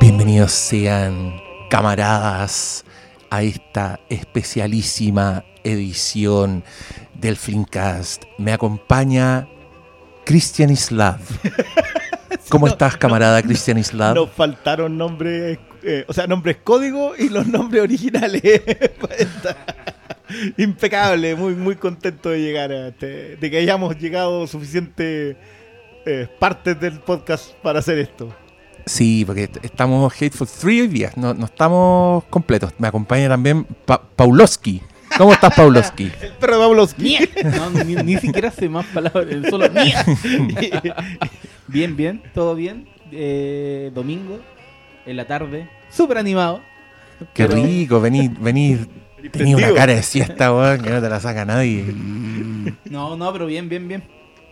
Bienvenidos sean, camaradas, a esta especialísima edición del Flimcast. Me acompaña Cristian Islav. ¿Cómo estás, camarada Cristian Islav? Nos faltaron nombres, eh, o sea, nombres código y los nombres originales. Impecable, muy, muy contento de llegar a este- de que hayamos llegado suficiente eh, partes del podcast para hacer esto. Sí, porque est- estamos Hateful Three hoy día, no, no estamos completos. Me acompaña también Pa- Paulowski. ¿Cómo estás, Paulowski? El perro de Pavlovsky. No, ni, ni siquiera hace más palabras, solo mía. Bien, bien, todo bien. Eh, domingo, en la tarde, súper animado. Qué Pero- rico, venir, venir. Tenía una cara de siesta, weón, que no te la saca nadie. No, no, pero bien, bien, bien.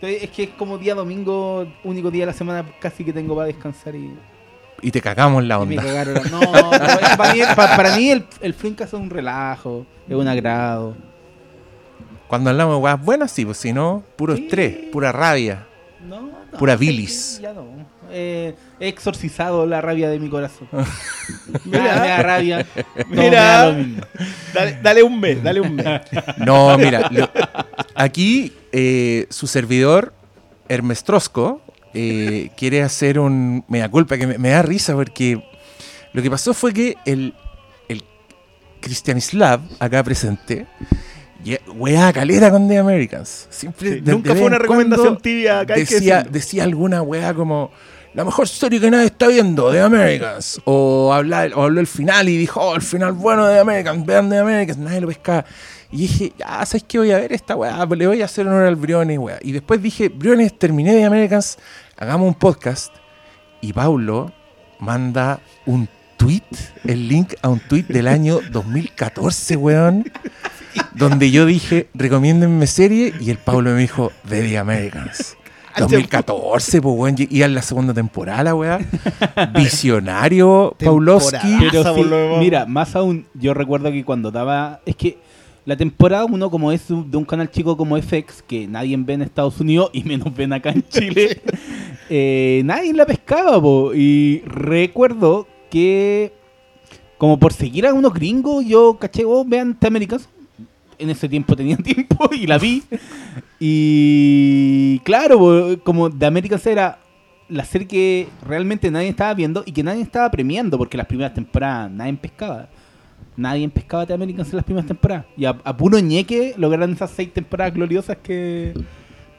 Es que es como día domingo, único día de la semana casi que tengo para descansar y, Y te cagamos la y me onda. cagaron. la- No, para mí, pa- para mí el, el es un relajo, es un agrado. Cuando hablamos de weas buenas, sí, pues si no, puro Sí. estrés, pura rabia. No, no, Pura bilis. Ya no. Eh, he exorcizado la rabia de mi corazón. Mira. Mira, me da rabia. me Mira. da lo mismo. Dale, dale un mes, dale un mes. No, mira, lo- aquí eh, su servidor, Hermes Trosco, eh, quiere hacer un mea culpa que me, me da risa porque lo que pasó fue que el, el Christian Slav, acá presente, ye- weá caleta con The Americans. Siempre, Sí, de- nunca de fue una en recomendación tibia acá. Decía, decía alguna weá como la mejor serie que nadie está viendo, The Americans. O, habla, o habló el final y dijo, oh, el final bueno de The Americans, vean The Americans, nadie lo pescaba. Y dije, ya, ¿sabes qué? Voy a ver esta weá, le voy a hacer honor al Briones, weá. Y después dije, Briones, terminé The Americans, hagamos un podcast. Y Paulo manda un tweet, el link a un tweet del año 2014, weón. Donde yo dije, recomiéndenme serie, y el Pablo me dijo, The, The Americans. 2014, pues, weón, y en la segunda temporada, la weá. Visionario, Paulowski. Pero sí, mira, más aún, yo recuerdo que cuando daba. Es que la temporada uno, como es de un canal chico como FX, que nadie ve en Estados Unidos y menos ven acá en Chile, eh, nadie la pescaba, po. Y recuerdo que, como por seguir a unos gringos, yo caché, oh, vean The Americans. En ese tiempo tenía tiempo y la vi. Y claro, como The Americans era la serie que realmente nadie estaba viendo y que nadie estaba premiando, porque las primeras temporadas nadie pescaba. Nadie pescaba The Americans en las primeras temporadas. Y a, a puro ñeque lograron esas seis temporadas gloriosas que,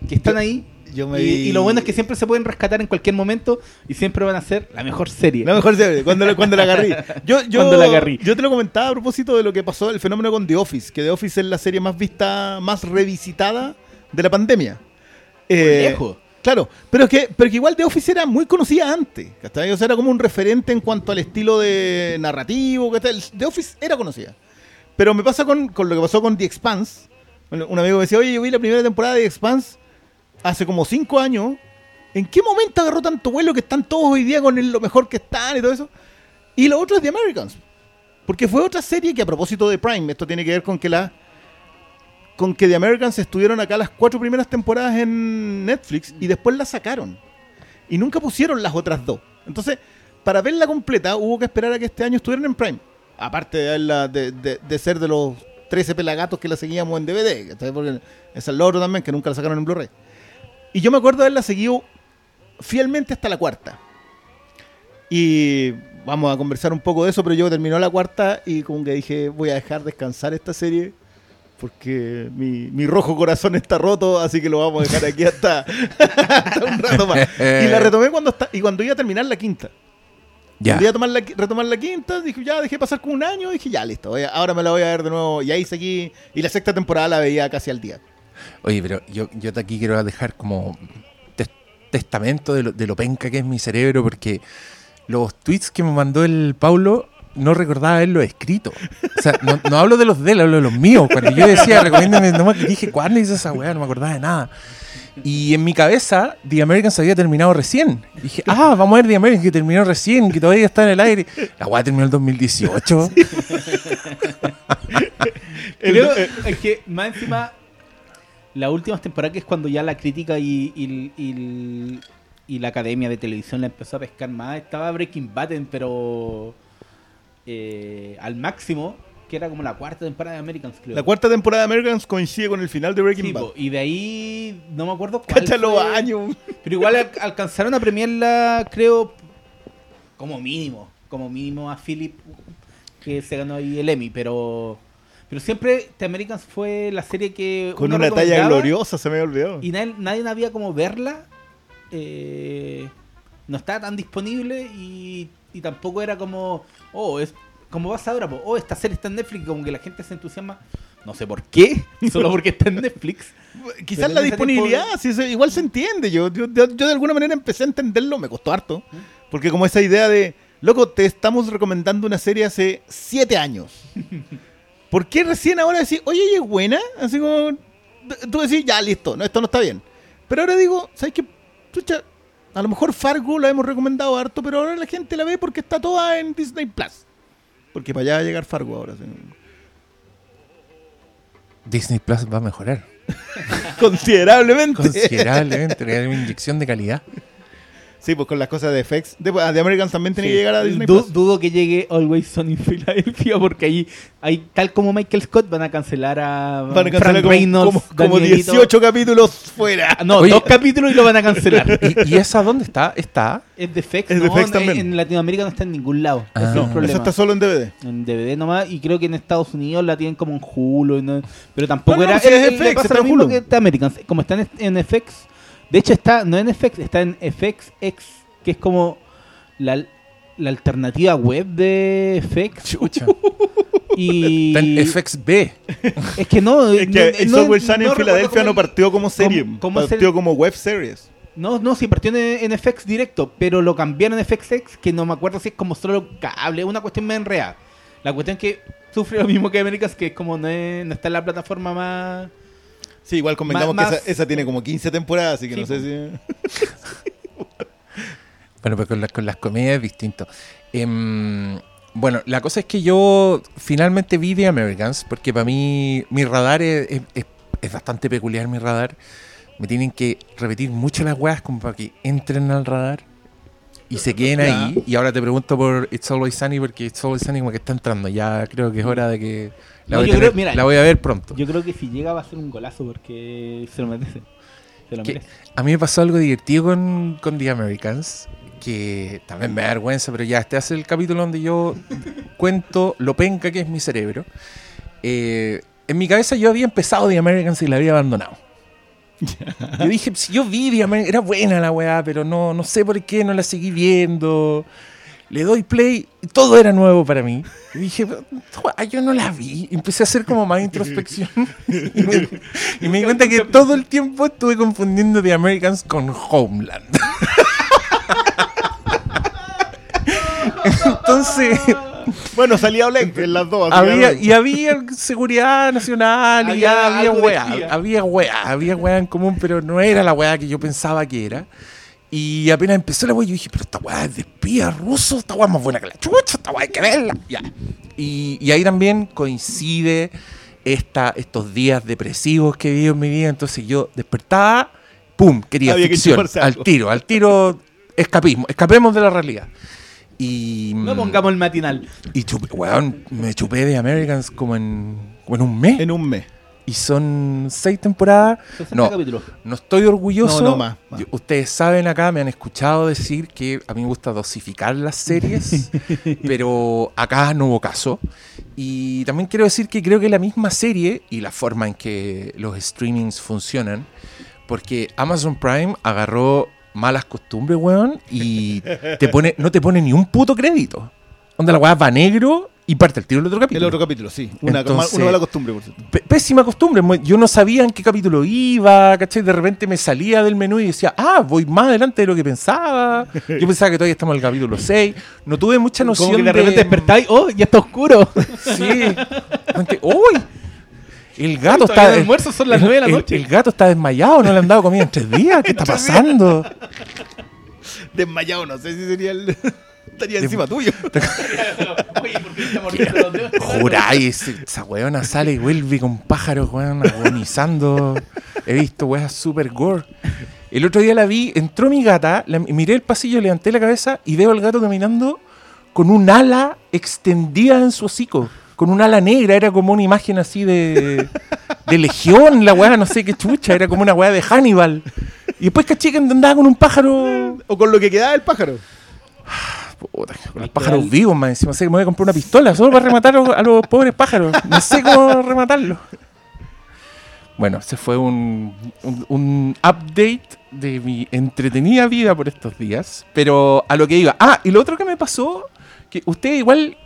que están ahí. Yo Y, lo bueno es que siempre se pueden rescatar en cualquier momento y siempre van a ser la mejor serie. La mejor serie, cuando, la- cuando la agarré. Yo, yo, Cuando la agarrí. yo te lo comentaba a propósito de lo que pasó, el fenómeno con The Office, que The Office es la serie más vista, más revisitada de la pandemia. Eh, lejos. Claro, pero es que, pero que igual The Office era muy conocida antes, ¿cachai? O sea, era como un referente en cuanto al estilo de narrativo, ¿cachai? The Office era conocida. Pero me pasa con, con lo que pasó con The Expanse. Bueno, un amigo me decía, oye, yo vi la primera temporada de The Expanse hace como cinco años. ¿En qué momento agarró tanto vuelo que están todos hoy día con el- lo mejor que están y todo eso? Y lo otro es The Americans. Porque fue otra serie que a propósito de Prime, esto tiene que ver con que la con que The Americans estuvieron acá las cuatro primeras temporadas en Netflix y después la sacaron. Y nunca pusieron las otras dos. Entonces, para verla completa, hubo que esperar a que este año estuvieran en Prime. Aparte de, de, ser de los 13 pelagatos que la seguíamos en DVD. Porque es el otro también, que nunca la sacaron en Blu-ray. Y yo me acuerdo de haberla seguido fielmente hasta la cuarta. Y vamos a conversar un poco de eso, pero yo terminó la cuarta y como que dije, voy a dejar descansar esta serie porque mi, mi rojo corazón está roto, así que lo vamos a dejar aquí hasta, hasta un rato más. Y la retomé cuando, está, y cuando iba a terminar la quinta. Ya. Cuando iba a tomar la, retomar la quinta, dije, ya dejé pasar como un año, dije, ya listo, voy a- ahora me la voy a ver de nuevo. Y ahí seguí, y la sexta temporada la veía casi al día. Oye, pero yo, yo te aquí quiero dejar como tes- testamento de lo, de lo penca que es mi cerebro, porque los tweets que me mandó el Paulo no recordaba haberlo escrito. O sea, no, no hablo de los de él, hablo de los míos. Cuando yo decía, recomiéndame, no me dije, ¿cuándo hice esa weá? No me acordaba de nada. Y en mi cabeza, The Americans había terminado recién. Dije, ah, vamos a ver The Americans que terminó recién, que todavía está en el aire. La weá terminó en el 2018. Creo es que más encima las últimas temporadas que es cuando ya la crítica y, y- y- y la academia de televisión la empezó a pescar más, estaba Breaking Bad, pero eh, al máximo, que era como la cuarta temporada de Americans, creo. La cuarta temporada de Americans coincide con el final de Breaking Sí, Bad. y de ahí no me acuerdo cuál Cacha los fue, años. Pero igual al- alcanzaron a premiarla, creo, como mínimo, como mínimo a Philip, que se ganó ahí el Emmy, pero pero siempre The Americans fue la serie que Con una talla gloriosa, se me había olvidado. y nadie, nadie sabía cómo verla. eh, no estaba tan disponible y, y tampoco era como, oh, es como vas ahora, po, oh, esta serie está en Netflix, como que la gente se entusiasma. No sé por qué, solo porque está en Netflix. Quizás Pero la disponibilidad, tiempo- igual se entiende. Yo, yo, yo- yo de alguna manera empecé a entenderlo, me costó harto. Porque como esa idea de, loco, te estamos recomendando una serie hace siete años. ¿Por qué recién ahora decís, oye, ¿y es buena? Así como, tú decís, ya, listo, no, esto no está bien. Pero ahora digo, ¿sabes qué? Chucha, a lo mejor Fargo la hemos recomendado harto, pero ahora la gente la ve porque está toda en Disney Plus. Porque para allá va a llegar Fargo ahora. sí. Disney Plus va a mejorar Considerablemente. considerablemente. le una inyección de calidad. Sí, pues con las cosas de FX. De, de Americans también tenía Sí. que llegar a Disney Du- Plus. dudo que llegue Always Sunny en Filadelfia porque ahí, ahí, tal como Michael Scott, van a cancelar a Van a cancelar Frank como, Reynolds, como, como Danielito. 18 capítulos fuera. Ah, No, Oye. dos capítulos y lo van a cancelar. ¿Y, y esa dónde está? ¿Está? es de FX, Es de no, FX en- también. En Latinoamérica no está en ningún lado. Ah. Es No, Eso problema. está solo en DVD. En DVD nomás, y creo que en Estados Unidos la tienen como en Hulu, y no- pero tampoco No, no, era. si es le FX, está en Hulu. que Americans, como están en, en FX. De hecho, está, no en FX, está en FXX, que es como la, la alternativa web de FX. Chucha. Y Está en FXB. es que no. Es que el no- Software Sun no en recuerdo Filadelfia no partió como serie. es partió como web series. No, no, sí, partió en, en FX directo, pero lo cambiaron en FXX, que no me acuerdo si es como solo cable, una cuestión me enrea. La cuestión es que sufre lo mismo que Americas, que es como no, es- no está en la plataforma más... Sí, igual convengamos Más- que más- esa, esa tiene como 15 temporadas, así que Sí, no sé si. Bueno, pero con, la- con las comedias es distinto. Em, bueno, la cosa es que yo finalmente vi The Americans, porque para mí mi radar es, es- es- es bastante peculiar, mi radar. Me tienen que repetir mucho las weas como para que entren al radar y se queden ahí. Y ahora te pregunto por It's Always Sunny, porque It's Always Sunny como que está entrando. Ya creo que es hora de que la, No, voy, a yo creo- tener- mira, la voy a ver pronto. Yo creo que si llega va a ser un golazo porque se lo merece. Se lo ¿Qué? merece. A mí me pasó algo divertido con, con The Americans, que también me da vergüenza, pero ya este hace el capítulo donde yo cuento lo penca que es mi cerebro. Eh, en mi cabeza yo había empezado The Americans y la había abandonado. Yo dije, si yo vi The Americans, era buena la weá, pero no, no sé por qué no la seguí viendo. Le doy play, y todo era nuevo para mí. Y dije, "Ah, yo no la vi. Y empecé a hacer como más introspección. y, me, y me di cuenta que todo el tiempo estuve confundiendo The Americans con Homeland. Entonces, Bueno, salía Oleg en las dos. había, y había seguridad nacional y Había ya había weá, había weá, había weá en común, pero no era la weá que yo pensaba que era. Y apenas empezó la weá, yo dije, pero esta weá es de espía ruso, esta weá es más buena que la chucha, esta weá hay que verla. Ya. Y, y ahí también coincide esta, estos días depresivos que he vivido en mi vida, entonces yo despertaba, pum, quería Había ficción, al tiro, al tiro, escapismo, escapemos de la realidad. Y, No pongamos el matinal. y chupé, weón, me chupé de Americans como en, como en un mes. En un mes. Y son seis temporadas. 60 No, capítulos. no estoy orgulloso. No, no, más, más. Yo- ustedes saben acá, me han escuchado decir que a mí me gusta dosificar las series, pero acá no hubo caso. Y también quiero decir que creo que la misma serie y la forma en que los streamings funcionan, porque Amazon Prime agarró malas costumbres, weón, y te pone, no te pone ni un puto crédito. Donde la weá va negro y parte el tiro del otro capítulo. El otro capítulo, sí. Una, Entonces- una mala costumbre, por cierto. Pésima costumbre. Yo no sabía en qué capítulo iba, ¿cachai? De repente me salía del menú y decía, ah, voy más adelante de lo que pensaba. Yo pensaba que todavía estamos en el capítulo 6. No tuve mucha noción Como que de repente despertáis, oh, ya está oscuro. Sí. ¡Uy! El gato está. el almuerzo son las el- nueve de la el- noche. El, gato está desmayado, no le han dado comida en tres días. ¿Qué está pasando? Desmayado, no sé si sería el. Estaría encima tuyo. Oye, ¿por qué está mordiendo los dedos? Juráis, esa weona sale y vuelve con pájaros, weón, agonizando. He visto weas super gore. El otro día la vi, entró mi gata, la, miré el pasillo, levanté la cabeza y veo al gato caminando con un ala extendida en su hocico. Con un ala negra, era como una imagen así de, de legión, la weá, no sé qué chucha, era como una weá de Hannibal. Y después caché que andaba con un pájaro. O con lo que quedaba del pájaro. Puta, con los pájaros vivos, más encima. Sé que me voy a comprar una pistola solo para rematar a los pobres pájaros. No sé cómo rematarlos. Bueno, ese fue un, un- un update de mi entretenida vida por estos días. Pero a lo que iba. Ah, y lo otro que me pasó, que ustedes igual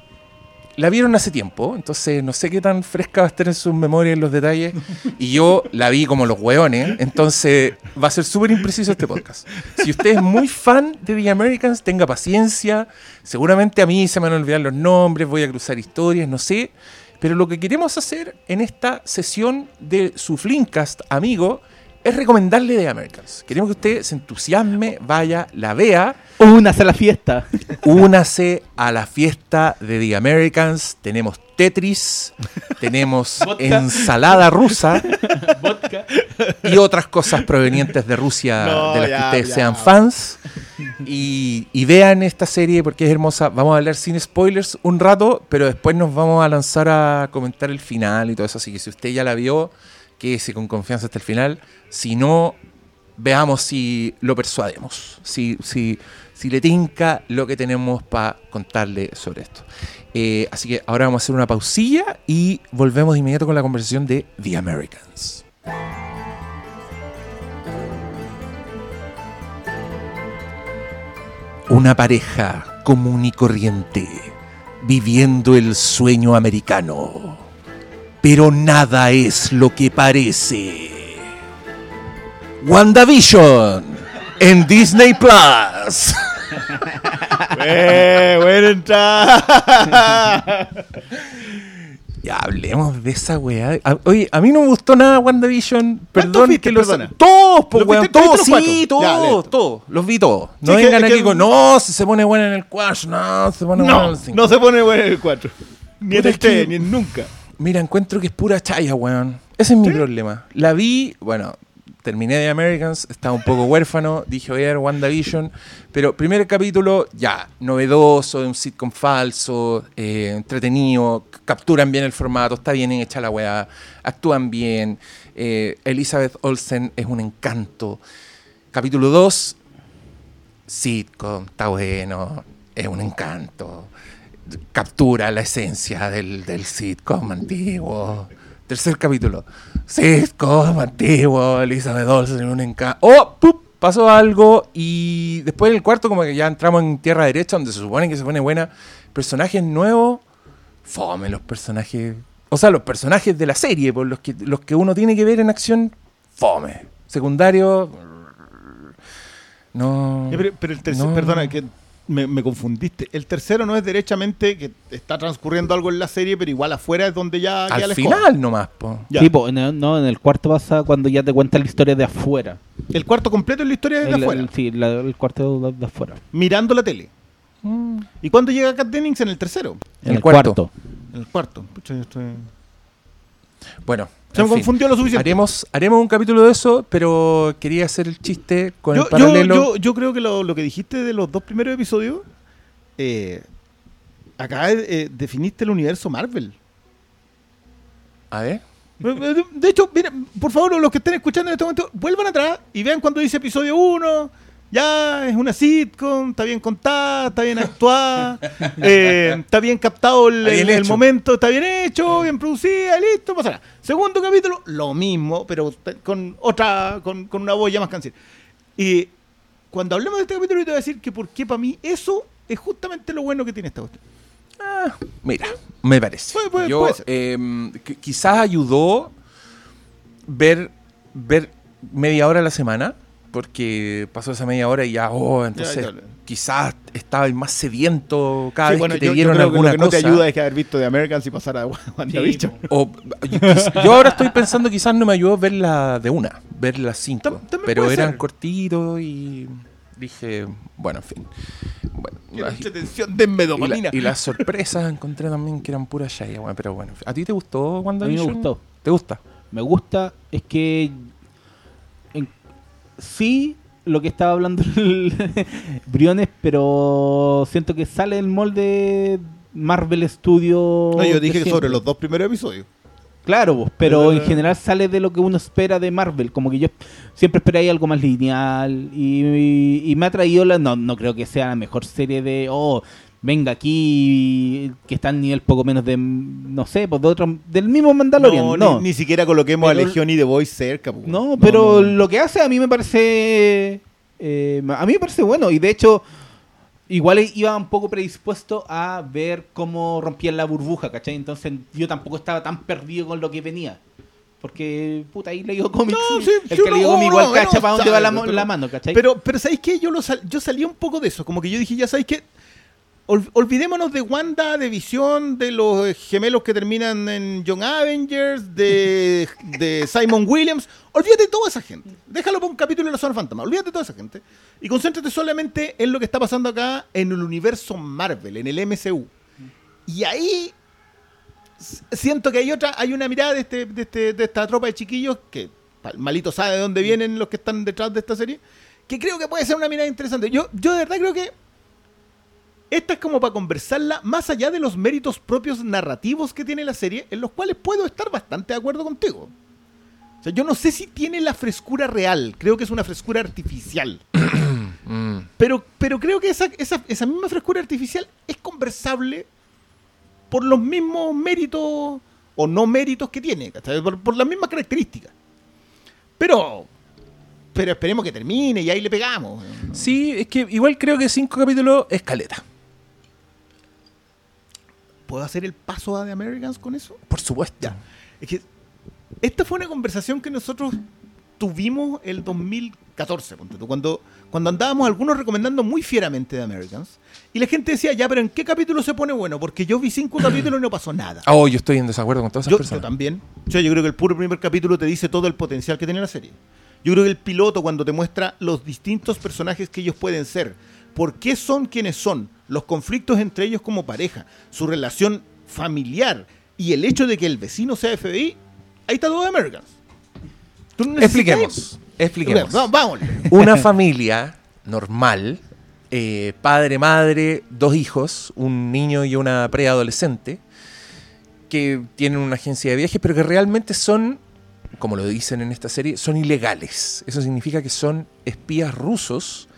la vieron hace tiempo, entonces no sé qué tan fresca va a estar en sus memorias los detalles. Y yo la vi como los hueones, entonces va a ser súper impreciso este podcast. Si usted es muy fan de The Americans, tenga paciencia. Seguramente a mí se me van a olvidar los nombres, voy a cruzar historias, no sé. Pero lo que queremos hacer en esta sesión de su Flimcast, amigo, es recomendarle The Americans. Queremos que usted se entusiasme, vaya, la vea. Únase a la fiesta. Únase a la fiesta de The Americans. Tenemos Tetris, tenemos Vodka. ensalada rusa Vodka. y otras cosas provenientes de Rusia No, de las que ustedes ya. sean fans. Y, y vean esta serie porque es hermosa. Vamos a hablar sin spoilers un rato, pero después nos vamos a lanzar a comentar el final y todo eso. Así que si usted ya la vio, quédese con confianza hasta el final. Si no, veamos si lo persuademos. Si, si, le tinca lo que tenemos para contarle sobre esto. Eh, así que ahora vamos a hacer una pausilla y volvemos de inmediato con la conversación de The Americans. Una pareja común y corriente, viviendo el sueño americano. Pero nada es lo que parece. WandaVision en Disney Plus. ¡Eh, buena entrada! Ya hablemos de esa weá. A- Oye, a mí no me gustó nada WandaVision. Perdón viste, que los. perdona? Todos, pues ¿Los weón. Todos, sí, todos, todos. Los vi todos. No Sí, vengan que- aquí con. No, si se pone bueno en el 4. No, se pone bueno en No, el 5. no se pone bueno en el 4. Ni en el es que- 3, ni en nunca. Mira, encuentro que es pura chaya, weón. Ese es mi problema. La vi, bueno, terminé de Americans, estaba un poco huérfano, dije voy a ver WandaVision, pero primer capítulo, ya, novedoso, un sitcom falso, eh, entretenido, capturan bien el formato, está bien hecha la weá, actúan bien, eh, Elizabeth Olsen es un encanto. Capítulo 2, sitcom, está bueno, es un encanto. Captura la esencia del, del sitcom antiguo. Tercer capítulo. Sitcom antiguo, Elizabeth Olsen, un encanto. ¡Oh! ¡pup! Pasó algo y después en el cuarto como que ya entramos en tierra derecha donde se supone que se pone buena. Personajes nuevos. Fome los personajes. O sea, los personajes de la serie, por los que, los que uno tiene que ver en acción, fome. Secundario. No. Eh, Pero, pero el tercero, no. perdona, que me, me confundiste. El tercero no es derechamente que está transcurriendo algo en la serie, pero igual afuera es donde ya queda Al escoba. final nomás, po. Ya. Sí, po, en el, no, en el cuarto pasa cuando ya te cuentan la historia de afuera. El cuarto completo es la historia de El, afuera, el- sí, la- el cuarto de, de afuera. mirando la tele. Mm. ¿Y cuándo llega Kat Dennings en el tercero? En el el cuarto. cuarto. En el cuarto. Pucha, yo estoy- Bueno, Se me confundió lo suficiente. Haremos, haremos un capítulo de eso, pero quería hacer el chiste con Yo, el paralelo. yo, yo creo que lo, lo que dijiste de los dos primeros episodios, eh, acá eh, definiste el universo Marvel. A ver. De de hecho, miren, por favor, los que estén escuchando en este momento, vuelvan atrás y vean cuando dice episodio 1. Ya es una sitcom, está bien contada, está bien actuada, eh, está bien captado el, bien el- momento, está bien hecho, bien producida, listo, pasará. Segundo capítulo, lo mismo, pero con otra, con, con una voz ya más cansada. Y cuando hablemos de este capítulo, yo te voy a decir que por qué para mí eso es justamente lo bueno que tiene esta cuestión. Ah, mira, me parece. Puede- puede- Yo, puede em, qui- quizás ayudó ver, ver media hora a la semana, porque pasó esa media hora y ya, oh, entonces Ya, ya. quizás estaba más sediento cada Sí, vez bueno, que te yo- yo dieron creo que alguna lo que no cosa. te ayuda es que haber visto de Americans y pasar a WandaVision. O, yo, ahora estoy pensando quizás no me ayudó verla de una, ver las cinco. Pero eran ser. cortitos y dije, bueno, en fin. Bueno, mucha atención, denme y, la- dopamina. y las sorpresas encontré también que eran pura shaya, bueno, pero bueno. ¿A ti te gustó A mí WandaVision? me gustó. ¿Te gusta? Me gusta, es que sí lo que estaba hablando el Briones, pero siento que sale del molde Marvel Studio. No, yo dije que sobre los dos primeros episodios. Claro, pero Pero- en general sale de lo que uno espera de Marvel. Como que yo siempre esperé algo más lineal. Y, y- y me ha traído la. No, no creo que sea la mejor serie de. Oh, venga aquí. Que está al nivel poco menos de. No sé, pues de otro. Del mismo Mandalorian. No, No, Ni, ni siquiera coloquemos Pero- a Legión y The Voice cerca. po. No, pero no. lo que hace a mí me parece. eh, a mí me parece bueno. Y de hecho, igual iba un poco predispuesto a ver cómo rompían la burbuja, ¿cachai? Entonces yo tampoco estaba tan perdido con lo que venía. Porque, puta, ahí leyó cómics. No, sí, el que uno- leyó cómics igual cacha uno para dónde va la, pero- mano, ¿cachai? Pero, pero ¿sabéis qué? Yo, lo sal- yo salí un poco de eso. Como que yo dije, ya sabéis qué. Ol- olvidémonos de Wanda, de Visión, de los gemelos que terminan en Young Avengers, de, de Simon Williams. Olvídate de toda esa gente. Déjalo por un capítulo de la zona fantasma. Olvídate de toda esa gente. Y concéntrate solamente en lo que está pasando acá en el universo Marvel, en el MCU. Y ahí siento que hay otra, hay una mirada de, este, de, este- de esta tropa de chiquillos que malito sabe de dónde vienen los que están detrás de esta serie, que creo que puede ser una mirada interesante. Yo, yo de verdad creo que esta es como para conversarla más allá de los méritos propios narrativos que tiene la serie, en los cuales puedo estar bastante de acuerdo contigo. O sea, yo no sé si tiene la frescura real, creo que es una frescura artificial. Mm. Pero, pero creo que esa, esa, esa misma frescura artificial es conversable por los mismos méritos o no méritos que tiene, por, por las mismas características. Pero, pero esperemos que termine y ahí le pegamos. Sí, es que igual creo que cinco capítulos es caleta. ¿Puedo hacer el paso a The Americans con eso? Por supuesto. Ya. Es que esta fue una conversación que nosotros tuvimos el 2014, ponte tú, cuando, cuando andábamos algunos recomendando muy fieramente The Americans. Y la gente decía, ya, pero ¿en qué capítulo se pone bueno? Porque yo vi cinco capítulos y no pasó nada. Oh, yo estoy en desacuerdo con todas esas Yo, yo personas. también. O sea, yo creo que el puro primer capítulo te dice todo el potencial que tiene la serie. Yo creo que el piloto, cuando te muestra los distintos personajes que ellos pueden ser, por qué son quienes son, los conflictos entre ellos como pareja, su relación familiar y el hecho de que el vecino sea FBI, ahí está todo de Americans. Tú no Expliquemos. Expliquemos. Va- Vamos. Una familia normal, eh, padre, madre, dos hijos, un niño y una preadolescente, que tienen una agencia de viajes, pero que realmente son, como lo dicen en esta serie, son ilegales. Eso significa que son espías rusos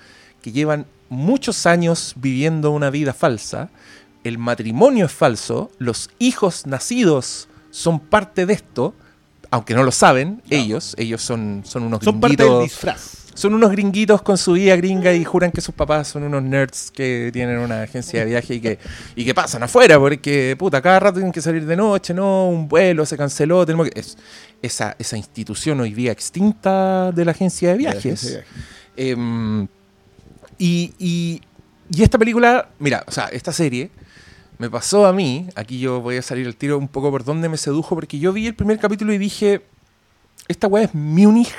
que llevan muchos años viviendo una vida falsa. El matrimonio es falso, los hijos nacidos son parte de esto, aunque no lo saben, ellos, ellos son, son unos Son parte del gringuitos- disfraz. son unos gringuitos con su vida gringa y juran que sus papás son unos nerds que tienen una agencia de viaje y que, y que pasan afuera porque, puta, cada rato tienen que salir de noche, no, un vuelo se canceló, tenemos que... Es, esa, esa institución hoy día extinta de la agencia de De la viajes. agencia de viajes. Em, y, y- y esta película, mira, o sea, esta serie me pasó a mí, aquí yo voy a salir al tiro un poco por donde me sedujo, porque yo vi el primer capítulo y dije, esta weá es Múnich,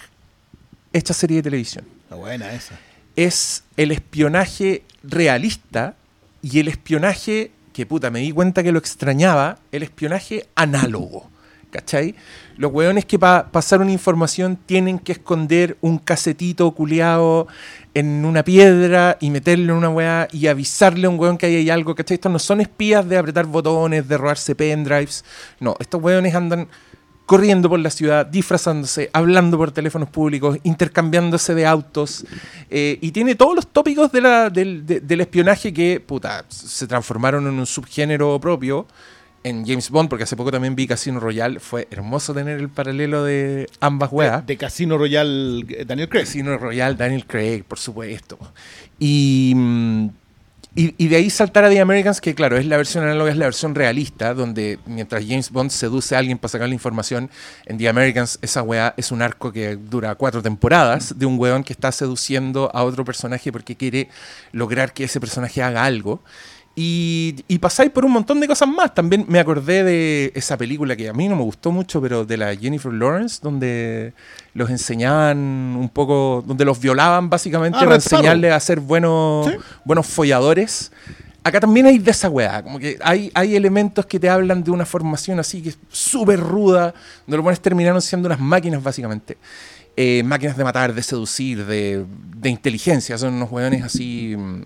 esta serie de televisión. Está buena esa. Es el espionaje realista y el espionaje, que puta, me di cuenta que lo extrañaba, el espionaje análogo. ¿Cachai? Los weones que para pasar una información tienen que esconder un casetito culeado en una piedra y meterlo en una weá y avisarle a un weón que ahí hay algo, ¿cachai? Estos no son espías de apretar botones, de robarse pendrives. No, estos weones andan corriendo por la ciudad, disfrazándose, hablando por teléfonos públicos, intercambiándose de autos. eh, y tiene todos los tópicos del, de- del espionaje que, puta, se transformaron en un subgénero propio en James Bond, porque hace poco también vi Casino Royale. Fue hermoso tener el paralelo de ambas weas. De Casino Royal eh, Daniel Craig. Casino Royale, Daniel Craig, por supuesto. Y, mm, y, y de ahí saltar a The Americans, que claro, es la versión análoga, es la versión realista, donde mientras James Bond seduce a alguien para sacar la información, en The Americans esa weá es un arco que dura cuatro temporadas de un weón que está seduciendo a otro personaje porque quiere lograr que ese personaje haga algo. Y, y pasáis por un montón de cosas más. También me acordé de esa película que a mí no me gustó mucho, pero de la Jennifer Lawrence, donde los enseñaban un poco, donde los violaban básicamente Ah, para enseñarles a ser buenos, Sí. buenos folladores. Acá también hay de esa weá, como que hay, hay elementos que te hablan de una formación así que es súper ruda, donde los buenos terminaron siendo unas máquinas básicamente. Eh, máquinas de matar, de seducir, de, inteligencia. Son unos hueones así, mm,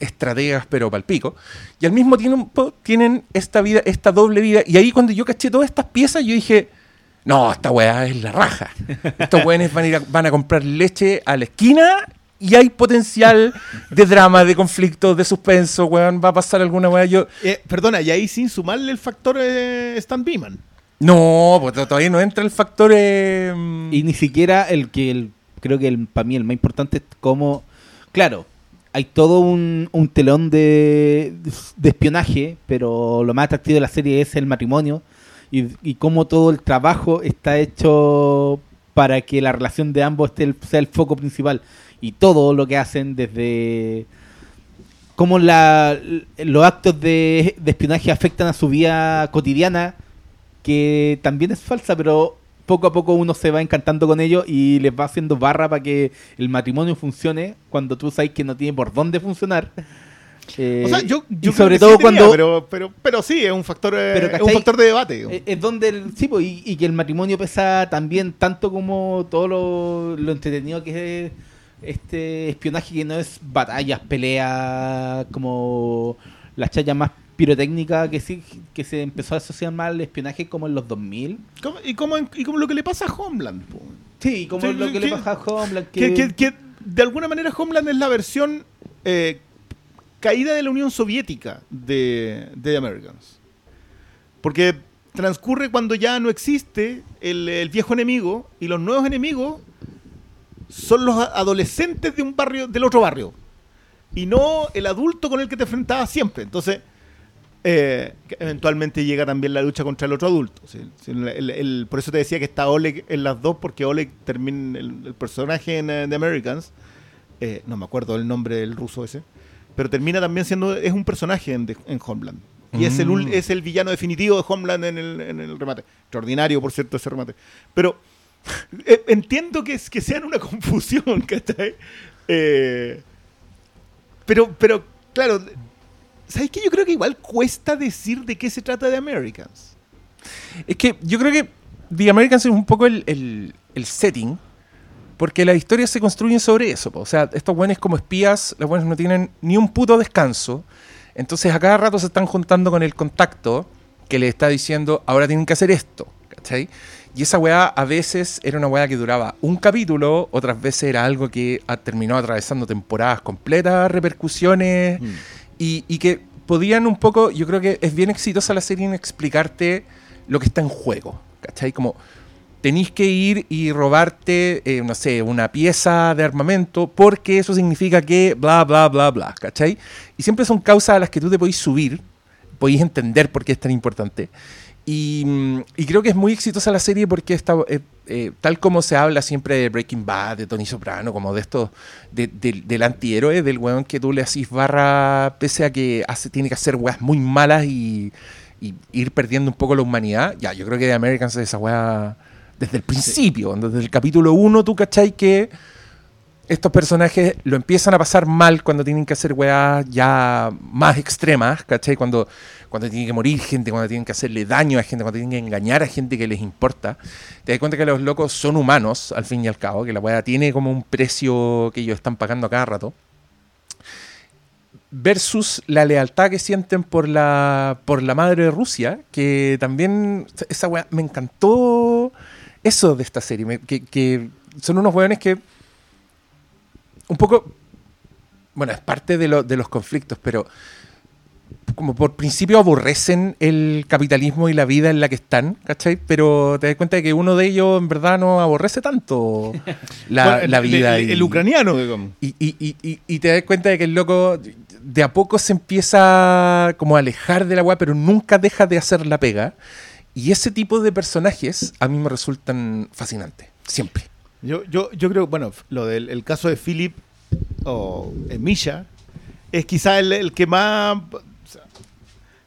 estrategas, pero palpico. Y al mismo tiempo tienen esta vida, esta doble vida. Y ahí cuando yo caché todas estas piezas, yo dije, no, esta weá es la raja. Estos hueones van a, van a comprar leche a la esquina y hay potencial de drama, de conflicto, de suspenso, weón. Va a pasar alguna weá. Eh, perdona, y ahí sin sumarle el factor eh, Stan Beeman. No, pues todavía no entra el factor. eh, Y ni siquiera el que el, creo que el, para mí el más importante es como, claro, hay todo un, un telón de, de espionaje, pero lo más atractivo de la serie es el matrimonio y, y cómo todo el trabajo está hecho para que la relación de ambos esté el- sea el foco principal. Y todo lo que hacen desde cómo la, los actos de espionaje afectan a su vida cotidiana, que también es falsa, pero poco a poco uno se va encantando con ello y les va haciendo barra para que el matrimonio funcione cuando tú sabes que no tiene por dónde funcionar. Eh, O sea, yo, yo sobre todo sí tenía, cuando pero, pero, pero sí, es un factor, eh, Pero, es un factor de debate. eh, es donde el, sí, pues, y, y que el matrimonio pesa también tanto como todo lo, lo entretenido que es este espionaje que no es batallas, peleas, como la chaya más pirotécnica que sí que se empezó a asociar más al espionaje como en los 2000. ¿Cómo- y, como, y como lo que le pasa a Homeland. po. Sí, como Sí, lo que que- le pasa a Homeland. Que, que- que de alguna manera Homeland es la versión eh, caída de la Unión Soviética de, de The Americans. Porque transcurre cuando ya no existe el, el viejo enemigo y los nuevos enemigos son los adolescentes de un barrio, del otro barrio. Y no el adulto con el que te enfrentabas siempre. Entonces, eh, eventualmente llega también la lucha contra el otro adulto. ¿sí? Sí, el- el- el- por eso te decía que está Oleg en las dos, porque Oleg termina, el, personaje en eh, The Americans, eh, no me acuerdo el nombre del ruso ese, pero termina también siendo, es un personaje en, Homeland. Y es, el, Mm. es el villano definitivo de Homeland en el, en el remate. Extraordinario, por cierto, ese remate. Pero eh, entiendo que, es, que sean una confusión, ¿cachai? Eh, pero, pero, claro, ¿sabes qué? Yo creo que igual cuesta decir de qué se trata de Americans. Es que yo creo que The Americans es un poco el, el- el setting, porque las historias se construyen sobre eso. po. O sea, estos buenos como espías, los buenos no tienen ni un puto descanso. Entonces a cada rato se están juntando con el contacto que le está diciendo, ahora tienen que hacer esto. ¿Cachai? Y esa weá a veces era una weá que duraba un capítulo, otras veces era algo que terminó atravesando temporadas completas, repercusiones, y, y que podían un poco, yo creo que es bien exitosa la serie en explicarte lo que está en juego, ¿cachai? Como tenéis que ir y robarte, eh, no sé, una pieza de armamento porque eso significa que bla, bla, bla, bla, ¿cachai? Y siempre son causas a las que tú te podéis subir, podéis entender por qué es tan importante. Y, y creo que es muy exitosa la serie porque está, eh, eh, tal como se habla siempre de Breaking Bad, de Tony Soprano, como de estos, de- del- del antihéroe, del weón que tú le hacís barra, pese a que hace, tiene que hacer weas muy malas y, y ir perdiendo un poco la humanidad. Ya, yo creo que The Americans es esa wea desde el principio, desde el capítulo 1, tú cachai que estos personajes lo empiezan a pasar mal cuando tienen que hacer weas ya más extremas, ¿cachai? Cuando, cuando tienen que morir gente, cuando tienen que hacerle daño a gente, cuando tienen que engañar a gente que les importa. Te das cuenta que los locos son humanos, al fin y al cabo, que la wea tiene como un precio que ellos están pagando a cada rato. Versus la lealtad que sienten por la, por la madre de Rusia, que también, esa wea, me encantó eso de esta serie, que, que son unos weones que un poco, bueno, es parte de, lo- de los conflictos, pero como por principio aborrecen el capitalismo y la vida en la que están, ¿cachai? Pero te das cuenta de que uno de ellos en verdad no aborrece tanto la, Bueno, el- la vida. El, y- el ucraniano, digamos. y, y- y- y- y te das cuenta de que el loco de a poco se empieza como a alejar de la weá, pero nunca deja de hacer la pega. Y ese tipo de personajes a mí me resultan fascinantes, siempre. Yo, yo, yo creo, bueno, lo del el caso de Philip o eh, Misha es quizá el, el que más...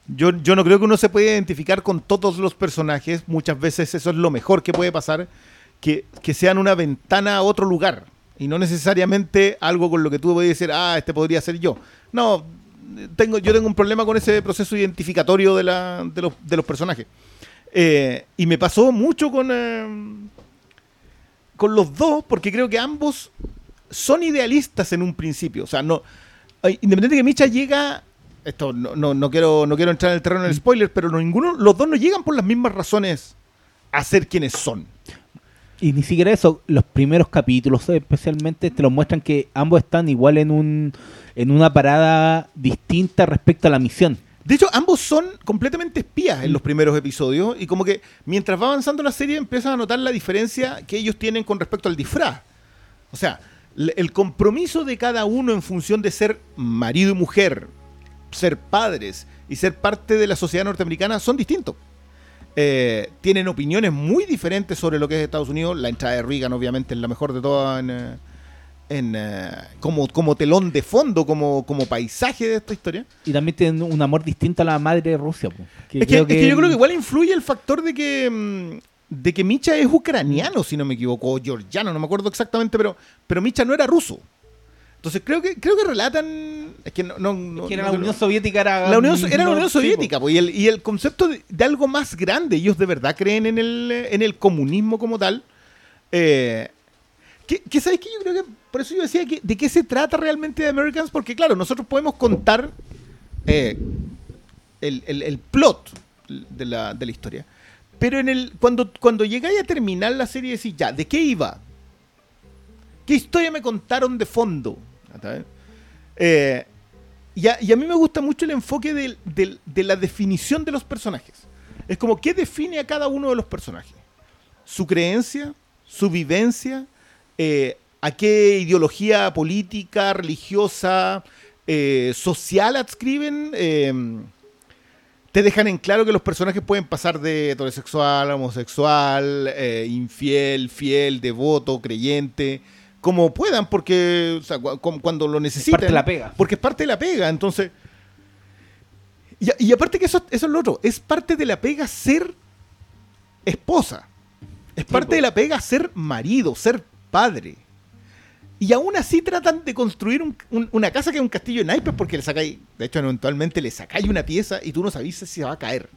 yo, yo no creo que uno se pueda identificar con todos los personajes. Muchas veces eso es lo mejor que puede pasar, que, que sean una ventana a otro lugar. Y no necesariamente algo con lo que tú puedes decir, ah, este podría ser yo. No, tengo, yo tengo un problema con ese proceso identificatorio de, la, de, los, de los personajes. Eh, y me pasó mucho con... eh, con los dos porque creo que ambos son idealistas en un principio. O sea, no. ay, Independiente que Micha llega. Esto no, no, no quiero, no quiero entrar en el terreno del spoiler, pero no, ninguno, los dos no llegan por las mismas razones a ser quienes son. Y ni siquiera eso, los primeros capítulos especialmente te lo muestran que ambos están igual en un en una parada distinta respecto a la misión. De hecho, ambos son completamente espías en los primeros episodios y como que mientras va avanzando la serie empiezas a notar la diferencia que ellos tienen con respecto al disfraz. O sea, el compromiso de cada uno en función de ser marido y mujer, ser padres y ser parte de la sociedad norteamericana son distintos. Eh, tienen opiniones muy diferentes sobre lo que es Estados Unidos. La entrada de Reagan obviamente es la mejor de todas en, eh, en, eh, como, como telón de fondo, como, como paisaje de esta historia. Y también tienen un amor distinto a la madre de Rusia. que Es que, creo es que yo creo que igual influye el factor de que mm, de que Micha es ucraniano, si no me equivoco, o georgiano, no me acuerdo exactamente, pero, pero Micha no era ruso. Entonces creo que creo que relatan es que no, no- no- que era la Unión Soviética era, la Unión, era la Unión. Soviética, y, el, y el concepto de, de algo más grande, ellos de verdad creen en el, en el comunismo como tal. Eh, que, que sabes que yo creo que, por eso yo decía que de qué se trata realmente de Americans, porque claro, nosotros podemos contar eh, el, el- el plot de la, de la historia, pero en el cuando, cuando llegáis a terminar la serie decís, ya, ¿de qué iba? ¿Qué historia me contaron de fondo? Eh, y, a, mí me gusta mucho el enfoque de la definición de los personajes. Es como, ¿qué define a cada uno de los personajes? Su creencia, su vivencia, eh, a qué ideología política, religiosa, eh, social adscriben. te dejan en claro que los personajes pueden pasar de heterosexual, homosexual, infiel, fiel, devoto, creyente, como puedan, porque o sea, cu- cu- cuando lo necesiten. parte de la pega. Porque es parte de la pega, entonces. Y, aparte que eso, eso es lo otro, es parte de la pega ser esposa. Es parte po. de la pega ser marido, ser padre. Y aún así tratan de construir un- un- una casa que es un castillo de naipes porque le sacáis, de hecho eventualmente le sacáis una pieza y tú no sabes si se va a caer.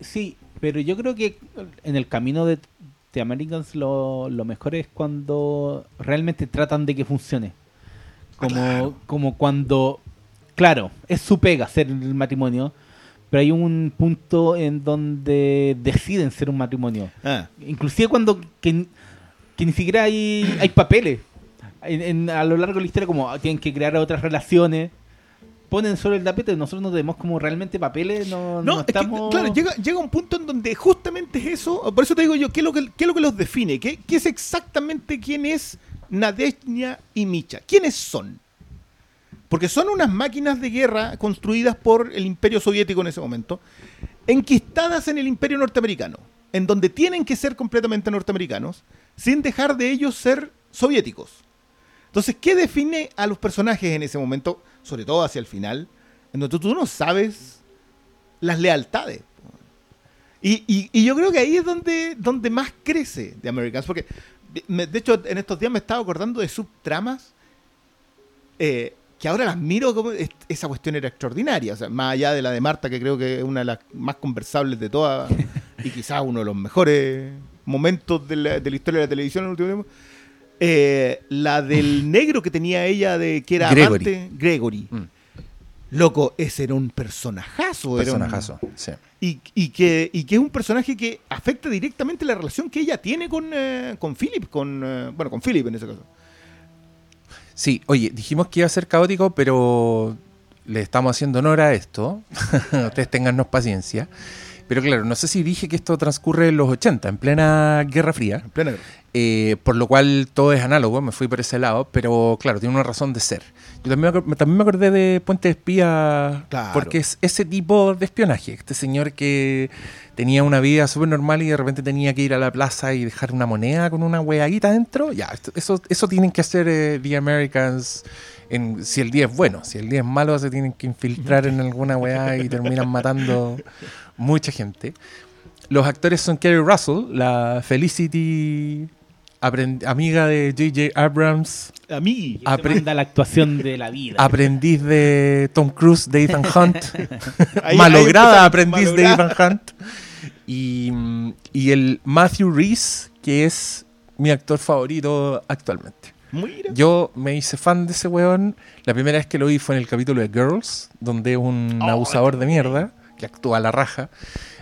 Sí, pero yo creo que en el camino de, de Americans lo, lo mejor es cuando realmente tratan de que funcione. Como, Claro. como cuando, claro, es su pega ser el matrimonio, pero hay un punto en donde deciden ser un matrimonio. Ah, Inclusive cuando que, que ni siquiera hay, hay papeles. En- en- a lo largo de la historia como ah, tienen que crear otras relaciones. Ponen sobre el tapete, nosotros no tenemos como realmente papeles, no, No, no es que, estamos... claro, llega, llega un punto en donde justamente es eso. Por eso te digo yo, ¿qué es lo que, qué es lo que los define? ¿Qué, qué es exactamente quién es Nadezhnia y Micha? ¿Quiénes son? Porque son unas máquinas de guerra construidas por el imperio soviético en ese momento, enquistadas en el imperio norteamericano, en donde tienen que ser completamente norteamericanos, sin dejar de ellos ser soviéticos. Entonces, ¿qué define a los personajes en ese momento, sobre todo hacia el final, en donde tú no sabes las lealtades? Y, y- y yo creo que ahí es donde, donde más crece de Americans, porque me- de hecho en estos días me estaba acordando de subtramas eh, que ahora las miro como es- esa cuestión era extraordinaria, o sea, más allá de la de Marta, que creo que es una de las más conversables de todas y quizás uno de los mejores momentos de la, de la historia de la televisión en el último tiempo. Eh, la del negro que tenía ella de que era Gregory. amante, Gregory. Mm. Loco, ese era un personajazo. era un- Personajazo, sí. y, y que, y que es un personaje que afecta directamente la relación que ella tiene con, eh, con Philip, con, eh, bueno, con Philip en ese caso. Sí, oye, dijimos que iba a ser caótico, pero le estamos haciendo honor a esto. Ustedes tengannos paciencia. Pero claro, no sé si dije que esto transcurre en los 80, en plena Guerra Fría. En plena guerra. Eh, por lo cual todo es análogo, me fui por ese lado, pero claro, tiene una razón de ser. Yo también también me acordé de Puente de Espía, Claro. porque es ese tipo de espionaje. Este señor que tenía una vida súper normal y de repente tenía que ir a la plaza y dejar una moneda con una hueaguita adentro. Ya, eso, eso tienen que hacer eh, The Americans. En, si el día es bueno, si el día es malo, se tienen que infiltrar en alguna weá y terminan matando mucha gente. Los actores son Kerry Russell, la Felicity amiga de J.J. Abrams, A mí. Que se apre- manda la actuación de la vida. aprendiz de Tom Cruise, de Ethan Hunt, ahí malograda aprendiz de. Ethan Hunt, y, y el Matthew Reese, que es mi actor favorito actualmente. Mira. Yo me hice fan de ese weón. La primera vez que lo vi fue en el capítulo de Girls, donde es un Oh, abusador de mierda que actúa a la raja.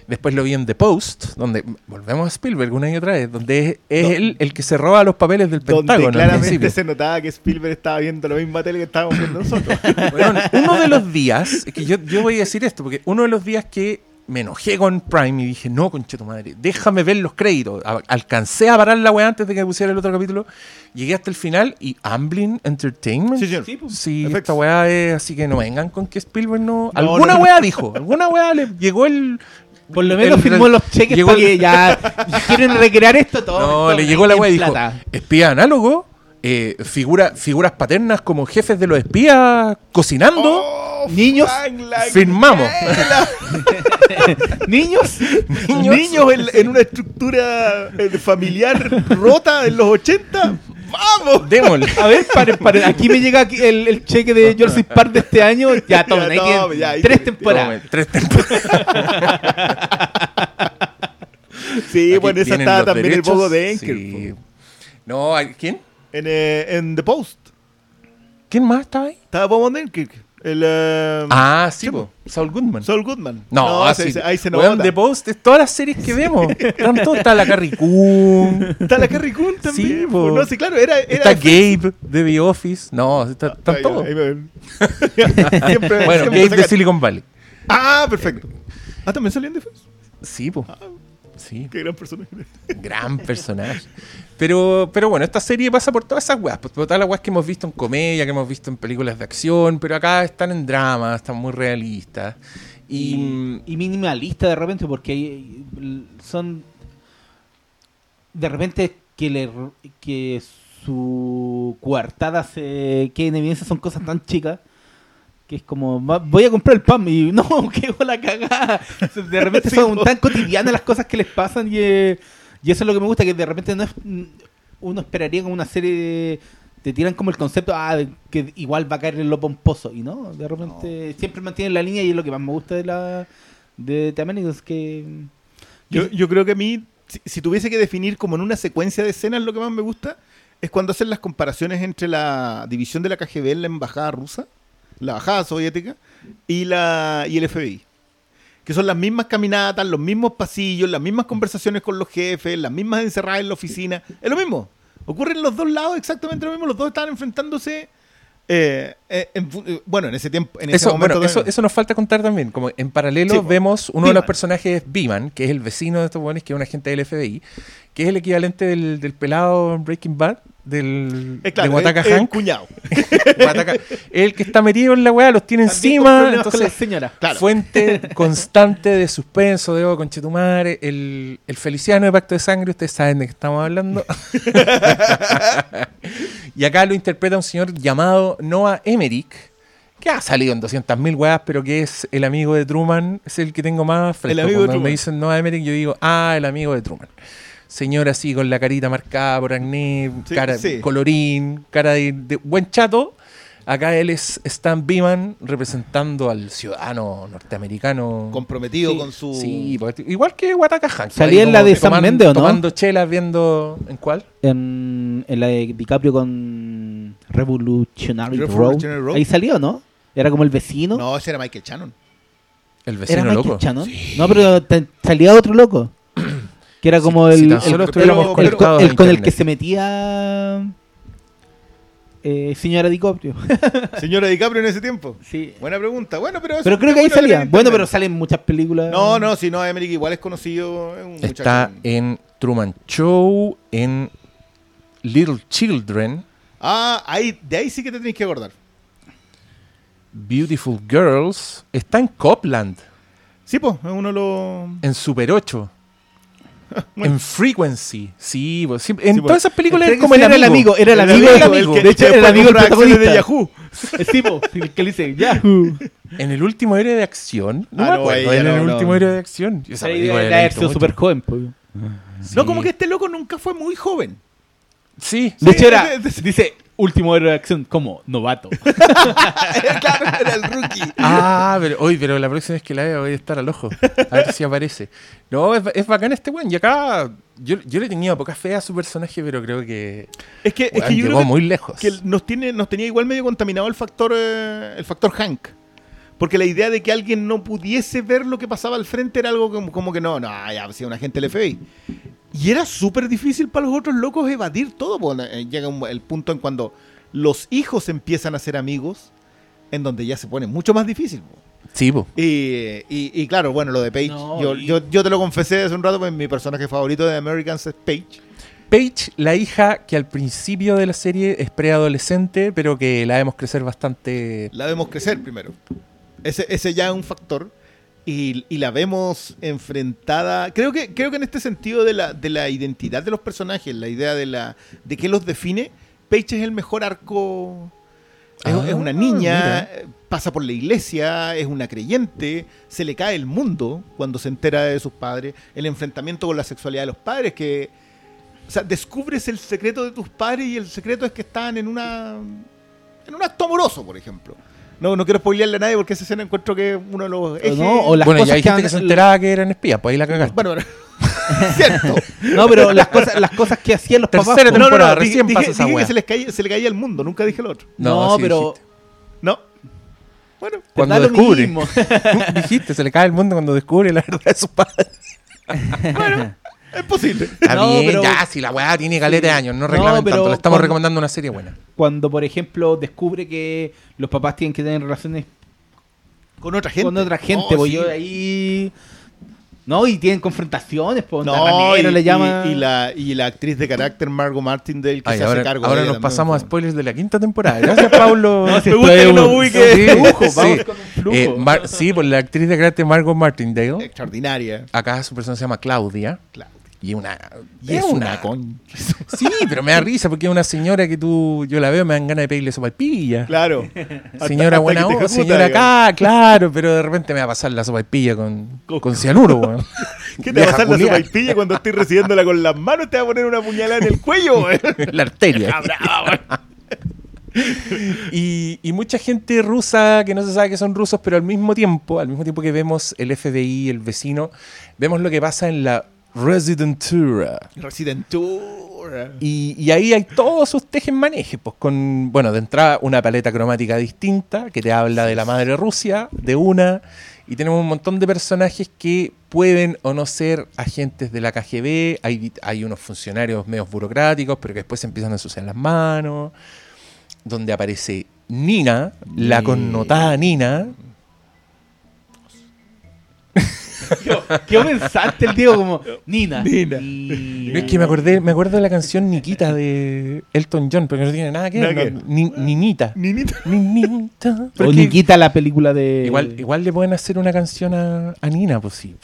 Después lo vi en The Post, donde volvemos a Spielberg una y otra vez, donde es, él el que se roba los papeles del Donde Pentágono. claramente se notaba que Spielberg estaba viendo la misma tele que estábamos viendo nosotros. Weón, uno de los días, es que yo, yo voy a decir esto, porque uno de los días que me enojé con Prime y dije, no, conche tu madre, déjame ver los créditos. A- Alcancé a parar la weá antes de que pusiera el otro capítulo. Llegué hasta el final y Amblin Entertainment. Sí, señor. Sí, pues. Sí, Efectos. esta weá es así que no vengan con que Spielberg no. No, alguna no, no. weá dijo, alguna weá le llegó el. Por lo menos el- firmó los cheques llegó para el- que ya quieren recrear esto todo. No, le llegó la weá y dijo: espía análogo, eh, figura, figuras paternas como jefes de los espías cocinando. Oh, Niños, firmamos. Niños, Niños. Niños, en, en una estructura eh, familiar rota en los 80. ¡Vamos! Démosle. a ver, paren, paren. Aquí me llega aquí el, el cheque de Jurassic Park de este año. Ya, tomen, Ya, tienen tome, ya, ahí tres temporadas. Tres temporadas. Sí, Aquí bueno, esa los también el derechos. bogo de Enker. Sí. No, ¿a- ¿quién? En, eh, en The Post. ¿Quién más estaba ahí? Estaba Bobo Denkirk. El, eh, Ah, sí, sí, po. Saul Goodman. Saul Goodman. No, se- ahí se Weón, nota. The Post es todas las series que vemos. Están todas, está la Carrie Coon. Está la Carrie Coon también. Sí, po. No, sí, claro, era. era Está Gabe de The Office. No, está- están Ahí- todos. Bueno, Gabe de Silicon Valley. Ah, perfecto. Ah, también salió en Defense. Sí, po. Ah. Sí, Qué gran personaje. gran personaje. Pero, pero bueno, esta serie pasa por todas esas weas, por todas las weas que hemos visto en comedia, que hemos visto en películas de acción, pero acá están en drama, están muy realistas. Y, y, y minimalista de repente porque hay- son de repente que le que su coartada se quede en evidencia son cosas tan chicas que es como voy a comprar el pan y no qué la cagada. De repente Sí, son po. tan cotidianas las cosas que les pasan y, eh, y eso es lo que me gusta que de repente no es uno esperaría como una serie de- te tiran como el concepto ah, de que igual va a caer en lo pomposo y no de repente siempre mantienen la línea y es lo que más me gusta de la de The Americans que Yo, yo creo que a mí, si, si tuviese que definir como en una secuencia de escenas lo que más me gusta, es cuando hacen las comparaciones entre la división de la KGB en la embajada rusa, la embajada soviética, y, la, y el FBI. Que son las mismas caminatas, los mismos pasillos, las mismas conversaciones con los jefes, las mismas encerradas en la oficina. Es lo mismo. Ocurre en los dos lados exactamente lo mismo. Los dos estaban enfrentándose. eh, eh, en eh, bueno, en ese tiempo. En ese eso, momento bueno, eso, eso nos falta contar también. Como en paralelo Sí, vemos uno de los personajes, Beeman, que es el vecino de estos buenos, que es un agente del FBI, que es el equivalente del, del pelado Breaking Bad, del, Eh, claro, de Wataka el Hank. cuñado. Wataka- el que está metido en la weá, los tiene También encima. la Entonces, señora Claro. Fuente constante de suspenso, de conchetumare. El, el Feliciano de Pacto de Sangre, ustedes saben de qué estamos hablando. y acá lo interpreta un señor llamado Noah Emmerich, que ha salido en 200.000 weas, pero que es el amigo de Truman, es el que tengo más fresco. El amigo de Cuando me Truman. dicen Noah Emmerich, yo digo, ah, el amigo de Truman. Señor así con la carita marcada por acné, Sí, cara sí. colorín, cara de, de buen chato. Acá él es Stan Beeman representando al ciudadano norteamericano. comprometido Sí, con su. Sí, porque- igual que Wataka Hank. Salía en la de Sam toman- Mendes, ¿o no? Tomando chelas, viendo. ¿En cuál? en, en la de DiCaprio con Revolutionary, Revolutionary Road. Road. Ahí salió, ¿no? Era como el vecino. No, ese era Michael Shannon. El ¿Era vecino Michael loco. Shannon? No, pero salía otro loco. Que era como Si- el, el- con el que se metía eh, señora DiCaprio. Señora DiCaprio en ese tiempo. sí. Buena pregunta. Bueno, pero. Pero creo que ahí salía. Bueno, pero salen muchas películas. No, no, si no, Emmerich igual es conocido. Es un Está muchacho. en Truman Show, en Little Children, Ah, ahí, de ahí sí que te tenés que acordar. Beautiful Girls. Está en Copland, Sí, pues, es uno de los. en Super 8. Bueno. En Frequency, sí, pues, sí, en Sí, todas esas películas que como el era amigo. Era el El amigo. el que- de hecho, era el amigo acciones protagonista. de Yahoo. El tipo, el que le dice Yahoo. En el último héroe de acción. No Ah, me no, acuerdo. en no, el no. último héroe de acción. Esa sido mucho. súper joven. pues. No, como que este loco nunca fue muy joven. Sí, De Sí, hecho, era, dice, último héroe de acción como novato. claro, era el rookie. Ah, pero hoy, pero la próxima vez que la vea voy a estar al ojo. A ver si aparece. No, es, es bacán este weón. Y acá yo, yo le tenía poca fe a su personaje, pero creo que, Es que, es que yo llegó creo que, muy lejos. que nos, tiene, nos tenía igual medio contaminado el factor, eh, el factor Hank. Porque la idea de que alguien no pudiese ver lo que pasaba al frente era algo como, como que no, no, ya, si un agente del FBI. Y era súper difícil para los otros locos evadir todo. Eh, Llega un- el punto en cuando los hijos empiezan a ser amigos, en donde ya se pone mucho más difícil. Sí, po. Y, y- y claro, bueno, lo de Paige, No, yo, y- yo, yo te lo confesé hace un rato, pues mi personaje favorito de Americans es Paige. Paige, la hija que al principio de la serie es preadolescente, pero que la vemos crecer bastante. La vemos crecer primero. Ese, ese ya es un factor. Y, y la vemos enfrentada. Creo que, creo que en este sentido de la, de la identidad de los personajes, la idea de la de qué los define, Paige es el mejor arco. Es, Ah, es una niña, mira. eh, pasa por la iglesia, es una creyente, se le cae el mundo cuando se entera de sus padres, el enfrentamiento con la sexualidad de los padres, que, o sea, descubres el secreto de tus padres y el secreto es que están en una, en un acto amoroso, por ejemplo. No, no quiero spoilearle a nadie porque esa escena encuentro que es uno de los ejes. no, o las bueno, cosas ya hay que gente han- que se enteraba que eran espías, pues ahí la cagaste. Bueno, bueno, cierto. No, pero las cosas, las cosas que hacían los papás. Tercera po. No, no, no, temporada, dije, recién dije- pasa esa dije que se, les caía, se le caía el mundo, nunca dije el otro. No, sí pero dijiste. No. Bueno, Cuando lo descubre. mismo. Dijiste, se le cae el mundo cuando descubre la verdad de sus padres. Es posible. Está No, bien, pero- ya, si la weá tiene caleta de años, no No, reclamen pero tanto. Le estamos cuando- recomendando una serie buena. Cuando, por ejemplo, descubre que los papás tienen que tener relaciones Con otra gente. con otra gente, No, pues sí. yo ahí. No, y tienen confrontaciones, pues No, y, le llama. y- y la, y la actriz de carácter Margot Martindale que Ay, se ahora hace cargo ahora nos también, pasamos a pues. spoilers de la quinta temporada. Gracias, Pablo. No, si Me gusta que ubique. sí, flujo, Sí. vamos con un flujo. Eh, Mar- sí, por la actriz de carácter Margot Martindale. Extraordinaria. Acá su persona se llama Claudia. Claro. Y una. Y es una con. Sí, pero me da risa porque es una señora que tú. Yo la veo, me dan ganas de pedirle sopa pilla. Claro. Señora Hasta- hasta buena onda, ejecuta, señora digamos. acá, claro, pero de repente me va a pasar la sopa con, con cianuro, weón. ¿Qué te va a pasar la culiá. sopaipilla cuando estoy recibiéndola con las manos? Te va a poner una puñalada en el cuello, güey. La arteria. Ah. Y, y mucha gente rusa que no se sabe que son rusos, pero al mismo tiempo, al mismo tiempo que vemos el FBI, el vecino, vemos lo que pasa en la Residentura. Resident Tour. Y, y ahí hay todos sus tejes manejes, pues con, bueno, de entrada una paleta cromática distinta que te habla de la madre Rusia, de una, y tenemos un montón de personajes que pueden o no ser agentes de la KGB, hay, hay unos funcionarios medios burocráticos, pero que después se empiezan a ensuciar las manos, donde aparece Nina, la connotada Nina, ¿Qué pensaste el Diego como Nina? Nina. Es que me acordé, me acuerdo de la canción Nikita de Elton John, pero que no tiene nada que ver. No, ni- Ninita. Ninita. Ninita. O Nikita la película de. igual, igual le pueden hacer una canción a, a Nina, pues sí.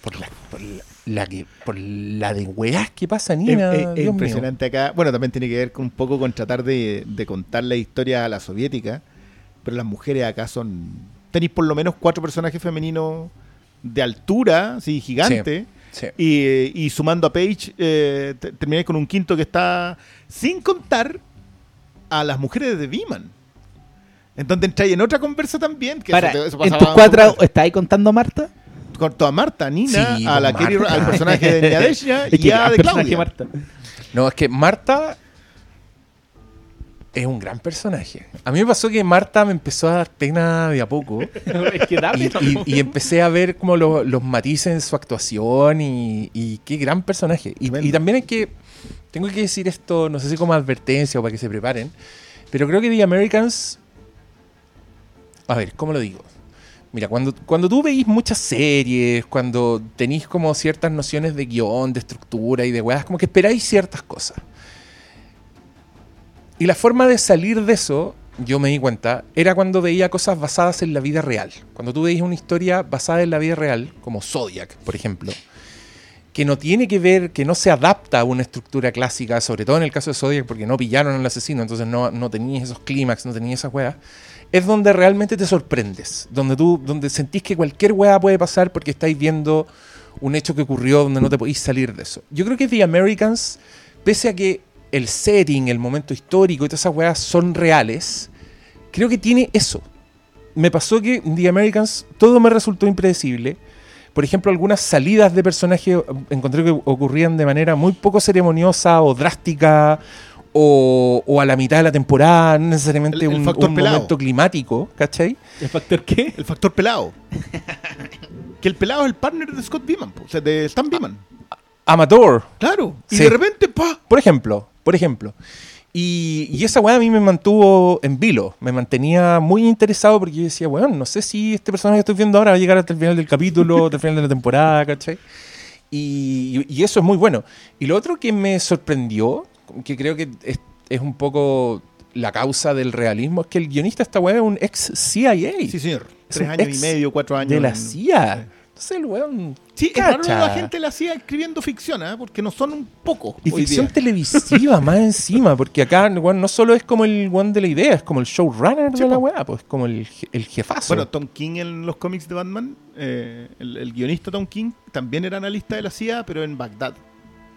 Por la, por la, la que, por la de weás que pasa Nina. Es- es- es Dios mío. impresionante acá. Bueno, también tiene que ver con un poco con tratar de, de contar la historia a la soviética. Pero las mujeres acá son. Tenéis por lo menos cuatro personajes femeninos de altura, sí, gigante. Sí. Y, eh, y sumando a Paige, eh, te- termináis con un quinto que está. Sin contar a las mujeres de Beeman. Entonces entráis en otra conversa también. Que Para, eso te- eso en tus cuatro, ¿está ahí contando Marta? Con toda Marta, a Nina, Sí, a la Kerry- Marta. al personaje de Nadeshia Es y que a de Claudia. Marta. No, es que Marta es un gran personaje. A mí me pasó que Marta me empezó a dar pena de a poco. es que Y, pena. y- y empecé a ver como lo- los matices en su actuación y, y qué gran personaje. Y también hay que, tengo que decir esto, no sé si como advertencia o para que se preparen, pero creo que The Americans, a ver, ¿cómo lo digo? Mira, cuando, cuando tú veis muchas series, cuando tenéis como ciertas nociones de guion, de estructura y de weas, como que esperáis ciertas cosas. Y la forma de salir de eso, yo me di cuenta, era cuando veía cosas basadas en la vida real. Cuando tú veías una historia basada en la vida real, como Zodiac, por ejemplo, que no tiene que ver, que no se adapta a una estructura clásica, sobre todo en el caso de Zodiac, porque no pillaron al asesino, entonces no, no tenías esos clímax, no tenías esas weas, es donde realmente te sorprendes, donde tú donde sentís que cualquier wea puede pasar porque estáis viendo un hecho que ocurrió donde no te podéis salir de eso. Yo creo que The Americans, pese a que el setting, el momento histórico y todas esas weas son reales, creo que tiene eso. Me pasó que en The Americans todo me resultó impredecible. Por ejemplo, algunas salidas de personajes encontré que ocurrían de manera muy poco ceremoniosa o drástica o, o a la mitad de la temporada, no necesariamente El- el un, factor un momento climático, ¿cachai? ¿El factor qué? El factor pelado. que el pelado es el partner de Scott Beeman, o sea, de Stan Beeman. Amador, Claro. Y Sí. de repente, pa. Por ejemplo, por ejemplo. Y, y esa weá a mí me mantuvo en vilo, me mantenía muy interesado porque yo decía, weón, no sé si este personaje que estoy viendo ahora va a llegar hasta el final del capítulo, hasta el final de la temporada, ¿cachai? Y, y eso es muy bueno. Y lo otro que me sorprendió, que creo que es, es un poco la causa del realismo, es que el guionista de esta weá es un ex CIA. Sí, señor. Es Tres años y medio, cuatro años. de la en- CIA. Entonces el weón... Sí, es raro cacha. la gente la hacía escribiendo ficción, ¿ah? porque no son un poco. Y hoy ficción día. televisiva más encima, porque acá weón, no solo es como el one de la idea, es como el showrunner Sí, de la po. weá, pues como el, el jefazo. Bueno, Tom King en los cómics de Batman, eh, el, el guionista Tom King también era analista de la CIA, pero en Bagdad.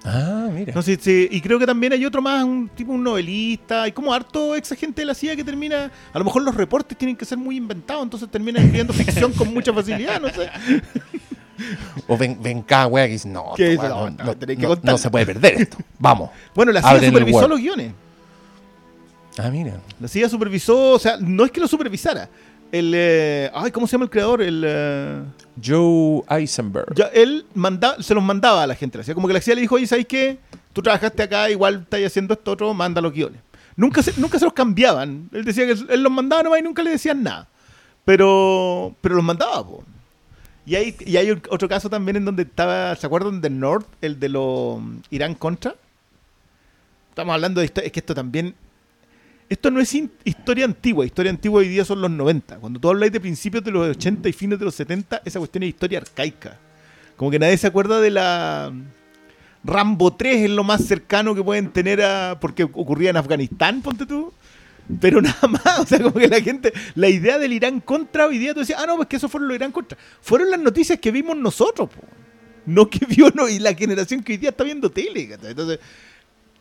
Ah, mira. No sé, sí, y creo que también hay otro más, un tipo un novelista, hay como harto ex agente de la CIA que termina, a lo mejor los reportes tienen que ser muy inventados, entonces termina escribiendo ficción con mucha facilidad, no sé. O ven, ven cada que dice, no, No, no, que se puede perder esto. Vamos. Bueno, la CIA supervisó los guiones. Ah, mira. La CIA supervisó, o sea, no es que lo supervisara. El, eh, ay, ¿cómo se llama el creador? El, eh, Joe Eisenberg. ya, él manda, se los mandaba a la gente. como que la CIA le dijo, oye, ¿sabes qué? Tú trabajaste acá, igual estás haciendo esto otro, manda los guiones. Nunca se, nunca se los cambiaban. Él decía que él los mandaba nomás y nunca le decían nada. Pero, pero los mandaba, po. Y hay, y hay otro caso también en donde estaba, ¿se acuerdan de North? El de los Irán contra. Estamos hablando de historia, es que esto también esto no es historia antigua, historia antigua hoy día son los 90. Cuando tú habláis de principios de los 80 y fines de los 70, esa cuestión es historia arcaica. Como que nadie se acuerda de la Rambo 3 es lo más cercano que pueden tener a porque ocurría en Afganistán, ponte tú. Pero nada más, o sea, como que la gente, la idea del Irán contra hoy día, tú decías, ah, no, pues que eso fueron los Irán contra. Fueron las noticias que vimos nosotros, no que vio no, y la generación que hoy día está viendo tele. Entonces,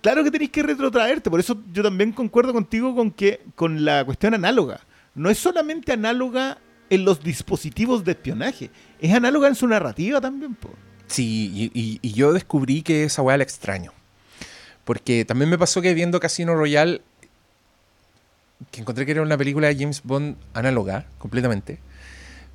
Claro que tenéis que retrotraerte, por eso yo también concuerdo contigo con que con la cuestión análoga. No es solamente análoga en los dispositivos de espionaje, es análoga en su narrativa también. po. Sí, y, yo descubrí que esa weá la extraño. Porque también me pasó que viendo Casino Royale, que encontré que era una película de James Bond análoga, completamente,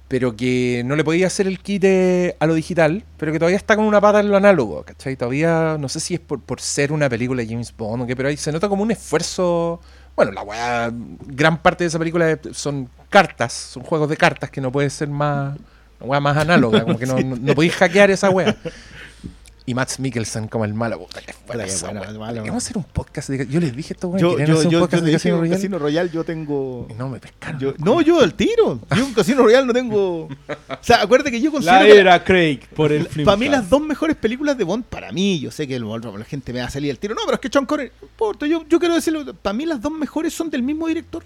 pero que no le podía hacer el quite a lo digital, pero que todavía está con una pata en lo análogo, ¿cachai? Todavía, no sé si es por, por ser una película de James Bond o qué, pero ahí se nota como un esfuerzo... Bueno, la weá, gran parte de esa película son cartas, son juegos de cartas que no puede ser más, una weá más análoga, como que no, no, no podéis hackear esa weá. Y Max Mikkelsen como el malo, puta, que buena Puta, que esa bueno, weá. el malo. Vamos a hacer un podcast de... Yo les dije esto, weón, Yo, yo, hacer un yo, podcast yo de Casino Royale. Casino Royale yo tengo... Y no me pescaron. yo- no, yo al tiro. Yo en Casino Royale no tengo... O sea, acuérdate que yo considero La que era Craig por el para mí las dos mejores películas de Bond, para mí, yo sé que el, la gente me va a salir el tiro. No, pero es que Sean Connery, no importa, yo, yo quiero decirlo, para mí las dos mejores son del mismo director.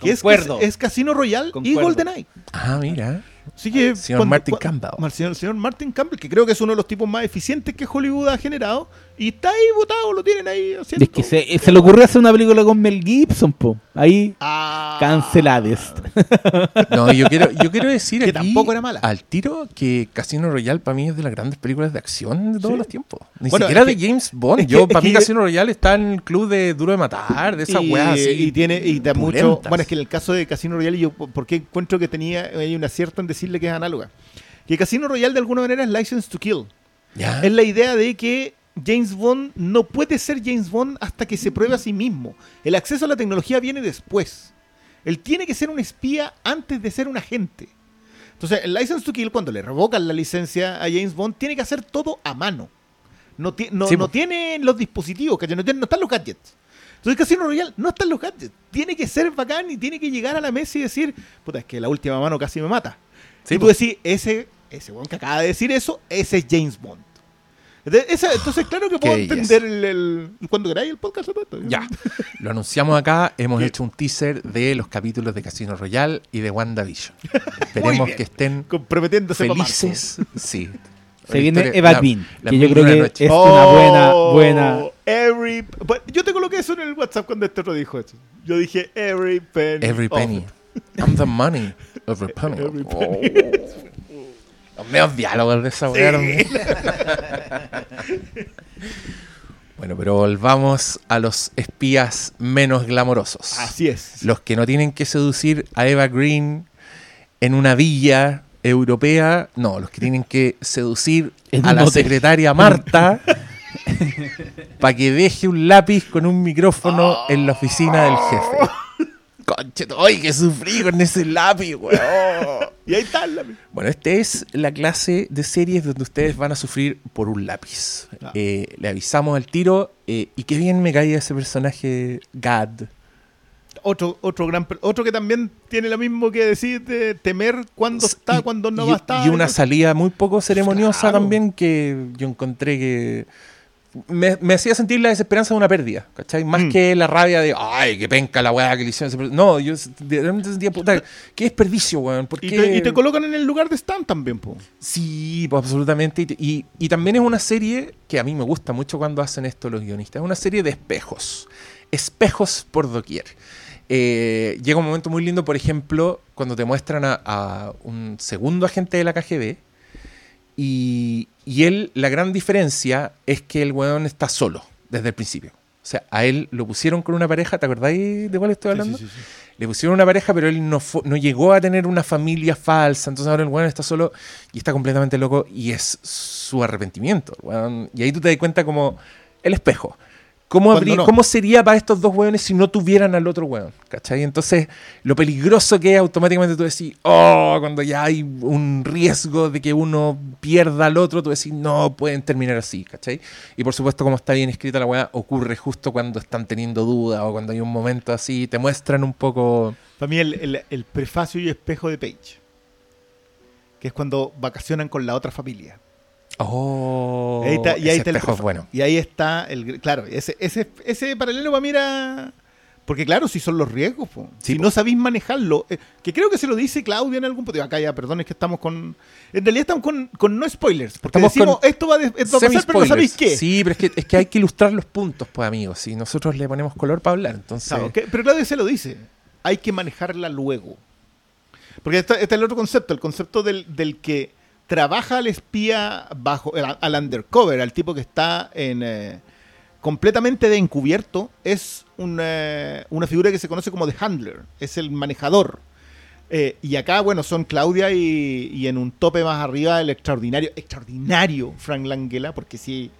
Que es, es Casino Royale y Concuerdo. GoldenEye. Ah, mira. Así que Señor Martin Campbell. El señor, señor Martin Campbell, que creo que es uno de los tipos más eficientes que Hollywood ha generado. Y está ahí votado, lo tienen ahí haciendo. Es que se, se le ocurrió hacer una película con Mel Gibson, po. Ahí Ah. cancelades. No, yo quiero, yo quiero decir Que aquí, tampoco era mala. al tiro que Casino Royale para mí es de las grandes películas de acción de todos Sí. los tiempos. Ni Bueno, siquiera de que- James Bond. yo, para mí que- Casino Royale está en el club de Duro de Matar, de esas y, weas así. y tiene y da mucho bueno es que en el caso de Casino Royale yo porque encuentro que tenía hay un acierto en decirle que es análoga que Casino Royale de alguna manera es License to Kill ¿Ya? es la idea de que James Bond no puede ser James Bond hasta que se pruebe a sí mismo el acceso a la tecnología viene después él tiene que ser un espía antes de ser un agente entonces el License to Kill cuando le revocan la licencia a James Bond tiene que hacer todo a mano no, ti- no, Sí, no po. tiene los dispositivos. No, tiene- no están los gadgets. Entonces Casino Royale no están los gadgets. Tiene que ser bacán y tiene que llegar a la mesa y decir, puta, es que la última mano casi me mata. Sí, y tú decís, ese, ese weón que acaba de decir eso, ese es James Bond. Entonces, esa- entonces, claro que puedo Qué entender el, el- cuando queráis el podcast. ¿no? Ya, lo anunciamos acá. Hemos hecho un teaser de los capítulos de Casino Royale y de WandaVision. Esperemos que estén Comprometiéndose felices. Sí. Se viene historia- Eva la- Green, la que yo creo que noche. es una buena, Oh, buena. Every. Bueno, Yo te coloqué eso en el WhatsApp cuando este otro dijo eso. Yo dije every penny. Every of penny. I'm the money. Every penny. Every Oh. Los medios diálogos de esa weá. bueno, pero volvamos a los espías menos glamorosos. Así es. Los que no tienen que seducir a Eva Green en una villa europea. No, los que tienen que seducir En a la hotel. secretaria Marta para que deje un lápiz con un micrófono en la oficina del jefe. Concheto, ¡ay, que sufrí con ese lápiz, weón! Y ahí está la. Bueno, esta es la clase de series donde ustedes van a sufrir por un lápiz. Ah. Eh, le avisamos al tiro eh, y qué bien me caía ese personaje Gad. Otro, otro gran. Otro que también tiene lo mismo que decir de temer cuándo está, cuándo no y- va a estar. Y una salida muy poco ceremoniosa Claro. también que yo encontré que me, me hacía sentir la desesperanza de una pérdida, ¿cachai? Más Mm. que la rabia de, ay, que penca la weá que le hicieron. a ese per-". No, yo de repente sentía, puta, qué desperdicio, weón. ¿Por Y qué? te, y te colocan en el lugar de Stan también, po. Sí, pues absolutamente. Y, y- y también es una serie que a mí me gusta mucho cuando hacen esto los guionistas. Es una serie de espejos. Espejos por doquier. Eh, llega un momento muy lindo, por ejemplo, cuando te muestran a, a un segundo agente de la KGB. Y, y él, la gran diferencia es que el weón está solo desde el principio. O sea, a él lo pusieron con una pareja, ¿te acordáis de cuál estoy hablando? Sí, sí, sí. Le pusieron una pareja, pero él no, no llegó a tener una familia falsa. Entonces ahora el weón está solo y está completamente loco y es su arrepentimiento. weón. Y ahí tú te das cuenta como el espejo. ¿Cómo, habría- no. ¿Cómo sería para estos dos weones si no tuvieran al otro weón? ¿Cachai? Entonces, lo peligroso que es automáticamente tú decís, oh, cuando ya hay un riesgo de que uno pierda al otro, tú decís, no, pueden terminar así, ¿cachai? Y por supuesto, como está bien escrita la weá, ocurre justo cuando están teniendo dudas o cuando hay un momento así, te muestran un poco... Para mí, el, el- el prefacio y espejo de Page. Que es cuando vacacionan con la otra familia. Oh, Ahí está- y ahí ese está el es bueno. Y ahí está el. Claro, ese, ese, ese paralelo para mí era. Porque claro, si son los riesgos, po. Sí, si po. no sabéis manejarlo, eh, que creo que se lo dice Claudia en algún punto. Acá ya, perdón, es que estamos con... En realidad estamos con, con no spoilers, porque Estamos decimos, con esto va, de- esto va a pasar, pero no sabéis qué. Sí, pero es que, es que hay que ilustrar los puntos, pues, amigos. Y nosotros le ponemos color para hablar. Entonces, Claro, pero Claudia se lo dice. Hay que manejarla luego. Porque este, este es el otro concepto, el concepto del, del que trabaja al espía bajo, al, al undercover, al tipo que está en eh, completamente de encubierto, es una, una figura que se conoce como the handler, es el manejador. Eh, y acá, bueno, son Claudia y, y en un tope más arriba el extraordinario, extraordinario Frank Langella, porque sí,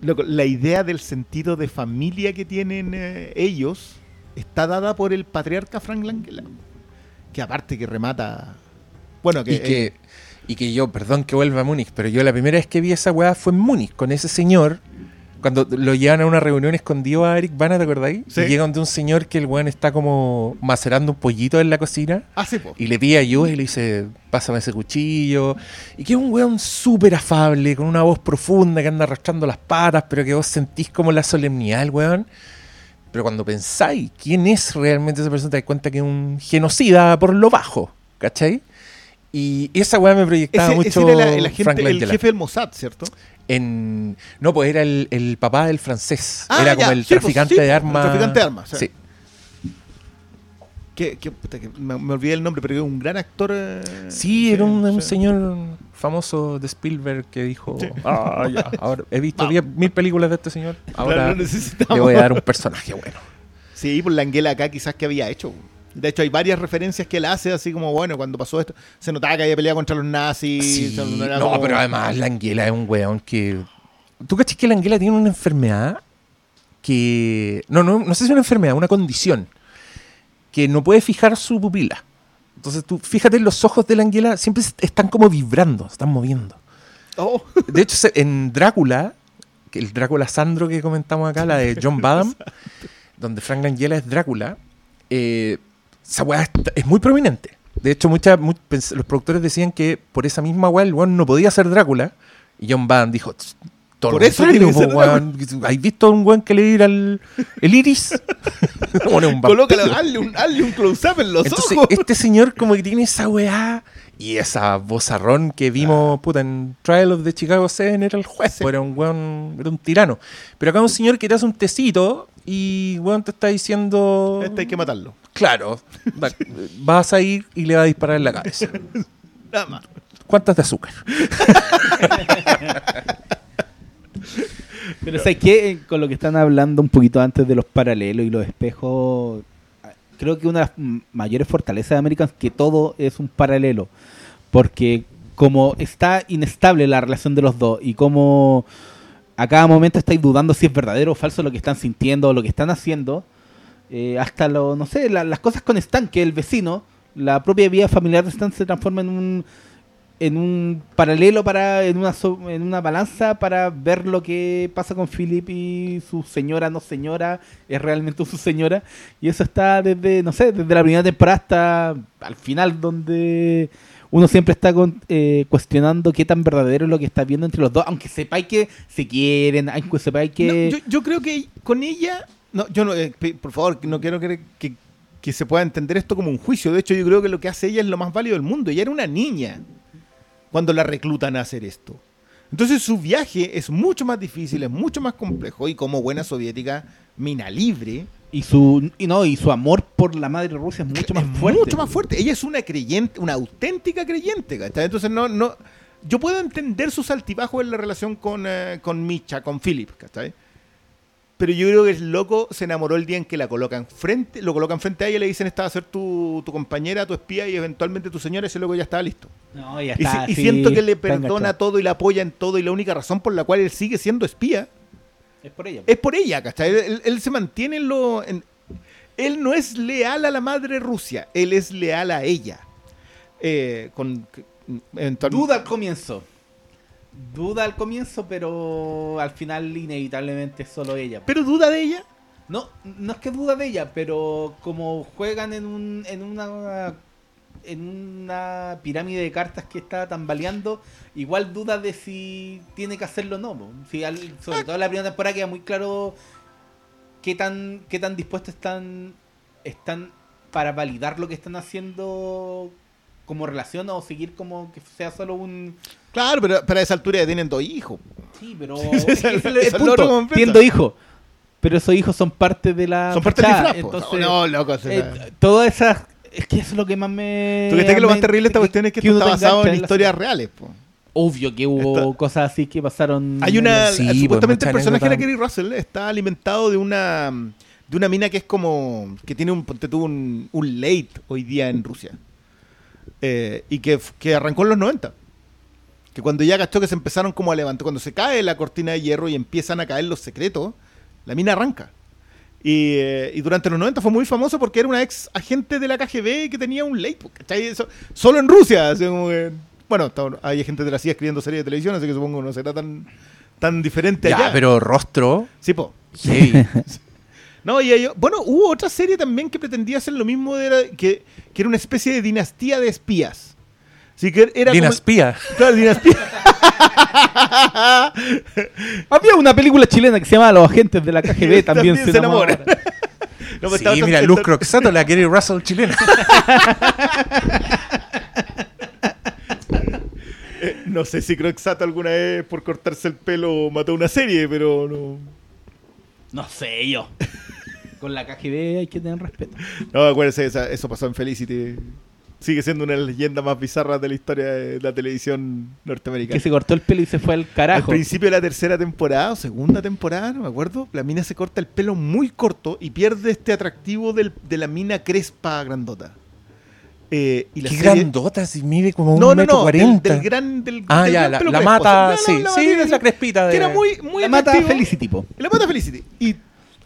loco, la idea del sentido de familia que tienen eh, ellos está dada por el patriarca Frank Langella, que aparte que remata... Bueno, que... y, que, y que yo, perdón que vuelva a Múnich, pero yo la primera vez que vi esa weá fue en Múnich, con ese señor. Cuando lo llevan a una reunión escondido a Eric Bana, ¿te acordáis? Sí. Y llega donde un señor que el weón está como macerando un pollito en la cocina. hace poco. Y le pide ayuda y le dice, pásame ese cuchillo. Y que es un weón súper afable, con una voz profunda que anda arrastrando las patas, pero que vos sentís como la solemnidad del weón. Pero cuando pensáis quién es realmente esa persona, te das cuenta que es un genocida por lo bajo, ¿cachai? Y esa weá me proyectaba Ese, ese mucho era la- el, agente, Frank el jefe del Mossad, ¿cierto? En, no, pues era el, el papá del francés. Ah, era ya, como el sí, pues, traficante sí, de pues, el armas. traficante de armas, sí. Sí. Que, que- puta, que me, me olvidé el nombre, pero es un gran actor. eh, Sí, era un, señor famoso de Spielberg que dijo, ah, ya, ahora he visto Vamos. diez mil películas de este señor, ahora Claro, le voy a dar un personaje bueno. Sí, por Langella acá quizás que había hecho. De hecho, hay varias referencias que él hace, así como, bueno, cuando pasó esto, se notaba que había peleado contra los nazis. Sí, no como- pero además Languela es un weón que... ¿Tú cachas que Languela tiene una enfermedad que... No, no, no sé si es una enfermedad, una condición que no puede fijar su pupila. Entonces tú fíjate en los ojos de Languela, siempre est- están como vibrando, están moviendo. Oh, De hecho, en Drácula, el Drácula Sandro que comentamos acá, la de John Badham, donde Frank Langella es Drácula, eh, esa weá está- es muy prominente. De hecho, muchas los productores decían que por esa misma weá el weón no podía ser Drácula. Y John Badham dijo, "Tss, todo Por eso weón. ¿Has visto a un weón que le ir al el iris? Un colócalo, hazle un, un close-up en los Entonces, ojos. este señor como que tiene esa weá Y esa vozarrón que vimos puta, en Trial of the Chicago 7 era el juez, Sí. pues, era un weón, era un tirano. Pero acá un señor que te hace un tecito y weón te está diciendo. Este hay que matarlo. Claro, va- vas a ir y le va a disparar en la cabeza. Nada más. ¿Cuántas de azúcar? Pero ¿sabes qué? Eh, Con lo que están hablando un poquito antes de los paralelos y los espejos, ah, creo que una de las mayores fortalezas de Americans es que todo es un paralelo. Porque como está inestable la relación de los dos y como a cada momento estáis dudando si es verdadero o falso lo que están sintiendo o lo que están haciendo, eh, hasta lo, no sé, la- las cosas con Stan, que el vecino, la propia vida familiar de Stan se transforma en un en un paralelo para en una en una balanza para ver lo que pasa con Philip y su señora no señora es realmente su señora. Y eso está desde no sé desde la primera temporada hasta al final donde uno siempre está con- eh, cuestionando qué tan verdadero es lo que está viendo entre los dos aunque sepáis que se quieren aunque sepáis que No, yo, yo creo que con ella. No, yo no, eh, por favor, no quiero que, que- que se pueda entender esto como un juicio. De hecho, yo creo que lo que hace ella es lo más válido del mundo. Ella era una niña cuando la reclutan a hacer esto. Entonces su viaje es mucho más difícil, es mucho más complejo y como buena soviética, mina libre, y su y no y su amor por la madre Rusia es mucho más es fuerte Mucho más fuerte. Ella es una creyente, una auténtica creyente, ¿cachai? Entonces no, no. Yo puedo entender sus altibajos en la relación con, eh, con Micha, con Philip, ¿cachai? Pero yo creo que el loco se enamoró el día en que la colocan frente, lo colocan frente a ella y le dicen esta va a ser tu, tu compañera, tu espía y eventualmente tu señora, ese loco ya estaba listo. No, ya Y, está, si- y sí, siento que le perdona todo y la apoya en todo y la única razón por la cual él sigue siendo espía es por ella es por ella, ¿cachai? Él, él se mantiene en lo... en- él no es leal a la madre Rusia, él es leal a ella. Eh, con, Duda al comienzo. Duda al comienzo, pero al final inevitablemente es solo ella. Pero duda de ella. No, no es que duda de ella, pero como juegan en un, en una en una pirámide de cartas que está tambaleando, igual duda de si tiene que hacerlo o no. po. Si al- sobre todo en la primera temporada queda muy claro qué tan qué tan dispuestos están están para validar lo que están haciendo como relación o seguir como que sea solo un Claro, pero para esa altura ya tienen dos hijos. Sí, pero completa. Tiendo hijos. Pero esos hijos son parte de la. Son parte del disfraz. Entonces, No, no, loco. eh, todas esas. Es que eso es lo que más me. ¿Tú crees que lo más terrible de esta cuestión es que, esto está basado en historias reales? po? Obvio que hubo Esta- cosas así que pasaron. Hay una. Sí, pues, supuestamente mucha el personaje de. Kerry Russell está alimentado de una. De una mina que es como. que tiene un. ponte tú, un, un late hoy día en Rusia. Eh, y que, que arrancó en los 90. Que cuando ya cachó que se empezaron como a levantar. Cuando se cae la cortina de hierro y empiezan a caer los secretos, la mina arranca. Y, eh, y durante los 90 fue muy famoso porque era una ex agente de la KGB que tenía un. Eso- solo en Rusia. así como que- bueno, hay gente de la CIA escribiendo series de televisión, así que supongo que no será tan, tan diferente Ya, allá. pero rostro. Sí, po. heavy. No, y hay- bueno, hubo otra serie también que pretendía hacer lo mismo, de que, que era una especie de dinastía de espías. Así que era como- Dinaspía. Claro, dinastía. Había una película chilena que se llama Los agentes de la KGB. también, se, enamoran. enamoran. No, sí, mira, Luz Croxato, la Kerry Russell chilena. eh, no sé si Croxato alguna vez por cortarse el pelo mató una serie, pero no. No sé yo. Con la KGB hay que tener respeto. No, acuérdense, eso pasó en Felicity. Sigue siendo una de las leyendas más bizarras de la historia de la televisión norteamericana. Que se cortó el pelo y se fue al Al carajo. principio de la tercera temporada o segunda temporada, no me acuerdo, la mina se corta el pelo muy corto y pierde este atractivo del- de la mina crespa grandota. Eh, y la Qué serie- grandota, si mide como un No, no, metro no, del, cuarenta. del gran... Del, Ah, del ya, gran la, pelo la crespo. mata, No, no, sí, la sí, es la crespita de... Que era muy, muy la mata. Felicity, po. La mata Felicity. Y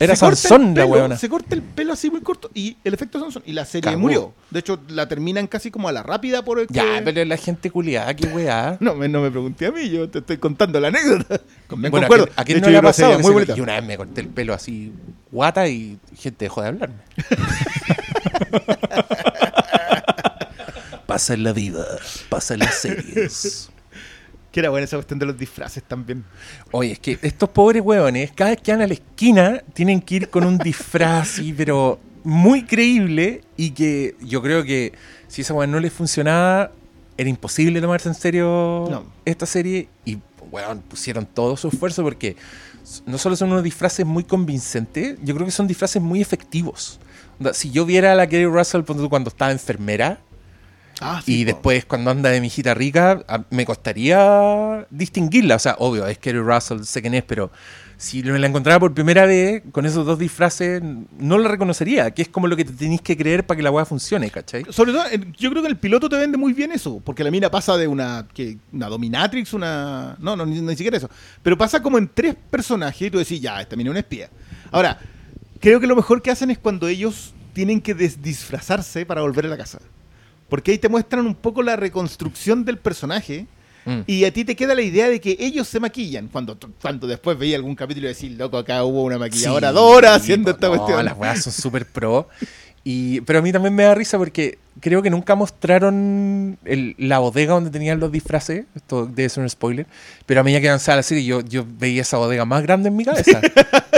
Era se corta Sansón, la weona. Se corta el pelo así muy corto y el efecto Sansón. Y la serie Cagó. murió. De hecho, la terminan casi como a la rápida por el que- Ya, pero la gente culiada, qué weá. No me, no me pregunté a mí, yo te estoy contando la anécdota. Me Bueno, concuerdo. ¿a quién- ¿a De quién hecho, no le yo ha que pasado? Muy Ese- bonita. Y una vez me corté el pelo así, guata, y gente dejó de hablarme. pasa en la vida, pasa en las series. Que era buena esa cuestión de los disfraces también. Oye, es que estos pobres huevones, cada vez que van a la esquina, tienen que ir con un disfraz, pero muy creíble, y que yo creo que si esa weá no les funcionaba, era imposible tomarse en serio No. esta serie y, weón, pusieron todo su esfuerzo porque no solo son unos disfraces muy convincentes, yo creo que son disfraces muy efectivos. Si yo viera a la Kerry Russell cuando estaba enfermera Ah, y po. después cuando anda de mi hijita rica, a- me costaría distinguirla. O sea, obvio, es Kerry Russell, sé quién es, pero si me la encontrara por primera vez con esos dos disfraces, no la reconocería, que es como lo que te tenéis que creer para que la weá funcione, ¿cachai? Sobre todo, yo creo que el piloto te vende muy bien eso, porque la mina pasa de una, que, una dominatrix, una... No, no, ni, ni siquiera eso. Pero pasa como en tres personajes y tú decís, ya, esta mina es una espía. Ahora, creo que lo mejor que hacen es cuando ellos tienen que des- disfrazarse para volver a la casa. Porque ahí te muestran un poco la reconstrucción del personaje Mm. y a ti te queda la idea de que ellos se maquillan. Cuando, cuando después veía algún capítulo y decís, loco, acá hubo una maquilladora Sí, horas haciendo esta no, cuestión. las weas son súper pro. Y, pero a mí también me da risa porque creo que nunca mostraron el- la bodega donde tenían los disfraces. Esto debe ser un spoiler. Pero a medida que avanzaba la serie, yo, yo veía esa bodega más grande en mi cabeza.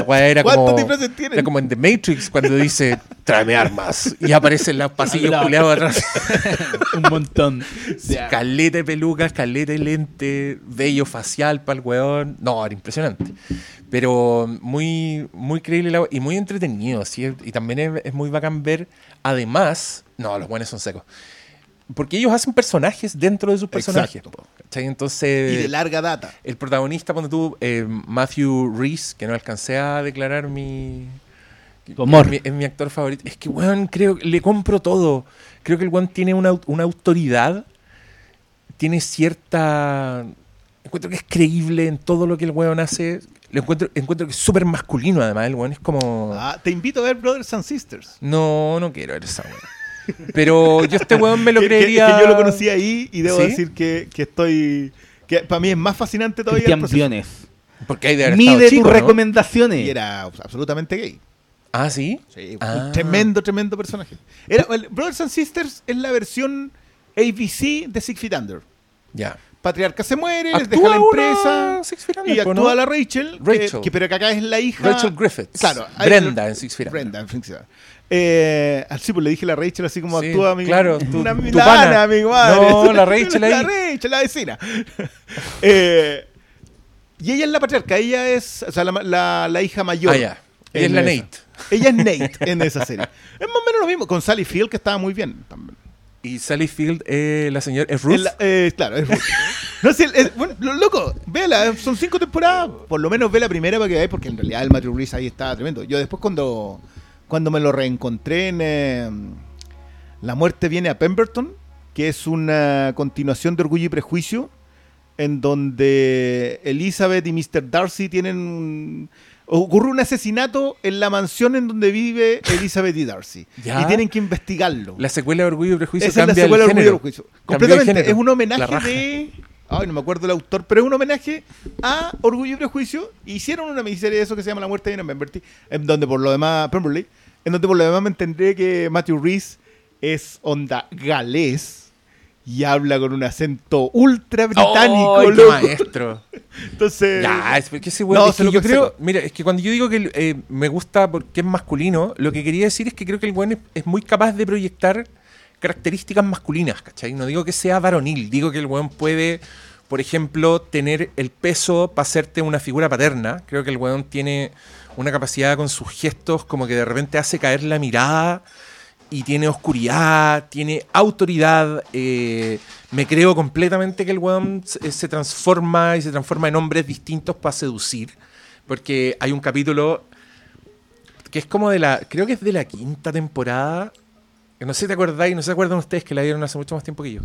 Era ¿Cuántos como, disfraces tienen? era como en The Matrix cuando dice, tráeme armas. Y aparecen los pasillos culeados atrás. Un montón. Sí, caleta de pelucas, caleta de lente, vello facial para el weón. No, era impresionante. Pero muy, muy creíble y muy entretenido. ¿sí? Y también es, es muy bacán ver, además, no, los buenos son secos. Porque ellos hacen personajes dentro de sus personajes. Entonces, Y de larga data. el protagonista, cuando tú, eh, Matthew Reese, que no alcancé a declarar mi. Amor. Es mi, es mi actor favorito. Es que, weón, creo que le compro todo. Creo que el weón tiene una, una autoridad, tiene cierta. Encuentro que es creíble en todo lo que el weón hace. Lo encuentro, encuentro que es súper masculino, además. El weón es como. Ah, te invito a ver Brothers and Sisters. No, no quiero ver esa weón. Pero yo este weón me lo Que- que- creería. que yo lo conocí ahí y debo ¿Sí? decir que, que estoy. que para mí es más fascinante todavía el Cristian. Briones. Porque hay de haber Mide chico, tus ¿no? recomendaciones. Y era absolutamente gay. Ah, sí. Sí, Ah. un tremendo, tremendo personaje. Era, el Brothers and Sisters es la versión ABC de Six Feet Under. Ya. Patriarca se muere, les Actúa deja la empresa y ¿no? actúa la Rachel, que- Rachel. Que, pero que acá es la hija Rachel Griffiths. Claro, Brenda en Six Feet Under. Brenda en Six Feet Under. Eh, así pues le dije la Rachel así como Sí, actúa mi claro, tu- una tu pana. mi madre. No, la Rachel la ahí. Rachel, la vecina. Eh, y ella es la patriarca, ella es o sea, la, la- la hija mayor. Ah. Ella es la esa. Nate. Ella es Nate en esa serie. Es más o menos lo mismo con Sally Field, que estaba muy bien también. Y Sally Field, eh, la señora, es Ruth. Eh, claro, es Ruth. No sé, loco, vela, son cinco temporadas. Por lo menos ve la primera para que veáis, porque en realidad el Matthew Reese ahí estaba tremendo. Yo después cuando, cuando me lo reencontré en eh, La muerte viene a Pemberton, que es una continuación de Orgullo y Prejuicio, en donde Elizabeth y Mr. Darcy tienen... un- Ocurre un asesinato en la mansión en donde vive Elizabeth y Darcy. Ya. Y tienen que investigarlo. La secuela de Orgullo y Prejuicio Esa es la secuela el de Orgullo y. Prejuicio. Completamente. Es un homenaje de. Ay, no me acuerdo el autor, pero es un homenaje a Orgullo y Prejuicio. Hicieron una miniserie de eso que se llama La muerte de Pemberley, en donde por lo demás. Pemberley, en donde por lo demás me entenderé que Matthew Reese es onda galés y habla con un acento ultra británico, ¡Ay, qué loco. maestro! Entonces. Ya, es porque ese weón. No, es que lo yo creo. Mira, es que cuando yo digo que eh, me gusta porque es masculino, lo que quería decir es que creo que el weón es, es muy capaz de proyectar características masculinas, ¿cachai? No digo que sea varonil, digo que el weón puede, por ejemplo, tener el peso para hacerte una figura paterna. Creo que el weón tiene una capacidad con sus gestos, como que de repente hace caer la mirada y tiene oscuridad, tiene autoridad. eh, me creo completamente que el weón se, se transforma y se transforma en hombres distintos para seducir. Porque hay un capítulo que es como de la. Creo que es de la quinta temporada. No sé si te acordáis, no se acuerdan ustedes que la vieron hace mucho más tiempo que yo.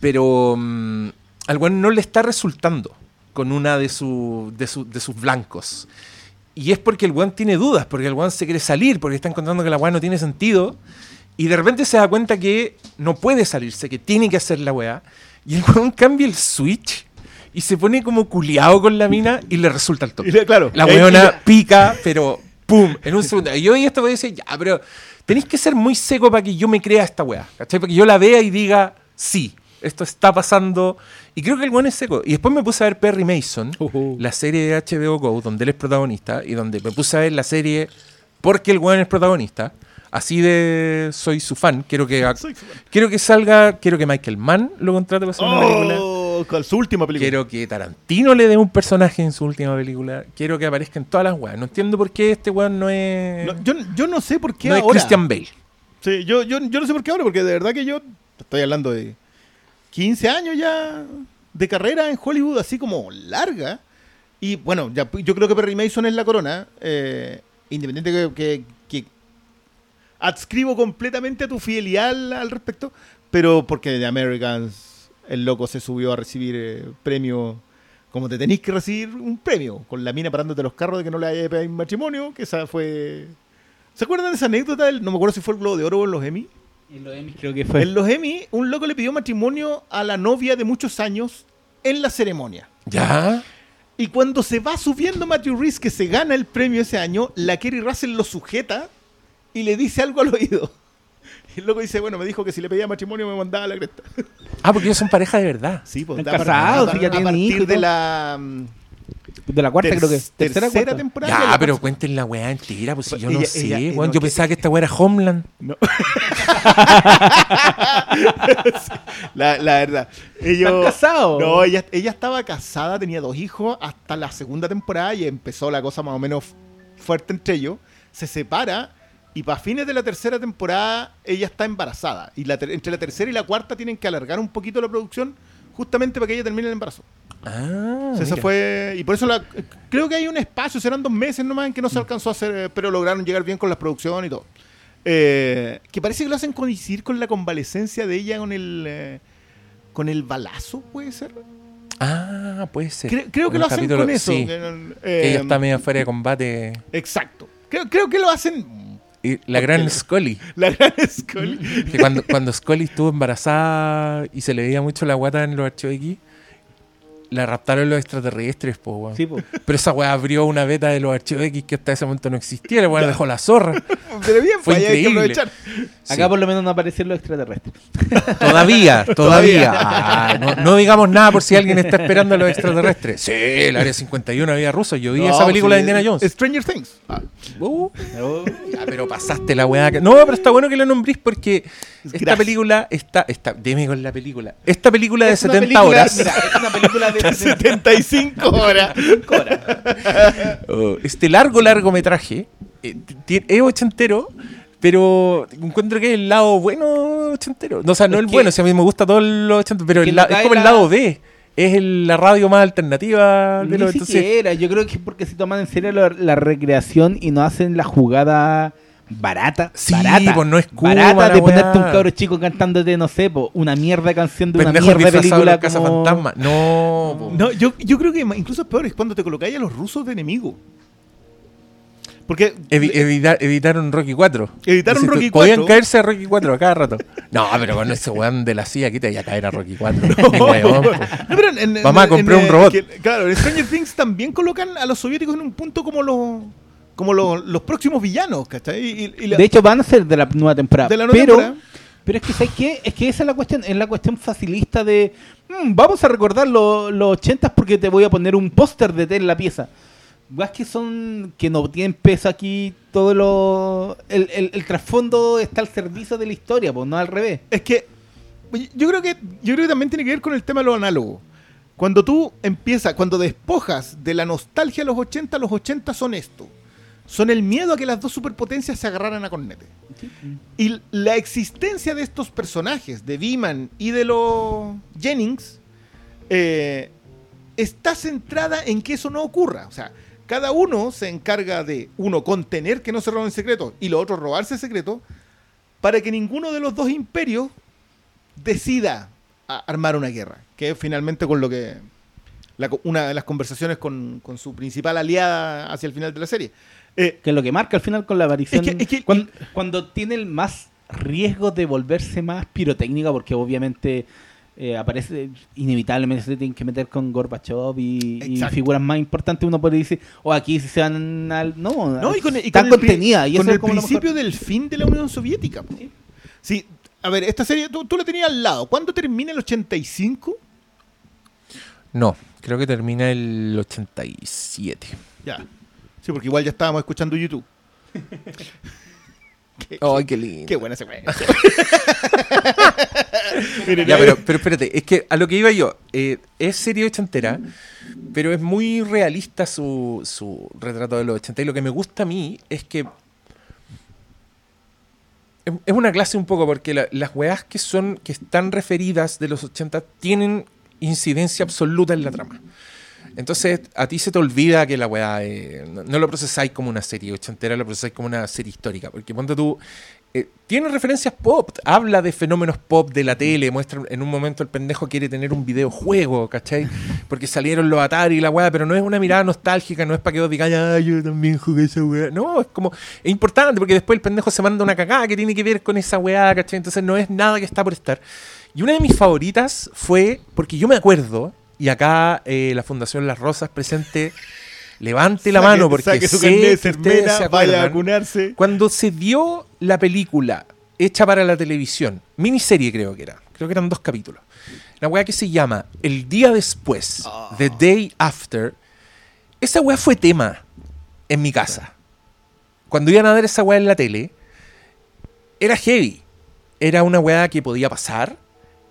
Pero mm, al weón no le está resultando con una de, su- de, su- de sus blancos. Y es porque el weón tiene dudas, porque el weón se quiere salir, porque está encontrando que la weá no tiene sentido. Y de repente se da cuenta que no puede salirse, que tiene que hacer la weá. Y el weón cambia el switch y se pone como culiado con la mina y le resulta el toque. Claro. La weona la- pica, pero ¡pum! En un segundo. Y yo y esto voy a decir, ya, pero tenéis que ser muy seco para que yo me crea esta weá. ¿Cachai? Para que yo la vea y diga, sí, esto está pasando. Y creo que el weón es seco. Y después me puse a ver Perry Mason, Ujú. la serie de HBO Go, donde él es protagonista, y donde me puse a ver la serie porque el weón es protagonista. Así de soy su fan. Quiero que, fan. quiero que salga, quiero que Michael Mann lo contrate para hacer una película. Oh, con su última película. Quiero que Tarantino le dé un personaje en su última película. Quiero que aparezca en todas las weas. No entiendo por qué este weón no es. No, yo, yo no sé por qué no es. Christian Bale. Sí, yo, yo, yo no sé por qué ahora, porque de verdad que yo estoy hablando de 15 años ya de carrera en Hollywood, así como larga. Y bueno, ya, yo creo que Perry Mason es la corona. eh, independiente que- que adscribo completamente a tu fidelidad al, al respecto, pero porque de Americans el loco se subió a recibir eh, premio como te tenéis que recibir un premio, con la mina parándote los carros de que no le haya pegado en matrimonio, que esa fue... ¿Se acuerdan de esa anécdota? del- no me acuerdo si fue el Globo de Oro o en los Emmy. En los Emmys creo que fue. En los Emmy, un loco le pidió matrimonio a la novia de muchos años en la ceremonia. ¿Ya? Y cuando se va subiendo Matthew Reese, que se gana el premio ese año, la Kerry Russell lo sujeta y le dice algo al oído. Y el loco dice, bueno, me dijo que si le pedía matrimonio me mandaba a la cresta. Ah, porque ellos son pareja de verdad. Sí, pues Están casados, ya a tienen partir hijos de la De la cuarta, ter- creo que. tercera, Tercera, cuarta. temporada. Ya, pero cuarta- cuenten la weá entera, pues si Pues yo no sé, ella- weón. no, yo que- pensaba que esta weá era Homeland. No. la, la verdad. Ellos, ¿Están casados? No, ella, ella estaba casada, tenía dos hijos hasta la segunda temporada y empezó la cosa más o menos fuerte entre ellos. Se separa y para fines de la tercera temporada ella está embarazada. Y la entre la tercera y la cuarta tienen que alargar un poquito la producción justamente para que ella termine el embarazo. Ah, O sea, esa mira. fue. Y por eso la, creo que hay un espacio, serán dos meses nomás en que no se alcanzó a hacer, eh, pero lograron llegar bien con la producción y todo. Eh, que parece que lo hacen coincidir con la convalecencia de ella con el. eh, con el balazo, puede ser. Ah, puede ser. Cre- creo que lo hacen capítulo- con eso. sí, eh, ella está medio fuera de combate. Exacto. Creo, creo que lo hacen. Y la gran Scully. La gran Scully. Que cuando, cuando Scully estuvo embarazada y se le veía mucho la guata en los archivos X, la raptaron los extraterrestres, po, weón. Sí, po. Pero esa weá abrió una beta de los archivos X que hasta ese momento no existía. La weá dejó la zorra. Pero bien, Fue pues, ahí hay que increíble. aprovechar. Acá Sí. por lo menos no aparecieron los extraterrestres. Todavía, todavía. Todavía. Ah, no, no digamos nada por si alguien está esperando a los extraterrestres. Sí, el área 51 había rusos. Yo vi No, esa película sí, de Indiana Jones. Stranger Things. Ah, Uh, ya, pero pasaste la weá. que- No, pero está bueno que lo nombrís porque esta Gracias. película está, está. Dime con la película. Esta película de Es una 70 película- horas. Mira, es una película de 75 horas. 75 horas. oh, este largo largometraje eh, es ochentero. Pero encuentro que es el lado bueno ochentero. No, o sea, no Es el que- bueno, si a mí me gusta todo lo ochentero, pero el la- es como el la- lado B. Es el- la radio más alternativa de Ni entonces. siquiera, yo creo que es porque se toman en serio la, la recreación y no hacen la jugada barata. Sí, barata, pues no es barata de ponerte un cabro chico cantándote, no sé, po, una mierda canción de una Pendejos mierda de disfrazados de película los como... cazafantasmas. No, po. No, yo, yo creo que incluso es peor es cuando te colocáis a los rusos de enemigo. Porque Evi- evita- evitaron Rocky 4. Evitaron Decís tú, Rocky Podían 4. caerse a Rocky 4 a cada rato. No, pero con ese weón de la CIA, aquí te vaya a caer a Rocky 4. Ni No, weón, po. no, pero en- en- Mamá, en- compré en, un eh, robot. que- claro, en Stranger Things también colocan a los soviéticos en un punto como los como los, los próximos villanos, ¿cachai? Y- y la- De hecho, van a ser de la nueva temporada. de la nueva pero, temporada. pero es que, ¿sabes qué? Es que esa es la cuestión, es la cuestión facilista de "Mm, vamos a recordar lo- los ochentas porque te voy a poner un póster de té en la pieza. Weas que son, que no tienen peso aquí, todo lo. El, el- el trasfondo está al servicio de la historia, pues no al revés. Es que yo creo que yo creo que también tiene que ver con el tema de lo análogo. Cuando tú empiezas, cuando despojas de la nostalgia a los 80, los 80 son esto. Son el miedo a que las dos superpotencias se agarraran a cornete. Y la existencia de estos personajes, de Beeman y de los Jennings, eh, está centrada en que eso no ocurra. O sea, cada uno se encarga de, uno, contener que no se roben secretos y lo otro, robarse secretos, para que ninguno de los dos imperios decida a- armar una guerra. Que es finalmente con lo que. la una de las conversaciones con, con su principal aliada hacia el final de la serie. Eh, Que es lo que marca al final con la aparición. Es que- es que- cuando, cuando tiene el más riesgo de volverse más pirotécnica, porque obviamente eh, aparece, inevitablemente se tienen que meter con Gorbachev y, figuras más importantes. Uno puede decir, o aquí se van al. No, No, y con, y con el pri- contenida. Y con eso es el como lo principio del fin de la Unión Soviética. Sí, a ver, esta serie tú, tú la tenías al lado. ¿Cuándo termina el 85? No, creo que termina el 87. Ya. Sí, porque igual ya estábamos escuchando YouTube. Ay, qué lindo. Qué buena secuencia. Ya, pero, pero espérate, es que a lo que iba yo, eh, es serie ochentera, pero es muy realista su, su retrato de los 80. Y lo que me gusta a mí es que es es una clase un poco, porque la- las weas que son, que están referidas de los 80 tienen incidencia absoluta en la trama. Entonces, a ti se te olvida que la weá eh, no, lo procesáis como una serie ochentera, lo procesáis como una serie histórica. Porque ponte tú, eh, tiene referencias pop, habla de fenómenos pop de la tele, muestra en un momento el pendejo quiere tener un videojuego, ¿cachai? Porque salieron los Atari y la weá, pero no es una mirada nostálgica, no es para que vos digáis, ah, yo también jugué esa weá. No, es como, es importante porque después el pendejo se manda una cagada que tiene que ver con esa weá, ¿cachai? Entonces no es nada que está por estar. Y una de mis favoritas fue, porque yo me acuerdo, y acá eh, la Fundación Las Rosas presente, levante la Saque- mano porque saque su sé carnet que ustedes se vaya a vacunarse. Cuando se dio la película hecha para la televisión, miniserie creo que era, creo que eran dos capítulos, la weá que se llama El Día Después, The Day After, esa weá fue tema en mi casa. Cuando iban a ver esa weá en la tele, era heavy. Era una weá que podía pasar,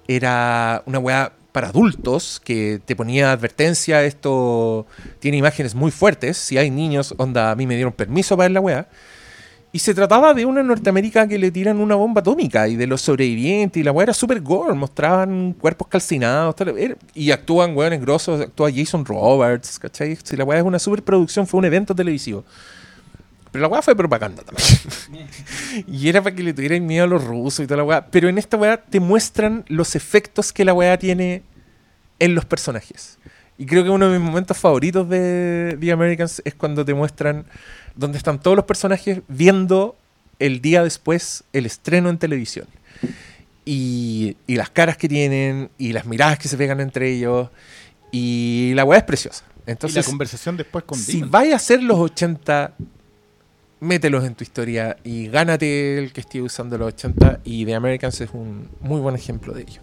era una weá para adultos que te ponía advertencia, esto tiene imágenes muy fuertes, si hay niños, onda, a mí me dieron permiso para ver la weá. Y se trataba de una Norteamérica que le tiran una bomba atómica y de los sobrevivientes. Y la weá era super gore. Mostraban cuerpos calcinados. tal, y actúan weones grosos. Actúa Jason Roberts. ¿Cachai? Si la weá es una superproducción, fue un evento televisivo. Pero la weá fue propaganda también. y era para que le tuvieran miedo a los rusos y toda la weá. Pero en esta weá te muestran los efectos que la weá tiene en los personajes. Y creo que uno de mis momentos favoritos de The Americans es cuando te muestran donde están todos los personajes viendo el día después el estreno en televisión. Y, y las caras que tienen, y las miradas que se pegan entre ellos. Y la weá es preciosa. y la Entonces, conversación después con si Dylan. vais a hacer los 80, mételos en tu historia y gánate el que esté usando los 80. Y The Americans es un muy buen ejemplo de ello.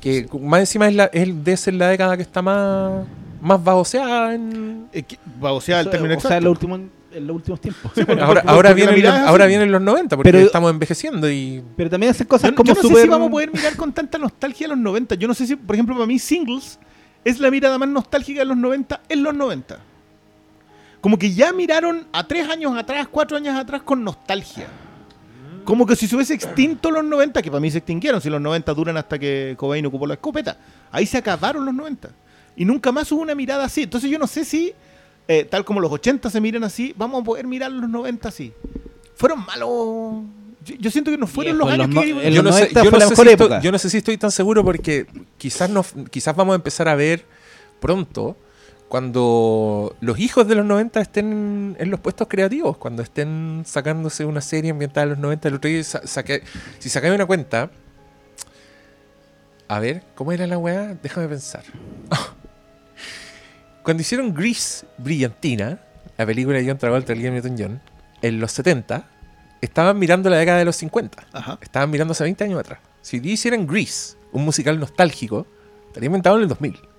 Que más encima es, la, es de ser la década que está más, más baboseada en, Eh, que- baboseada el término o sea, en exacto. los últimos, en los últimos tiempos. porque- ahora, porque ahora, la vienen, mirada los, ahora vienen los 90 porque Pero- estamos envejeciendo y Pero también hacen cosas Yo, como yo no sé si vamos a poder mirar con tanta nostalgia los 90. Yo no sé si, por ejemplo, para mí Singles es la mirada más nostálgica de los 90 en los 90. Como que ya miraron a tres años atrás, cuatro años atrás con nostalgia. Como que si se hubiese extinto los 90, que para mí se extinguieron, si los 90 duran hasta que Cobain ocupó la escopeta. Ahí se acabaron los 90. Y nunca más hubo una mirada así. Entonces yo no sé si, eh, tal como los 80 se miran así, vamos a poder mirar los 90 así. Fueron malos. Yo, yo siento que no fueron los años que... yo no, sé, 90 yo, fue no la sé mejor si estoy, época. yo no sé si estoy tan seguro porque quizás, no, quizás vamos a empezar a ver pronto cuando los hijos de los 90 estén en los puestos creativos, cuando estén sacándose una serie ambientada en los 90. El otro día sa- saqué, si sacáis una cuenta, a ver, ¿cómo era la weá? Déjame pensar. cuando hicieron Grease Brillantina, la película de John Travolta y Liam Newton-John, en los 70, estaban mirando la década de los 50. Ajá. Estaban mirando hace 20 años atrás. Si hicieran Grease, un musical nostálgico, estaría inventado en el 2000.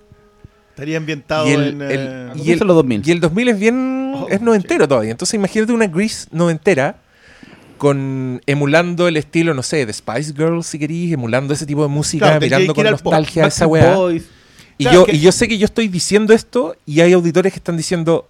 Estaría ambientado Y el, en... el- eh, y, el, los 2000. y el 2000 es bien Oh, es noventero todavía. Entonces imagínate una Grease noventera con emulando el estilo, no sé, de Spice Girls si querís, emulando ese tipo de música, Claro, mirando con pop. nostalgia a esa weá. Boys. Y, Claro, yo, que- y yo sé que yo estoy diciendo esto y hay auditores que están diciendo,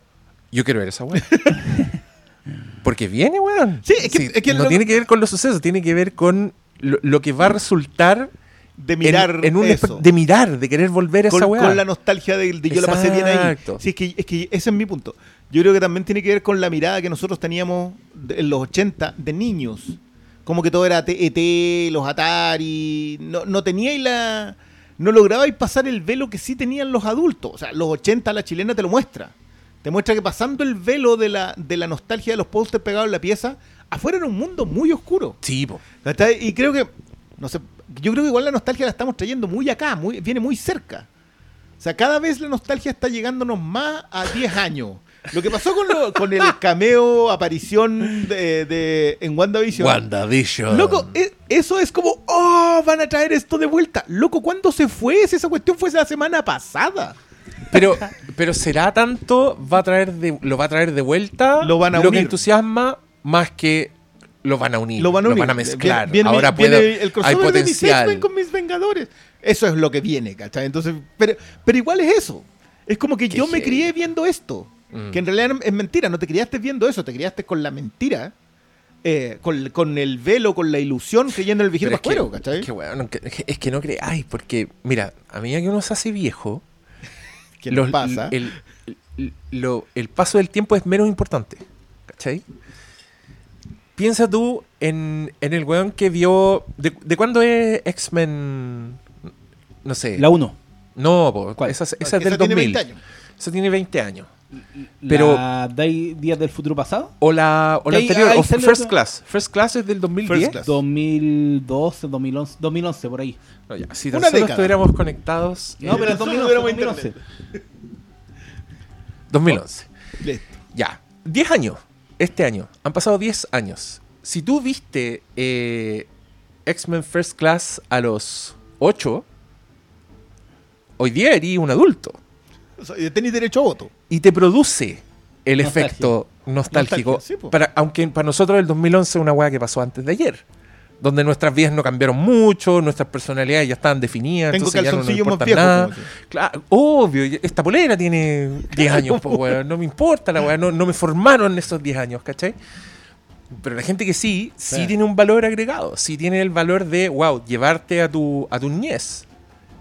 yo quiero ver esa weá. Porque viene, weón. Sí, es que- es que no lo- tiene que ver con los sucesos, tiene que ver con lo, lo que va a resultar de mirar en, un eso. de mirar, de querer volver a con, esa weá. con la nostalgia de, de yo la pasé bien ahí. Sí, es que, es que ese es mi punto. Yo creo que también tiene que ver con la mirada que nosotros teníamos en los 80 de niños. Como que todo era T- ET, los Atari. No, no teníais la. No lograbais pasar el velo que sí tenían los adultos. O sea, los 80 la chilena te lo muestra. Te muestra que pasando el velo de la, de la nostalgia de los posters pegados en la pieza, afuera era un mundo muy oscuro. Sí, po. Y creo que, no sé, yo creo que igual la nostalgia la estamos trayendo muy acá, muy, viene muy cerca. O sea, cada vez la nostalgia está llegándonos más a 10 años. Lo que pasó con, lo- con el cameo, aparición de, de- en WandaVision. WandaVision. Loco, e- eso es como, oh, van a traer esto de vuelta. Loco, ¿cuándo se fue? Si esa cuestión fue la semana pasada. Pero, pero será tanto, va a traer de, lo va a traer de vuelta Lo van a que unir. entusiasma más que lo van a unir, lo van a, unir. mezclar. Viene, Ahora viene puede, el hay crossover de mis potencial. X-Men con mis Vengadores. Eso es lo que viene, ¿cachai? Entonces, pero, pero igual es eso. Es como que Qué yo me crié viendo esto. Mm. Que en realidad es mentira, no te criaste viendo eso, te criaste con la mentira, eh, con, con el velo, con la ilusión, creyendo en el vigil Pero es que, pascuero, ¿cachai? es que, que- es que no creáis, porque, mira, a medida que uno se hace viejo, ¿Qué los- pasa? El, el- lo- el paso del tiempo es menos importante. ¿Cachai? Piensa tú en, en el weón que vio. ¿De, de cuándo es X-Men? No sé. La 1. no, po, ¿Cuál? esa, esa es del esa tiene 2000. 20 años. Esa tiene 20 años. Pero- ¿La Day- Días del Futuro Pasado? O la, o la anterior, ahí o First otro- Class. First Class es del 2010. First Class. 2012, 2011, 2011 por ahí. No, ya, Si tan Una solo estuviéramos conectados. No, pero Nosotros 2011. tuviéramos 2011. 2011. Listo. Ya, 10 años. Este año. Han pasado 10 años. Si tú viste eh, X-Men First Class a los 8, hoy día eres un adulto. O sea, derecho a voto. Y te produce el Nostalgia. efecto nostálgico. Nostalgia, sí, po. para, aunque para nosotros el 2011 es una weá que pasó antes de ayer. Donde nuestras vidas no cambiaron mucho, nuestras personalidades ya estaban definidas. Tengo ya no calzoncillos más viejos. nada. Claro, obvio, esta polera tiene 10 años, pues, weón. No me importa la weá, no, no me formaron esos 10 años, ¿cachai? Pero la gente que sí, sí, Sí. tiene un valor agregado, sí tiene el valor de, wow, llevarte a tu, a tu niñez,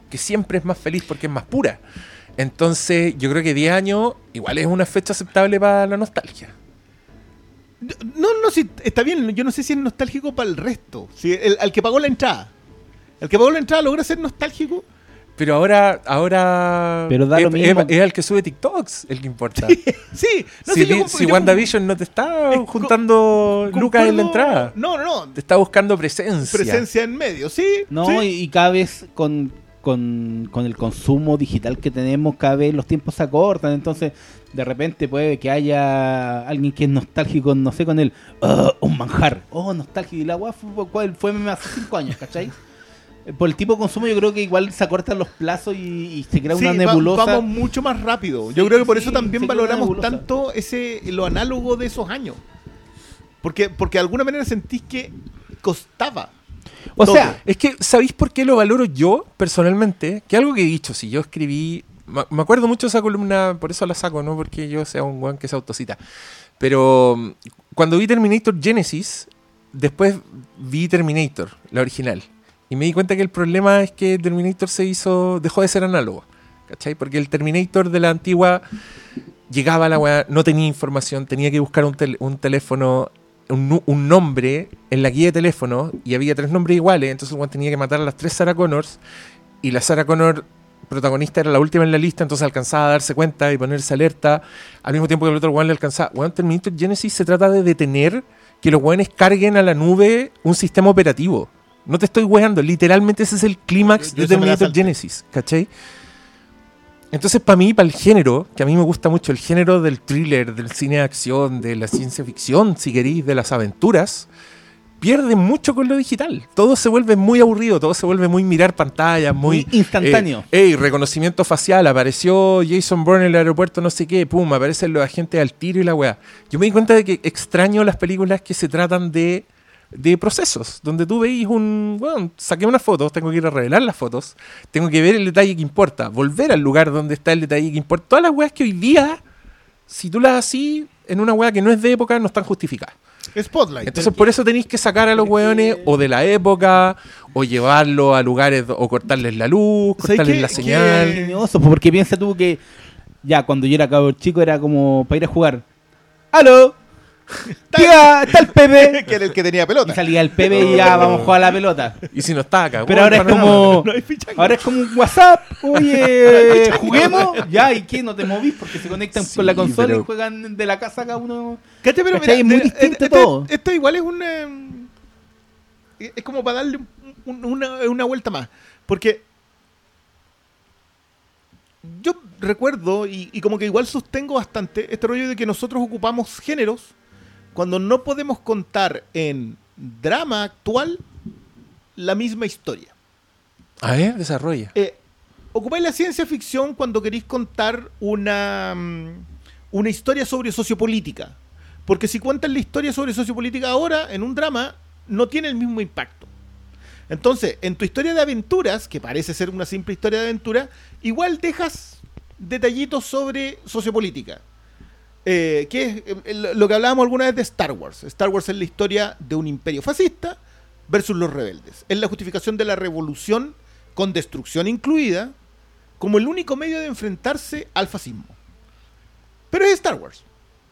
que siempre es más feliz porque es más pura. Entonces, yo creo que 10 años igual es una fecha aceptable para la nostalgia. No, no, sí, está bien. Yo no sé si es nostálgico para el resto. Si el, al que pagó la entrada. El que pagó la entrada logra ser nostálgico. Pero ahora, ahora Pero da es, lo mismo. es- es el que sube TikToks el que importa. Sí, no si sé, yo si yo WandaVision no te está juntando lucas en la entrada, No, no, no. te está buscando presencia. Presencia en medio, sí. No, sí. y, y cada vez con, con, con el consumo digital que tenemos, cada vez los tiempos se acortan. Entonces, de repente puede que haya alguien que es nostálgico, no sé, con el "Ah, un manjar. Oh, nostálgico. Y la weá fue, fue, hace cinco años, ¿cachai? Por el tipo de consumo, yo creo que igual se acortan los plazos y, y se crea Sí, una va- nebulosa. vamos mucho más rápido. Yo Sí, creo que por sí, eso también valoramos tanto ese lo análogo de esos años. Porque, porque de alguna manera sentís que costaba. o todo. sea, Es que, ¿sabéis por qué lo valoro yo personalmente? Que algo que he dicho, si yo escribí. Me acuerdo mucho de esa columna, por eso la saco, no porque yo sea un weón que se autocita. Pero mm, cuando vi Terminator Genesis, después vi Terminator, la original. Y me di cuenta que el problema es que Terminator se hizo. dejó de ser análogo. ¿Cachai? Porque el Terminator de la antigua llegaba a la weá, no tenía información, tenía que buscar un, tel- un teléfono, un, nombre en la guía de teléfono y había tres nombres iguales, entonces el tenía que matar a las tres Sarah Connors y la Sarah Connor protagonista era la última en la lista, entonces alcanzaba a darse cuenta y ponerse alerta al mismo tiempo que el otro weón le alcanzaba. Weón, Terminator Genesis se trata de detener que los weones carguen a la nube un sistema operativo. No te estoy weando, literalmente ese es el clímax de Terminator. Genesis, ¿cachai? Entonces, para mí, para el género, que a mí me gusta mucho el género del thriller, del cine de acción, de la ciencia ficción, si queréis, de las aventuras, pierde mucho con lo digital. Todo se vuelve muy aburrido, todo se vuelve muy mirar pantallas, muy... Muy instantáneo. Eh, ey, reconocimiento facial, apareció Jason Bourne en el aeropuerto, no sé qué, pum, aparecen los agentes al tiro y la weá. Yo me di cuenta de que extraño las películas que se tratan de, de procesos, donde tú veis un, bueno, saqué unas fotos, tengo que ir a revelar las fotos, tengo que ver el detalle que importa, volver al lugar donde está el detalle que importa. Todas las weas que hoy día, si tú las así en una wea que no es de época, no están justificadas. Spotlight. Entonces por eso tenéis que sacar a los weones o de la época, o llevarlos a lugares, o cortarles la luz, ¿Sabes cortarles qué? la qué- señal. ingenioso, porque piensa tú que ya cuando yo era cabrón chico era como para ir a jugar. ¡Aló! ¡Tía! ¡Está el Pepe! que era el que tenía Y pelota. salía el Pepe y ya vamos a jugar a la pelota. Y si no está acá. Pero ahora es como. Ahora es como un WhatsApp. Oye, juguemos. Ya, ¿y qué? No te movís porque se conectan Sí, con la consola pero- y juegan de la casa cada uno. ¿Cachai? Pero ¿Cachai? mira, Es muy de- distinto esto- todo. Esto igual es un. eh, es como para darle un- un- una, una vuelta más. Porque. Yo recuerdo, y, y como que igual sostengo bastante, este rollo de que nosotros ocupamos géneros cuando no podemos contar en drama actual la misma historia. A ver, desarrolla. Eh, ocupáis la ciencia ficción cuando queréis contar una, mm, una historia sobre sociopolítica. Porque si cuentan la historia sobre sociopolítica ahora, en un drama, no tiene el mismo impacto. Entonces, en tu historia de aventuras, que parece ser una simple historia de aventura, igual dejas detallitos sobre sociopolítica. Eh, que es eh, lo que hablábamos alguna vez de Star Wars. Star Wars es la historia de un imperio fascista versus los rebeldes. Es la justificación de la revolución, con destrucción incluida, como el único medio de enfrentarse al fascismo. Pero es Star Wars.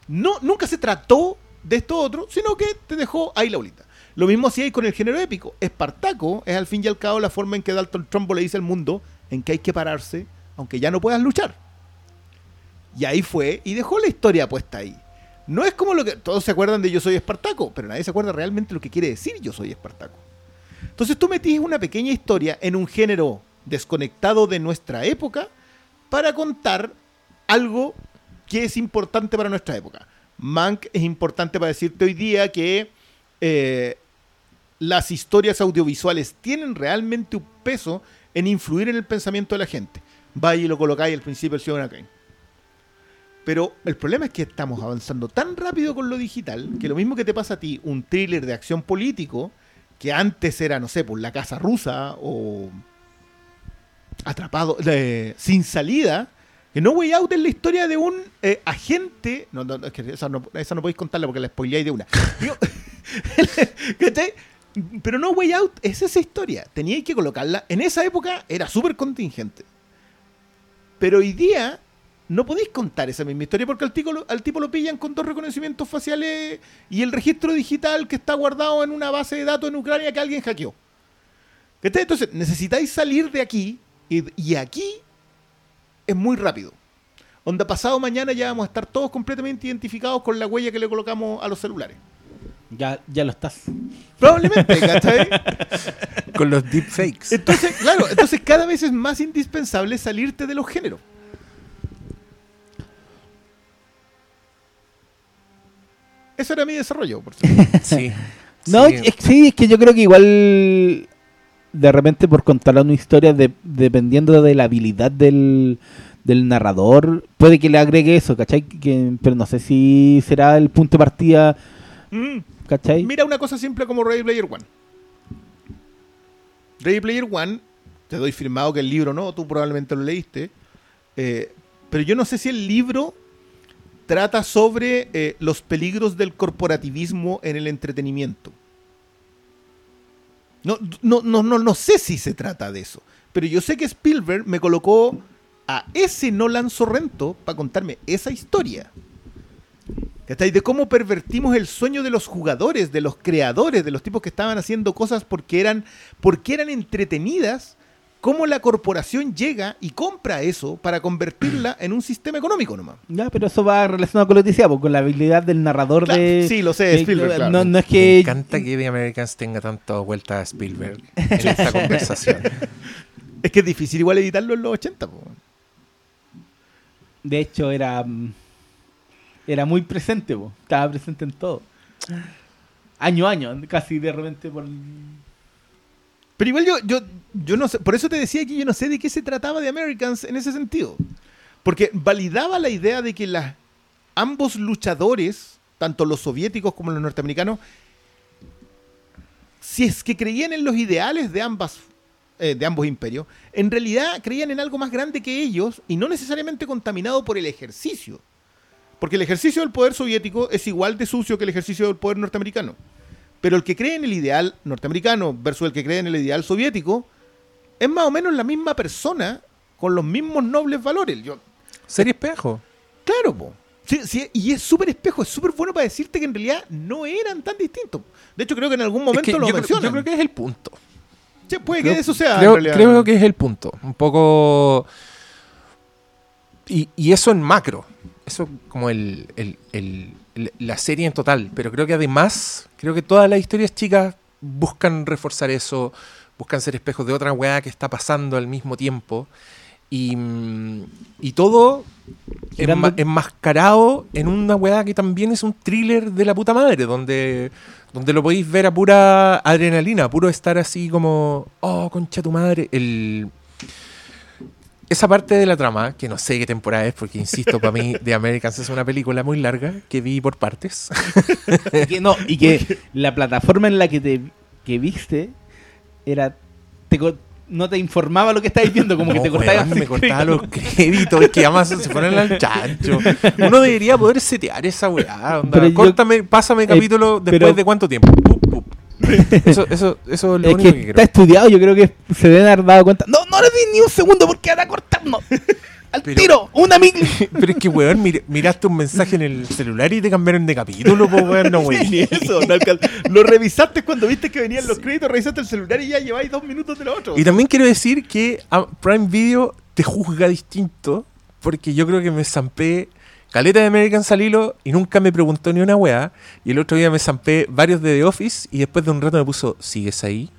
No, nunca se trató de esto otro, sino que te dejó ahí la bolita. Lo mismo hacía ahí con el género épico. Espartaco es al fin y al cabo la forma en que Dalton Trumbo le dice al mundo en que hay que pararse, aunque ya no puedas luchar. Y ahí fue y dejó la historia puesta ahí. No es como lo que todos se acuerdan de Yo soy Espartaco, pero nadie se acuerda realmente lo que quiere decir Yo soy Espartaco. Entonces tú metís una pequeña historia en un género desconectado de nuestra época para contar algo que es importante para nuestra época. Mank es importante para decirte hoy día que eh, las historias audiovisuales tienen realmente un peso en influir en el pensamiento de la gente. Vaya y lo colocáis al principio del Ciudadano Kane. Pero el problema es que estamos avanzando tan rápido con lo digital que lo mismo que te pasa a ti, un thriller de acción político, que antes era, no sé, por la casa rusa o atrapado, sin salida, que No Way Out es la historia de un eh, agente. No, no, es que esa no, esa no podéis contarla porque la spoileáis de una. Pero No Way Out es esa historia. Teníais que colocarla. En esa época era súper contingente. Pero hoy día no podéis contar esa misma historia porque al tipo, al tipo lo pillan con dos reconocimientos faciales y el registro digital que está guardado en una base de datos en Ucrania que alguien hackeó. Entonces necesitáis salir de aquí y, aquí es muy rápido. Onda pasado mañana ya vamos a estar todos completamente identificados con la huella que le colocamos a los celulares. Ya, ya lo estás. Probablemente, ¿cachai? Con los deepfakes. Entonces, claro, entonces cada vez es más indispensable salirte de los géneros. Ese era mi desarrollo, por. Sí. No, sí. Es, sí, es que yo creo que igual de repente por contar una historia, de- dependiendo de la habilidad del, del narrador, puede que le agregue eso, ¿cachai? Que- pero no sé si será el punto de partida, Mm, ¿cachai? Mira una cosa simple como Ready Player One. Ready Player One, te doy firmado que el libro no, tú probablemente lo leíste, eh, pero yo no sé si el libro trata sobre eh, los peligros del corporativismo en el entretenimiento. No, no, no, no, no sé si se trata de eso, pero yo sé que Spielberg me colocó a ese Nolan Sorrento para contarme esa historia. ¿Cachai? De cómo pervertimos el sueño de los jugadores, de los creadores, de los tipos que estaban haciendo cosas porque eran, porque eran entretenidas, cómo la corporación llega y compra eso para convertirla en un sistema económico nomás. Ya, pero eso va relacionado con lo que decía, pues, con la habilidad del narrador Claro, de... sí, lo sé, de- Spielberg, claro. no, no es Me que... encanta que The Americans tenga tantas vueltas a Spielberg en esta conversación. Es que es difícil igual editarlo en los 80. po. De hecho, era... mm, Era muy presente, po. estaba presente en todo. Año a año, casi de repente por... Pero igual yo, yo, yo no sé, por eso te decía que yo no sé de qué se trataba de Americans en ese sentido. Porque validaba la idea de que ambos luchadores, tanto los soviéticos como los norteamericanos, si es que creían en los ideales de ambas eh, de ambos imperios, en realidad creían en algo más grande que ellos y no necesariamente contaminado por el ejercicio. Porque el ejercicio del poder soviético es igual de sucio que el ejercicio del poder norteamericano. Pero el que cree en el ideal norteamericano versus el que cree en el ideal soviético es más o menos la misma persona con los mismos nobles valores. Yo, Serie espejo. claro, po. Sí, sí, y es súper espejo, es súper bueno para decirte que en realidad no eran tan distintos. De hecho, creo que en algún Es momento que lo yo, creo, yo creo que es el punto. Sí, puede creo- que eso sea. en creo, realidad. creo que es el punto. Un poco. Y, y eso en macro. Eso como el, el- el- el- la serie en total. Pero creo que además, creo que todas las historias chicas buscan reforzar eso. Buscan ser espejos de otra weá que está pasando al mismo tiempo. Y, mm, y todo enma- enmascarado en una weá que también es un thriller de la puta madre, donde, donde lo podéis ver a pura adrenalina, puro estar así como, oh, concha tu madre. El, esa parte de la trama, que no sé qué temporada es, porque insisto, para mí The Americans es una película muy larga que vi por partes. Y que no, y que la plataforma en la que te que viste era te no te informaba lo que estabas viendo, como que te cortaba me cortaba los créditos, que Amazon se ponen al chancho. Uno debería poder setear esa weá. onda, yo- Córtame, pásame Eh, capítulo después pero- de cuánto tiempo. Eso, eso, eso es lo Es único que, que, está estudiado, yo creo que se deben haber dado cuenta. No, no le di ni un segundo porque van a cortarnos. Al Pero- tiro, una mil. Pero es que, weón, mir- miraste un mensaje en el celular y te cambiaron de capítulo, pues, weón, no, weón. Ni eso, no lo revisaste cuando viste que venían los créditos, revisaste el celular y ya lleváis dos minutos de lo otro. Y también quiero decir que Prime Video te juzga distinto, porque yo creo que me zampé caleta de American Salilo y nunca me preguntó ni una weá. Y el otro día me zampé varios de The Office y después de un rato me puso, ¿sigues ahí?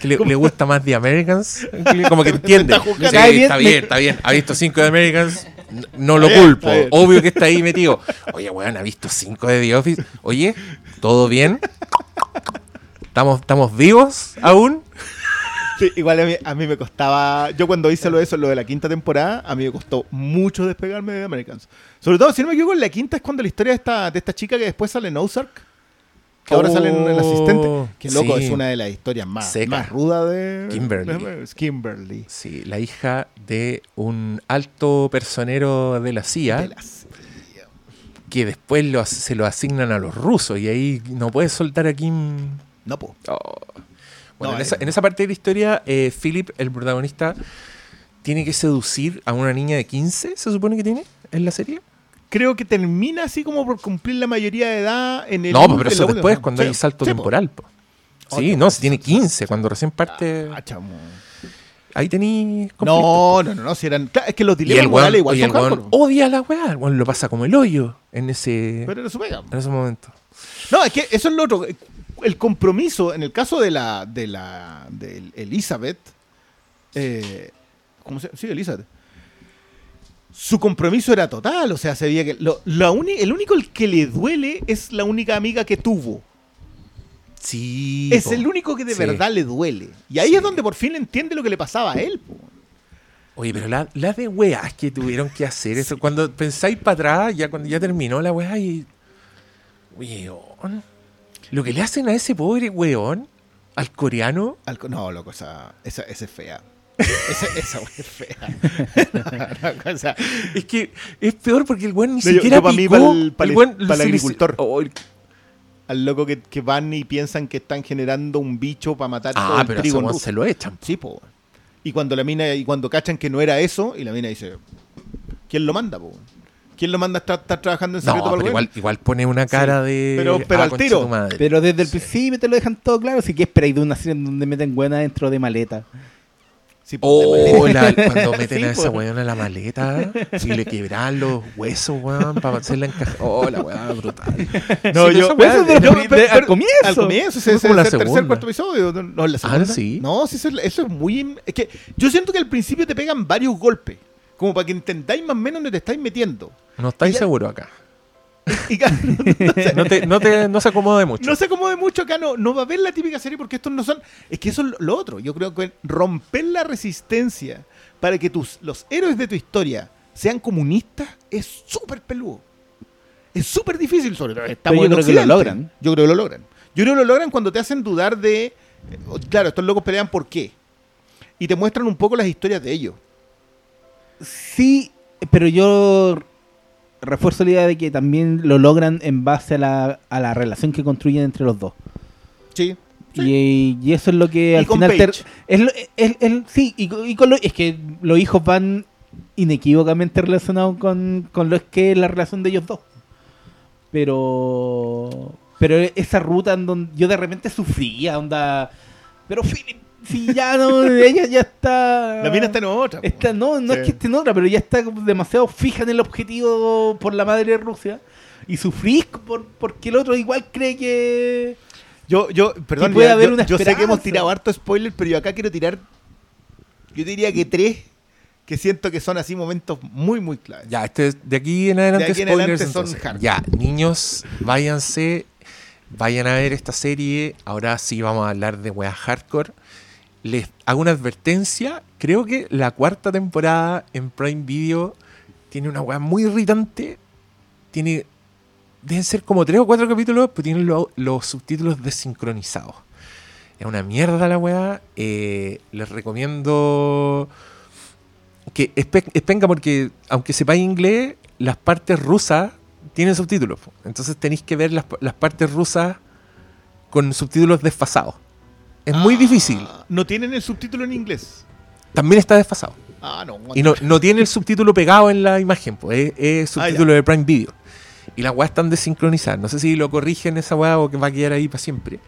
que le, le gusta más The Americans. Como que entiende. está. Sí, bien, está bien, está bien. Ha visto cinco de Americans. n- No lo bien, culpo. Obvio que está ahí metido. Oye, weón, ha visto cinco de The Office. Oye, ¿todo bien? ¿Estamos, estamos vivos aún? Sí, igual a mí, a mí me costaba. Yo cuando hice lo de eso, lo de la quinta temporada, a mí me costó mucho despegarme de Americans. Sobre todo, si no me equivoco, en la quinta es cuando la historia de esta, de esta chica que después sale en Ozark. Que ahora Oh, sale en el asistente. Que loco, sí. es una de las historias más, Seca. más rudas de. Kimberly. de- Kimberly. Sí, la hija de un alto personero de la CIA De las- que después lo, se lo asignan a los rusos y ahí no puedes soltar a Kim. No, po. Oh. Bueno, No, en, es- esa, en esa parte de la historia, eh, Philip, el protagonista, tiene que seducir a una niña de 15, se supone que tiene en la serie. Creo que termina así como por cumplir la mayoría de edad en el. no, pues, pero eso después, cuando Sí, hay salto sí, temporal. po. Sí, no, si tiene 15, cuando recién parte. Ah, chamo. ahí conflicto. No, no, no, no, si eran. claro, es que los dilemas morales igual y son el weón odia a la weá. El lo pasa como el hoyo en ese, Pero era su pega. en ese momento. No, es que eso es lo otro. El compromiso, en el caso de la. de la. de Elizabeth. eh, ¿Cómo se llama? Sí, Elizabeth. Su compromiso era total. O sea, se veía que. Lo, la uni- el único el que le duele es la única amiga que tuvo. Sí. es po. el único que de Sí. verdad le duele. Y ahí Sí. es donde por fin entiende lo que le pasaba a él. po. Oye, pero la, la de weás que tuvieron que hacer eso. Cuando pensáis para atrás, ya cuando ya terminó la weá y. Weón. Lo que le hacen a ese pobre weón, al coreano. Al no, loco, esa, esa, esa es fea. Esa, esa es fea. No, no, o sea, Es que es peor porque el weón ni No, yo- siquiera yo pa' mí, picó. pa'l- pa'l- el agricultor. Oh, el- al loco que, que van y piensan que están generando un bicho para matar todo ah, el pero trigo se lo echan. Sí, po. Y cuando la mina, y cuando cachan que no era eso, y la mina dice, ¿quién lo manda, po? ¿Quién lo manda a estar, estar trabajando en secreto No, para el igual, igual pone una cara de. Pero- pero al tiro. Pero desde el principio te lo dejan todo claro. Si que esperáis de una serie en donde meten buena dentro de maleta. Sí, de Oh, la- cuando meten Sí, a esa po. weón en la maleta y le quebran los huesos, weón, para hacerla encajar. Oh, la weá brutal. No, Sí, yo, de No, pero- de- al comienzo. Al comienzo, es el la tercer, segunda. cuarto episodio. No, la Ah, segunda. sí. No, sí, eso, es- eso es muy... Es que yo siento que al principio te pegan varios golpes. Como para que entendáis más o menos dónde te estáis metiendo. No estáis Ya- seguros acá. Y no, sé, No, te, no, te, no se acomode mucho. no se acomode mucho acá, no, no va a haber la típica serie porque estos no son... Es que eso es lo- lo otro. Yo creo que romper la resistencia para que tus, los héroes de tu historia sean comunistas es súper peludo. Es súper difícil, sobre todo. Estamos yo en creo que lo logran. Yo creo que lo logran. Yo creo que lo logran cuando te hacen dudar de... eh, Claro, estos locos pelean por qué. Y te muestran un poco las historias de ellos. Sí, pero yo refuerzo la idea de que también lo logran en base a la, a la relación que construyen entre los dos. Sí. Y, y eso es lo que Y al final... Paige. es lo- es- es- sí, y, y con lo- es que los hijos van inequívocamente relacionados con, con lo que es la relación de ellos dos. Pero... Pero esa ruta en donde yo de repente sufría, onda... Pero Philip, si ya no, ella ya está... La mina está en otra. po. Está- no, no Sí. es que esté en otra, pero ya está demasiado fija en el objetivo por la madre de Rusia. Y sufrís por, porque el otro igual cree que... Yo, yo, perdón, puede ya, haber yo, una yo sé que hemos tirado harto spoiler, pero yo acá quiero tirar, yo diría que tres, que siento que son así momentos muy, muy claves. Ya, este, de aquí en adelante De aquí en spoilers. adelante son entonces. hard. Ya, niños, váyanse, vayan a ver esta serie. Ahora sí vamos a hablar de weas hardcore. Les hago una advertencia. Creo que la cuarta temporada en Prime Video tiene una weá muy irritante. Tiene. Deben ser como tres o cuatro capítulos, pero tienen lo- los subtítulos desincronizados. Es una mierda la weá. Eh, les recomiendo que es, pe- es penca porque, aunque sepáis inglés, las partes rusas tienen subtítulos. Entonces tenéis que ver las partes rusas con subtítulos desfasados. Es muy Ah, difícil. No tienen el subtítulo en inglés. También está desfasado. Ah, no. Y no, no tiene el subtítulo pegado en la imagen, pues es, es Ah, subtítulo de Prime Video. Y las weas están desincronizadas. No sé si lo corrigen esa wea o que va a quedar ahí para siempre.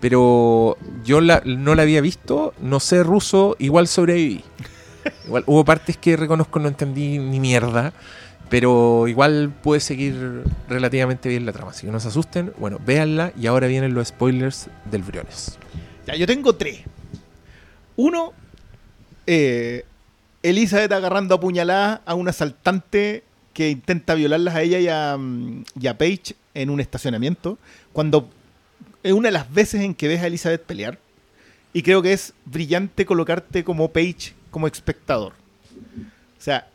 Pero yo la- no la había visto, no sé ruso, igual sobreviví. Igual hubo partes que reconozco no entendí ni mierda, pero igual pude seguir relativamente bien la trama. Así que no se asusten. Bueno, véanla y ahora vienen los spoilers del Briones. Ya, yo tengo tres. Uno, eh, Elizabeth agarrando a puñalada a un asaltante que intenta violarlas a ella y a, mm, y a Paige en un estacionamiento. Cuando es una de las veces en que ves a Elizabeth pelear. Y creo que es brillante colocarte como Paige, como espectador. O sea,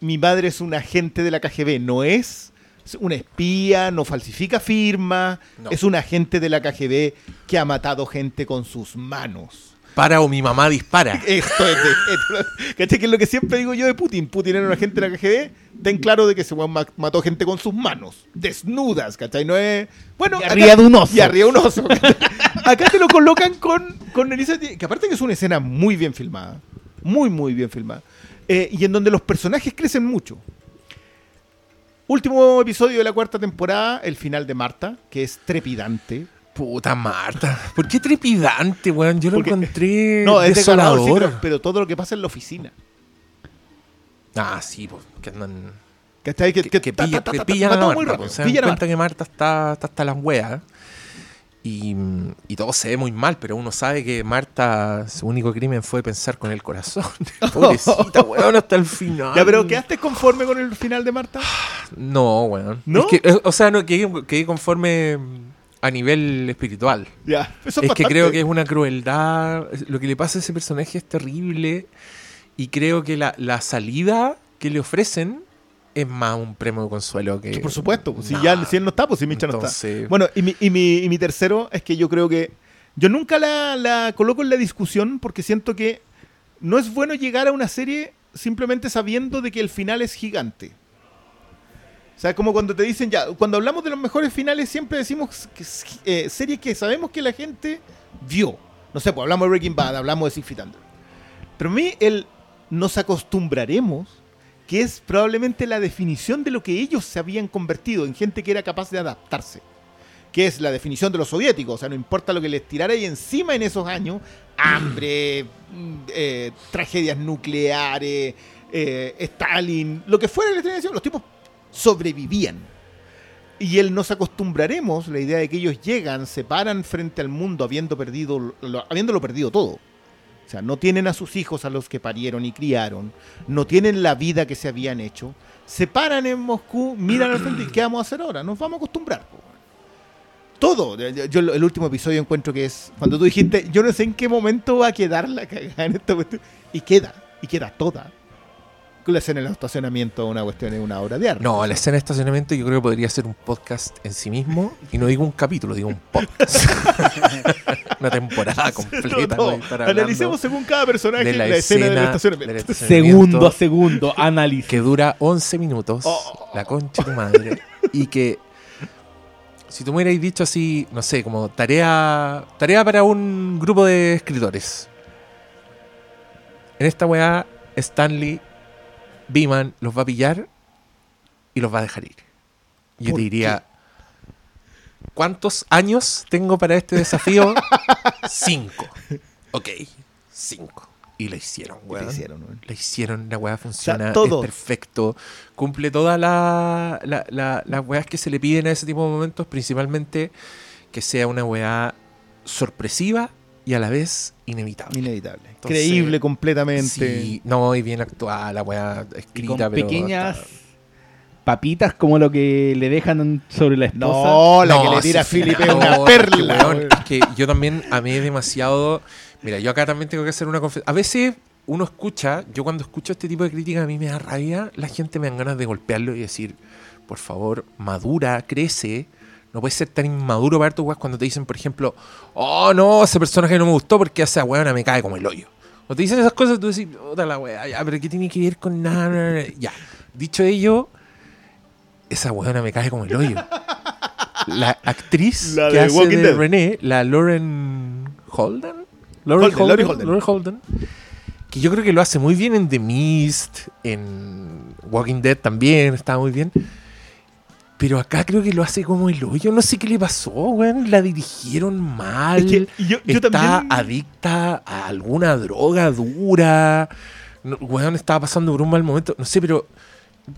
mi madre es un agente de la KGB, no es una espía, no falsifica firma, No. es un agente de la KGB que ha matado gente con sus manos. Para o mi mamá dispara. Esto es de. esto- ¿Cachai? Que es lo que siempre digo yo de Putin. Putin era un agente de la KGB. Ten claro de que ese weón ma- mató gente con sus manos. Desnudas, ¿cachai? No es. Bueno, Y arriba de un oso. Y arriba de un oso. acá te lo colocan con, con Elizabeth. Que aparte que es una escena muy bien filmada. Muy, muy bien filmada. Eh, y en donde los personajes crecen mucho. Último episodio de la cuarta temporada, el final de Marta, que es trepidante. Puta Marta. ¿Por qué trepidante, weón? Yo lo Porque- encontré No, es desgarrador, sí, desolador. pero, pero todo lo que pasa en la oficina. Ah, sí, pues, que andan... ¿Cachai? Que, Que, que que pillan a Marta, pues, se dan cuenta que Marta está, está hasta las weas. Y, y todo se ve muy mal, pero uno sabe que Marta, su único crimen fue pensar con el corazón. Pobrecita, weón, hasta el final. Ya, pero ¿quedaste conforme con el final de Marta? No, weón. ¿No? Es que, eh, o sea, no, quedé, quedé conforme a nivel espiritual. Ya, eso es que creo que es una crueldad. Lo que le pasa a ese personaje es terrible. Y creo que la, la salida que le ofrecen es más un premio de consuelo que. Por supuesto, pues, si, ya, si él no está, pues si Micha no está. Bueno, y mi, y, mi, y mi tercero es que yo creo que. Yo nunca la, la coloco en la discusión porque siento que no es bueno llegar a una serie simplemente sabiendo de que el final es gigante. O sea, como cuando te dicen ya, cuando hablamos de los mejores finales siempre decimos que eh, series que sabemos que la gente vio. No sé, pues hablamos de Breaking Bad, hablamos de Six Feet Under. Pero a mí el nos acostumbraremos, que es probablemente la definición de lo que ellos se habían convertido en gente que era capaz de adaptarse. Que es la definición de los soviéticos. O sea, no importa lo que les tirara ahí encima en esos años, hambre, mm, eh, tragedias nucleares, eh, Stalin, lo que fuera la los tipos sobrevivían. Y el nos acostumbraremos, la idea de que ellos llegan, se paran frente al mundo habiendo perdido, lo- habiéndolo perdido todo. O sea, no tienen a sus hijos a los que parieron y criaron, no tienen la vida que se habían hecho. Se paran en Moscú, miran al frente y ¿qué vamos a hacer ahora? Nos vamos a acostumbrar. Todo. Yo el último episodio encuentro que es cuando tú dijiste, yo no sé en qué momento va a quedar la cagada en esta cuestión. Y queda, y queda toda. La escena en el estacionamiento, una cuestión es una obra de arte. No, la escena de estacionamiento yo creo que podría ser un podcast en sí mismo. Y no digo un capítulo, digo un podcast. Una temporada completa. No, no. Analicemos según cada personaje de la, la escena, del escena estacionamiento. del estacionamiento. Segundo a segundo, análisis. que dura 11 minutos, Oh. la concha de tu madre, y que si tú me hubierais dicho así, no sé, como tarea tarea para un grupo de escritores. En esta weá, Stanley Beeman los va a pillar y los va a dejar ir. Yo ¿Por te diría, ¿cuántos años tengo para este desafío? cinco. Ok, cinco. Y lo hicieron, ¿Qué te weón. hicieron, weón? La hicieron, la weá funciona, todo. es perfecto. Cumple todas la- la- la- las weas que se le piden a ese tipo de momentos, principalmente que sea una weá sorpresiva y a la vez inevitable. Inevitable. Entonces, Creíble completamente. Sí, no, y bien actuada, la weá Y escrita, con pero pequeñas está- papitas como lo que le dejan sobre la esposa. No, la No, que le tira a sí, Felipe no, una es que, perla. weón, es que yo también amé demasiado. Mira, yo acá también tengo que hacer una confesión. A veces uno escucha, yo cuando escucho este tipo de críticas a mí me da rabia, la gente me dan ganas de golpearlo y decir, por favor, madura, crece. No puedes ser tan inmaduro para tus weas cuando te dicen, por ejemplo, oh no, ese personaje no me gustó porque esa weona me cae como el hoyo. O te dicen esas cosas, tú decís, puta la wea, ya, pero ¿qué tiene que ver con nada? Ya. Dicho ello, esa weona me cae como el hoyo. La actriz La que de hace Walking de Dead. René, la Lauren Holden. Holden, Lauren Holden. Lauren Holden. Que yo creo que lo hace muy bien en The Mist, en Walking Dead también, está muy bien. Pero acá creo que lo hace como el hoyo. No sé qué le pasó, weón. La dirigieron mal. Es que yo- yo está también- adicta a alguna droga dura. No, weón, estaba pasando por un mal momento. No sé, pero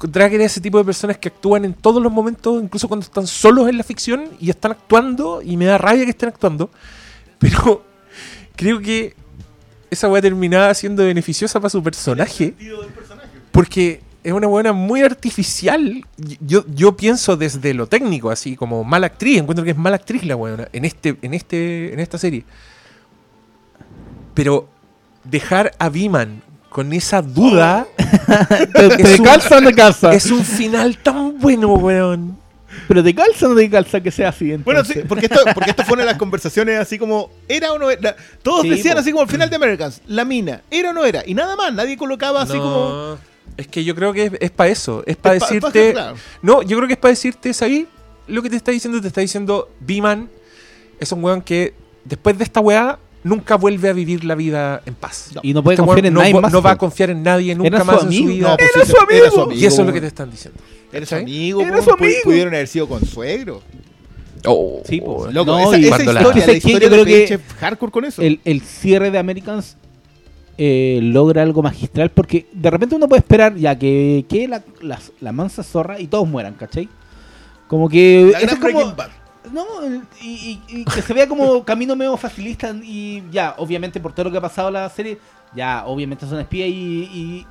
que era ese tipo de personas que actúan en todos los momentos, incluso cuando están solos en la ficción y están actuando, y me da rabia que estén actuando. Pero creo que esa weá terminaba siendo beneficiosa para su personaje. Porque es una buena muy artificial. Yo, yo pienso desde lo técnico, así como mala actriz. Encuentro que es mala actriz la buena en este, en este, en esta serie. Pero dejar a Viman con esa duda ¿Te, Es te un- calza o no te calza? es un final tan bueno, weón. ¿Pero te calza o no te calza que sea así? Bueno, sí, porque esto, porque esto fue una de las conversaciones así como, ¿era o no era? Todos Sí, decían po. así como al final de Americans, la mina, ¿era o no era? Y nada más, nadie colocaba así No, como... Es que yo creo que es, para eso. Es para Es pa- decirte. pa- claro. No, yo creo que es para decirte, ¿sabes? Lo que te está diciendo, te está diciendo, B-Man es un weón que después de esta weá nunca vuelve a vivir la vida en paz. No. Y no puede Este confiar en no, nadie va- más. no va a confiar en nadie nunca Era su más en su amigo. vida. No, pues Era sí, su Era su amigo. amigo. y eso es lo que te están diciendo. Era su amigo, Era su amigo. pudieron haber sido con suegro. Oh, Sí, oh, Loco, No, esa, esa la- historia, Es la que yo historia creo de que es hardcore con eso. el, el cierre de Americans eh, logra algo magistral porque de repente uno puede esperar ya que, que la, mansa zorra y todos mueran, ¿cachai? Como que... la gran es como-. No, y, y- y que se vea como camino medio facilista y ya, obviamente por todo lo que ha pasado en la serie, ya, obviamente son espías y,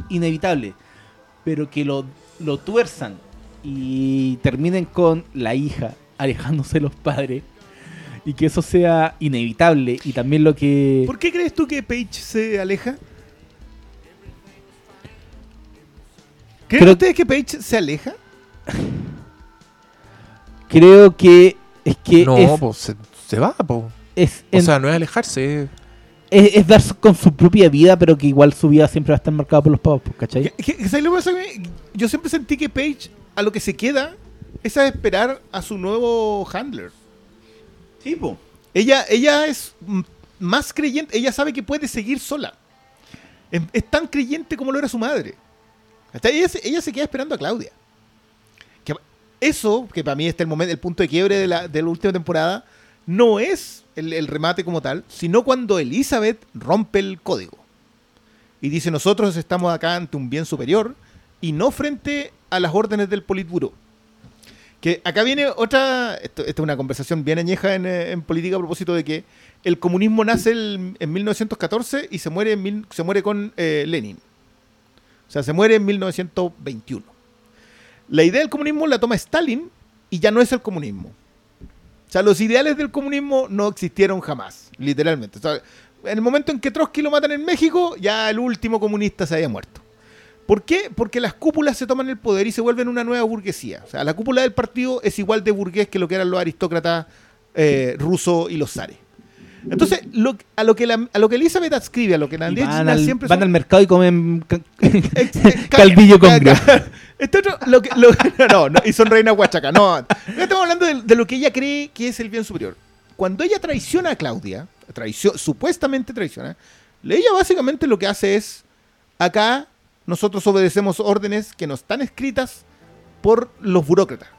y inevitable. Pero que lo, lo tuerzan y terminen con la hija alejándose de los padres y que eso sea inevitable y también lo que... ¿Por qué crees tú que Paige se aleja? ¿Creen Creo- ustedes que Paige se aleja? Creo que es que No, es, pues se, se va, po. es, O en- sea, no es alejarse. es- es- es dar con su propia vida, pero que igual su vida siempre va a estar marcada por los pavos, pues, ¿cachai? ¿Qué- qué- ¿sabes lo que pasa? Que Yo siempre sentí que Paige a lo que se queda es a esperar a su nuevo handler. Ella, ella es más creyente, ella sabe que puede seguir sola. Es, tan creyente como lo era su madre. Hasta ella, se- queda esperando a Claudia. Que eso, que para mí está el momento, el punto de quiebre de la, de la última temporada, no es el, el remate como tal, sino cuando Elizabeth rompe el código. Y dice, nosotros estamos acá ante un bien superior y no frente a las órdenes del Politburo. Que acá viene otra, esta es una conversación bien añeja en, eh, en política a propósito de que el comunismo nace en 1914 y se muere, en mil- se muere con eh, Lenin. O sea, se muere en 1921. La idea del comunismo la toma Stalin y ya no es el comunismo. O sea, los ideales del comunismo no existieron jamás, literalmente. O sea, en el momento en que Trotsky lo matan en México, ya el último comunista se había muerto. ¿Por qué? Porque las cúpulas se toman el poder y se vuelven una nueva burguesía. O sea, la cúpula del partido es igual de burgués que lo que eran los aristócratas eh, rusos y los zares. Entonces, lo- a, lo que la- a lo que Elizabeth adscribe, a lo que Nadine van, al, siempre van son- al mercado y comen ca- eh, ca- calvillo con Este otro, lo que, lo- no, no, y son reina huachaca. No, estamos hablando de, de lo que ella cree que es el bien superior. Cuando ella traiciona a Claudia, traicio- supuestamente traiciona, ella básicamente lo que hace es, acá nosotros obedecemos órdenes que no están escritas por los burócratas.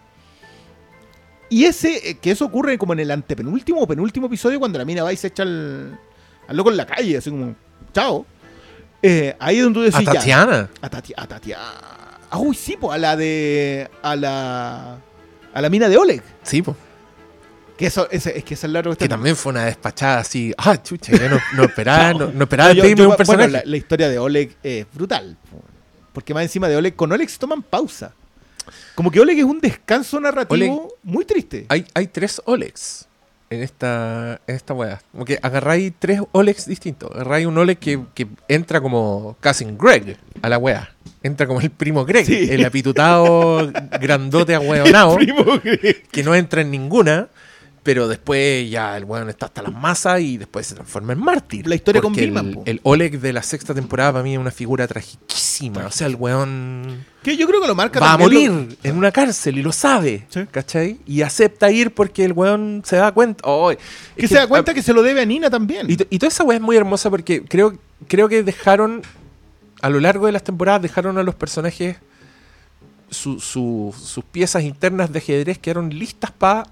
Y ese, eh, que eso ocurre como en el antepenúltimo o penúltimo episodio cuando la mina va y se echa al, al loco en la calle, así como, chao. Eh, ahí es donde tú A decís, ya, Tatiana. a Tati- a Tatiana. Ah, uy, sí, pues, a la de. A la. A la mina de Oleg. Sí, po. Que eso, ese- es que esa es la otra Que cuestión. también fue una despachada así. Ah, chucha, yo no, no esperaba, no, no esperaba yo- yo- un personaje. bueno, la, la historia de Oleg es brutal. po. Porque más encima de Oleg, con Oleg se toman pausa. Como que Oleg es un descanso narrativo Oleg- muy triste. hay, hay tres Olegs. en esta, en esta weá. Como que agarráis tres Olegs distintos. Agarráis un Oleg que, que entra como Cousin Greg a la weá. Entra como el primo Greg, Sí. el apitutado grandote Greg. que no entra en ninguna. Pero después ya el weón está hasta las masas y después se transforma en mártir. La historia con Billman, el, Oleg de la sexta temporada para mí es una figura tragiquísima. O sea, el weón Que yo creo que lo marca va a morir en una cárcel y lo sabe. Sí. ¿Cachai? Y acepta ir porque el weón se da cuenta. Oh, que se da cuenta que se lo debe a Nina también. Y, to- y toda esa weá es muy hermosa porque creo, creo que dejaron, a lo largo de las temporadas, dejaron a los personajes su- su- sus piezas internas de ajedrez quedaron listas para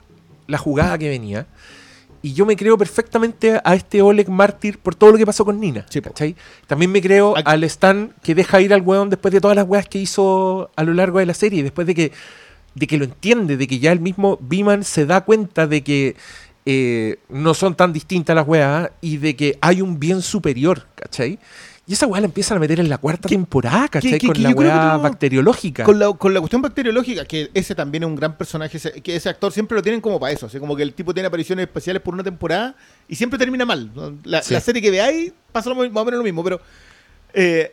la jugada que venía. Y yo me creo perfectamente a este Oleg mártir por todo lo que pasó con Nina. Sí. También me creo Aquí- al Stan que deja ir al weón después de todas las weas que hizo a lo largo de la serie. Después de que, de que lo entiende, de que ya el mismo Beeman se da cuenta de que eh, no son tan distintas las weas y de que hay un bien superior, ¿cachai? Y esa wea la empiezan a meter en la cuarta temporada, ¿cachai? con la no- bacteriológica. Con la, con la cuestión bacteriológica, que ese también es un gran personaje, ese- que ese actor siempre lo tienen como para eso, así como que el tipo tiene apariciones especiales por una temporada y siempre termina mal. La, Sí. la serie que veáis pasa más o menos lo mismo, pero eh,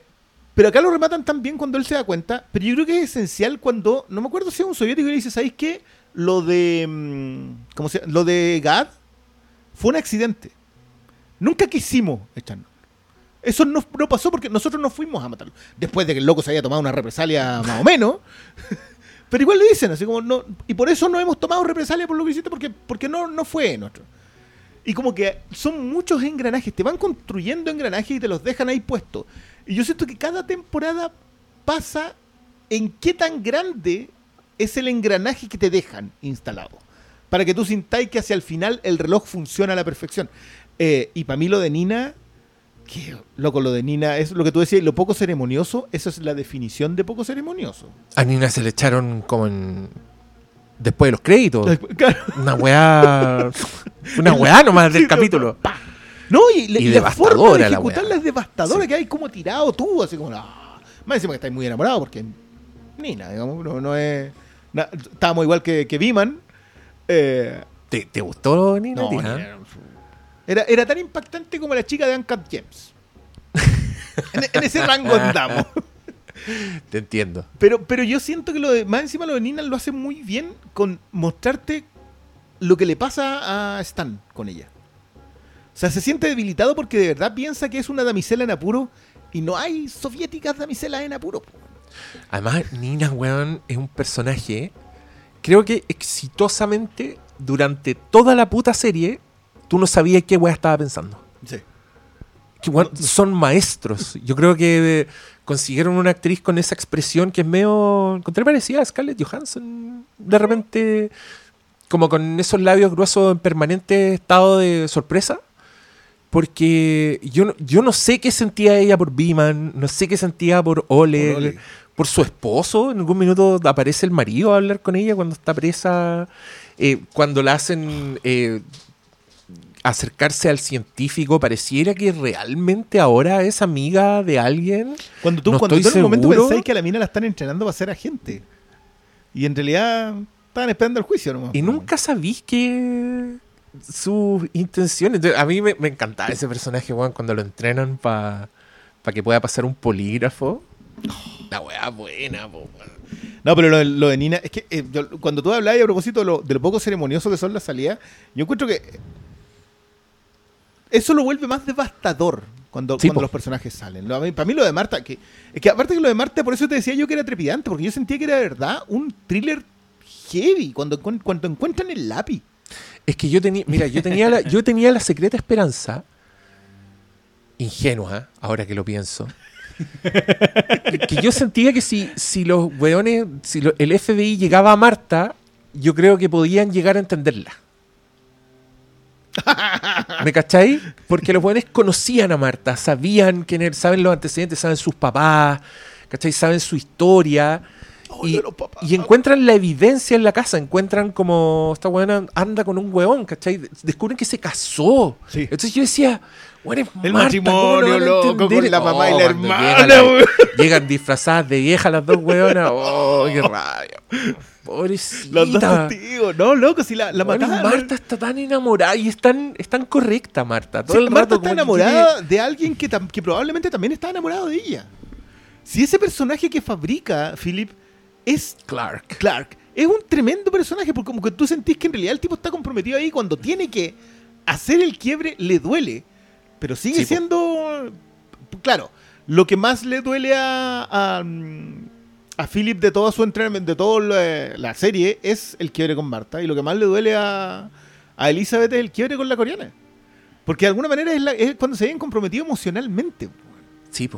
pero acá lo rematan tan bien cuando él se da cuenta, pero yo creo que es esencial cuando, no me acuerdo si es un soviético y le dice, ¿sabéis qué? Lo de, mm, ¿cómo se? Lo de Gad fue un accidente. Nunca quisimos echarnos. Eso no, no pasó porque nosotros no fuimos a matarlo. Después de que el loco se haya tomado una represalia más o menos. Pero igual le dicen, así como no. Y por eso no hemos tomado represalia por lo que hiciste, porque, porque no, no fue nuestro. Y como que son muchos engranajes, te van construyendo engranajes y te los dejan ahí puestos. Y yo siento que cada temporada pasa en qué tan grande es el engranaje que te dejan instalado. Para que tú sintáis que hacia el final el reloj funciona a la perfección. Eh, y para mí lo de Nina, que loco, lo de Nina es lo que tú decías, lo poco ceremonioso, eso es la definición de poco ceremonioso. A Nina se le echaron como en... Después de los créditos. Claro. Una weá... Una weá nomás del capítulo. No, y, la- Y y la forma de devastadora la ejecutarla weá. es devastadora, Sí. que hay como tirado tú, así como, no. Más encima que estáis muy enamorado, porque Nina, digamos, no, no es. na- estábamos igual que, que Beeman. Eh, ¿Te, te gustó Nina? no? Nina era, era tan impactante como la chica de Uncut Gems. en, en ese rango andamos. Te entiendo. Pero, pero yo siento que lo de, más encima lo de Nina lo hace muy bien con mostrarte lo que le pasa a Stan con ella. O sea, se siente debilitado porque de verdad piensa que es una damisela en apuro y no hay soviéticas damiselas en apuro. Además, Nina, weón, es un personaje. Creo que exitosamente, durante toda la puta serie, tú no sabías qué weá estaba pensando. Que, weón, son maestros. Yo creo que eh, consiguieron una actriz con esa expresión que es medio. Encontré parecida a Scarlett Johansson. De repente, como con esos labios gruesos en permanente estado de sorpresa. Porque yo, no- yo no sé qué sentía ella por Beeman, no sé qué sentía por Oleg, Por su esposo. En algún minuto aparece el marido a hablar con ella cuando está presa, eh, cuando la hacen eh, acercarse al científico. Pareciera que realmente ahora es amiga de alguien. Cuando tú, No cuando tú en un momento pensáis que a la mina la están entrenando para ser agente. Y en realidad estaban esperando el juicio nomás. Y nunca sabís que sus intenciones. A mí me, me encantaba ese personaje, weón, cuando lo entrenan para que pueda pasar un polígrafo. La weá buena, po. No, pero lo, de- lo de Nina, es que eh, yo- cuando tú hablabas a propósito de lo, de lo poco ceremonioso que son las salidas, yo encuentro que eso lo vuelve más devastador cuando, Sí, cuando los personajes salen. Lo- a mí- para mí lo de Marta, que, es que aparte que lo de Marta, por eso te decía yo que era trepidante, porque yo sentía que era de verdad un thriller heavy cuando, cuando encuentran el lápiz. Es que yo tenía, mira, yo tenía la, yo tenía la secreta esperanza, ingenua, ahora que lo pienso, que yo sentía que si, si los weones, si lo- el FBI llegaba a Marta, yo creo que podían llegar a entenderla. ¿Me cacháis? Porque los weones conocían a Marta, sabían quién era, saben los antecedentes, saben sus papás, ¿cachai? Saben su historia. Oh, y, encuentran la evidencia en la casa, encuentran como esta buena anda con un weón, ¿cachai? Descubren que se casó. Sí. Entonces yo decía, bueno, es El Marta, ¿cómo no matrimonio, loco, con la mamá y la cuando hermana, llega la- weón. Llegan disfrazadas de vieja las dos weonas. ¡Oh, qué rabia! Pobrecita. Los dos testigos. No, loco, si la, la Bueno, mataron. Marta está tan enamorada y es tan, es tan correcta, Marta. Todo Sí, el Marta rato está enamorada de alguien que, que probablemente también está enamorado de ella. Si ese personaje que fabrica Philip es Clark. Clark, es un tremendo personaje porque como que tú sentís que en realidad el tipo está comprometido ahí cuando tiene que hacer el quiebre le duele, pero sigue Sí, siendo claro, lo que más le duele a a, mm, a Philip de todo su entrenamiento, de toda la, serie es el quiebre con Marta y lo que más le duele a, a Elizabeth es el quiebre con la coreana. Porque de alguna manera es, la- es cuando se habían comprometido emocionalmente. Sí.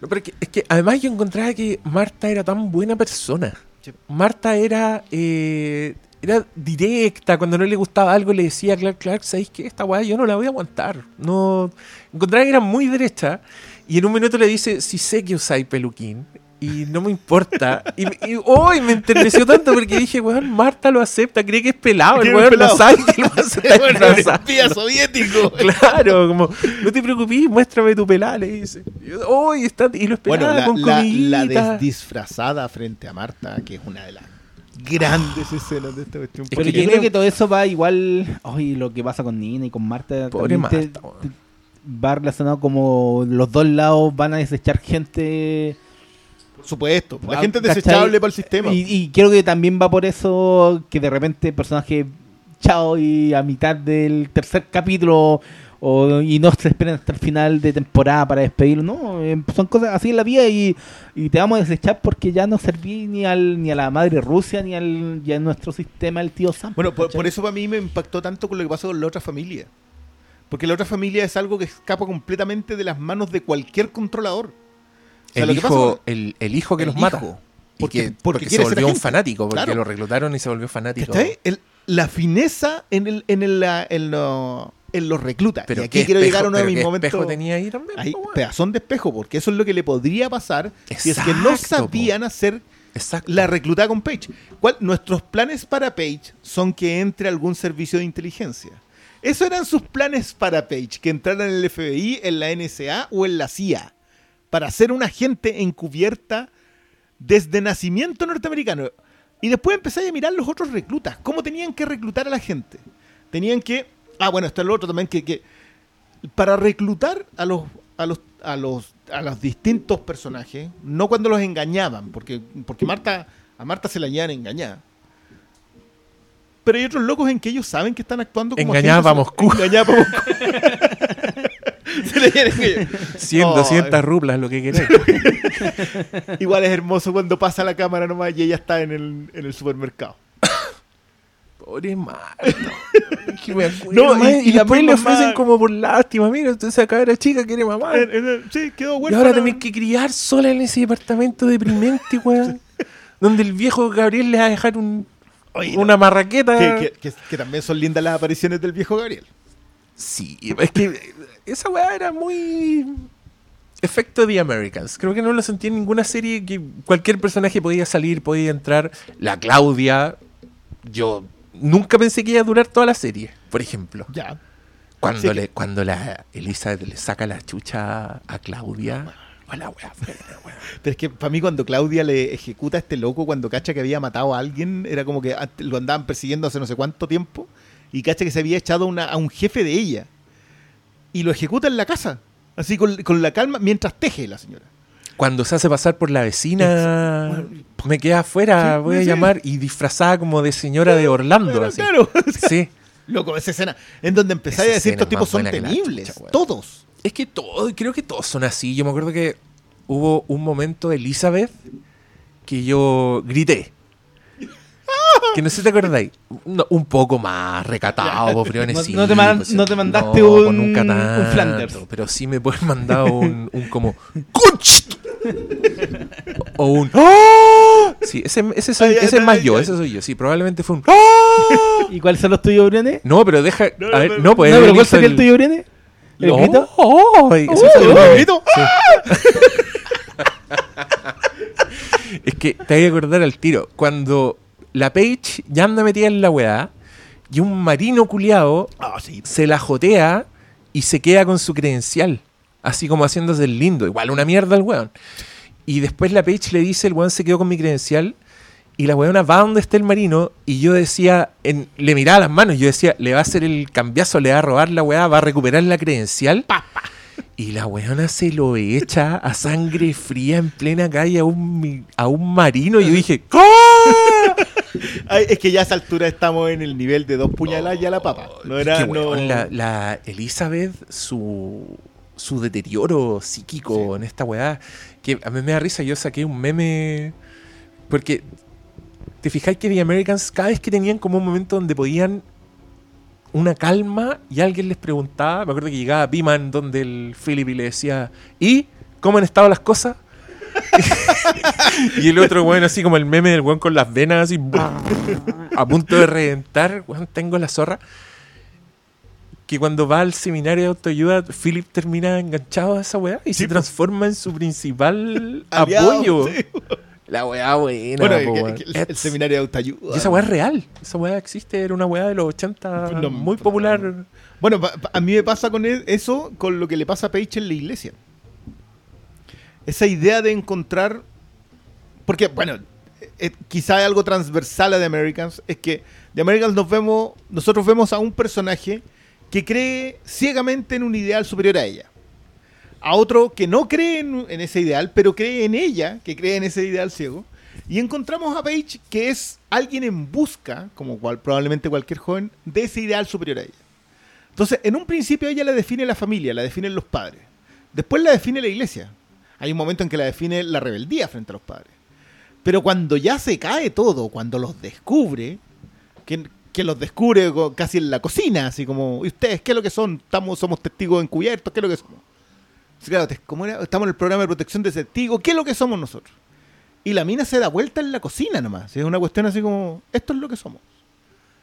No, pero es que, es que además yo encontraba que Marta era tan buena persona. Sí. Marta era eh, era directa, cuando no le gustaba algo le decía a Clark, Clark, ¿sabéis qué? Esta weá yo no la voy a aguantar. No, encontraba que era muy derecha y en un minuto le dice, si sé que usáis peluquín y no me importa. Y, hoy me enterneció tanto porque dije, weón, Marta lo acepta, cree que es pelado, el es weón pelado. no sabe que se está Bueno, espía soviético. Claro, como, no te preocupes, muéstrame tu pelada, le dice. Oh, y, está, y lo esperaba Bueno, la, con la, la comidita. desdisfrazada frente a Marta, que es una de las grandes escenas de esta cuestión. Pero que yo creo que todo eso va igual. Ay, lo que pasa con Nina y con Marta. Pobre te- Marta, weón. te- va relacionado como los dos lados van a desechar gente. Por supuesto, la Ah, gente es desechable para el sistema. Y, y creo que también va por eso que de repente el personaje chao y a mitad del tercer capítulo o, y no se esperen hasta el final de temporada para despedirlo. No, eh, son cosas así en la vida y, y te vamos a desechar porque ya no serví ni al ni a la madre Rusia ni al ya nuestro sistema el tío Sam. Bueno, por, por eso para mí me impactó tanto con lo que pasó con la otra familia. Porque la otra familia es algo que escapa completamente de las manos de cualquier controlador. Sea, el, pasa hijo, el, el hijo que el los mata. hijo. Y Porque- que- porque porque, se volvió un fanático, porque Claro. lo reclutaron y se volvió fanático. La fineza en, el, en, el, en, lo- en los reclutas. Pero y aquí quiero espejo- llegar a uno de mis momentos. espejo tenía ahí también. Hay pedazón de espejo, porque eso es lo que le podría pasar si es que no Exacto, sabían hacer Exacto. la reclutada con Page. ¿Cuál- Nuestros planes para Page son que entre algún servicio de inteligencia. Esos eran sus planes para Page, que entrara en el FBI, en la NSA o en la CIA, para ser un agente encubierta desde nacimiento norteamericano. Y después empezáis a mirar los otros reclutas, cómo tenían que reclutar a la gente. Tenían que... Ah, bueno, está lo otro también, que, que para reclutar a los, a los, a los, a los distintos personajes, no cuando los engañaban, porque, porque Marta, a Marta se la llevan engañada. Pero hay otros locos en que ellos saben que están actuando como Engañada agentes- se engañada. 100, Oh, 200 ruplas, lo que queréis. Igual es hermoso cuando pasa la cámara nomás y ella está en el, en el supermercado. Pobre Marta. Que me acuerdo, No, man, y- y, y la después le mamá- ofrecen como por lástima. Mira, usted esa cabra chica quiere mamá. Sí, quedó Y huérfana. ahora tenés que criar sola en ese departamento deprimente, weón. donde el viejo Gabriel le va a dejar un, Oye, no, una marraqueta. que, que- que- que también son lindas las apariciones del viejo Gabriel. Sí, es que esa weá era muy. Efecto de Americans. Creo que no lo sentí en ninguna serie que cualquier personaje podía salir, podía entrar. La Claudia, yo nunca pensé que iba a durar toda la serie, por ejemplo. Ya. Cuando, Sí le, cuando la Elizabeth le saca la chucha a Claudia. la weá fue una weá. Pero es que para mí cuando Claudia le ejecuta a este loco cuando cacha que había matado a alguien, era como que lo andaban persiguiendo hace no sé cuánto tiempo y cacha que se había echado una- a un jefe de ella y lo ejecuta en la casa, así con, con la calma, mientras teje la señora. Cuando se hace pasar por la vecina, Bueno, me queda afuera, sí, voy a sí. llamar, y disfrazada como de señora de Orlando. Pero así. claro, Sí. loco, esa escena en donde empezáis a decir estos tipos son temibles, chucha, todos. Es que todo, creo que todos son así. Yo me acuerdo que hubo un momento de Elizabeth que yo grité. Que no sé si te acordáis. No, un poco más recatado, po, Briones, No- sí, no te man- pues, no te mandaste no, un- pues, nunca un tanto, Flanders. Pero sí me pueden mandar un, un como. O un ¡Ah! Sí, ese, ese, soy- Ay, ay, ese es más ay, yo, ay. ese soy yo. Sí, probablemente fue un ¡Ah! ¿Y cuáles son los tuyos, Brene? No, pero deja. No, no, a ver, no, pues no, pero ¿cuál sería el el- tuyo, Brene? ¿El ¡Oh! grito? ¡Oh! ¡Oh! Es que te hay que acordar al tiro. Cuando la Page ya anda metida en la weá y un marino culiado Ah, sí. se la jotea y se queda con su credencial. Así como haciéndose el lindo. Igual una mierda el weón. Y después la Page le dice, el weón se quedó con mi credencial. Y la weona va donde está el marino y yo decía, en- le miraba las manos, yo decía, le va a hacer el cambiazo, le va a robar la weá, va a recuperar la credencial. Y la weona se lo echa a sangre fría en plena calle a un, a un marino. Y yo dije, ¿cómo? Ay, es que ya a esa altura estamos en el nivel de dos puñaladas y a la papa. No era. No- la, la Elizabeth, su, su deterioro psíquico en esta weá, que a mí me da risa, yo saqué un meme, porque te fijáis que The Americans cada vez que tenían como un momento donde podían una calma y alguien les preguntaba, me acuerdo que llegaba Piman donde el Philip y le decía, ¿y cómo han estado las cosas? y el otro weón así como el meme del weón con las venas así a punto de reventar, weón, tengo la zorra. Que cuando va al seminario de autoayuda, Philip termina enganchado a esa weá y se transforma en su principal Aliado, apoyo. sí. La weá buena. Bueno, po, el, seminario de autoayuda. Y esa weá es real. Esa weá existe, era una weá de los 80 No, muy popular. Bueno, a mí me pasa con e- eso con lo que le pasa a Paige en la iglesia. Esa idea de encontrar. Porque, bueno, eh, quizá hay algo transversal a The Americans. Es que The Americans nos vemos. Nosotros vemos a un personaje que cree ciegamente en un ideal superior a ella. A otro que no cree en, en ese ideal, pero cree en ella, que cree en ese ideal ciego. Y encontramos a Paige que es alguien en busca, como cual, probablemente cualquier joven, de ese ideal superior a ella. Entonces, en un principio ella la define la familia, la definen los padres. Después la define la iglesia. Hay un momento en que la define la rebeldía frente a los padres. Pero cuando ya se cae todo, cuando los descubre, que, que los descubre casi en la cocina, así como, ¿y ustedes qué es lo que son? Estamos, somos testigos encubiertos, ¿qué es lo que somos? Claro. Estamos en el programa de protección de testigos, ¿qué es lo que somos nosotros? Y la mina se da vuelta en la cocina nomás. Es una cuestión así como, esto es lo que somos.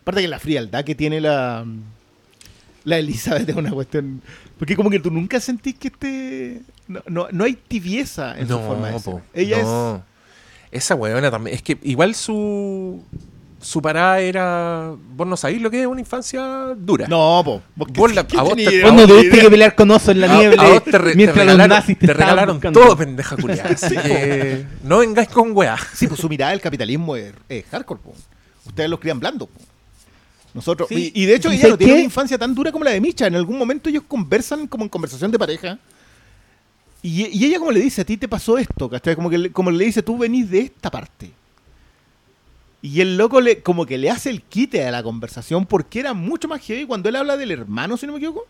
Aparte que la frialdad que tiene la, la Elizabeth es una cuestión. Porque como que tú nunca sentís que este. No, no, no hay tibieza en su forma de ser. Ella no. Esa weona también. Es que igual su. Su parada era. Vos no sabéis lo que es una infancia dura. es. No, po. vos Vos la- ¿qué a vos tenés te-? Vos no tuviste que pelear con oso en la A- nieve a vos te, re- te mientras los regalaron, nazis te, te regalaron buscando. todo, pendeja culiada. Así que no vengáis con weá. Sí, pues su mirada del capitalismo es, es hardcore, po. Ustedes los crían blandos, po. Nosotros. Sí. Y, y de hecho, ¿Y ella no tiene una infancia tan dura como la de Micha. En algún momento ellos conversan como en conversación de pareja. Y, y ella como le dice, a ti te pasó esto, ¿cachai? Como que le, como le dice, tú venís de esta parte. Y el loco le, como que le hace el quite a la conversación porque era mucho más heavy cuando él habla del hermano, si no me equivoco.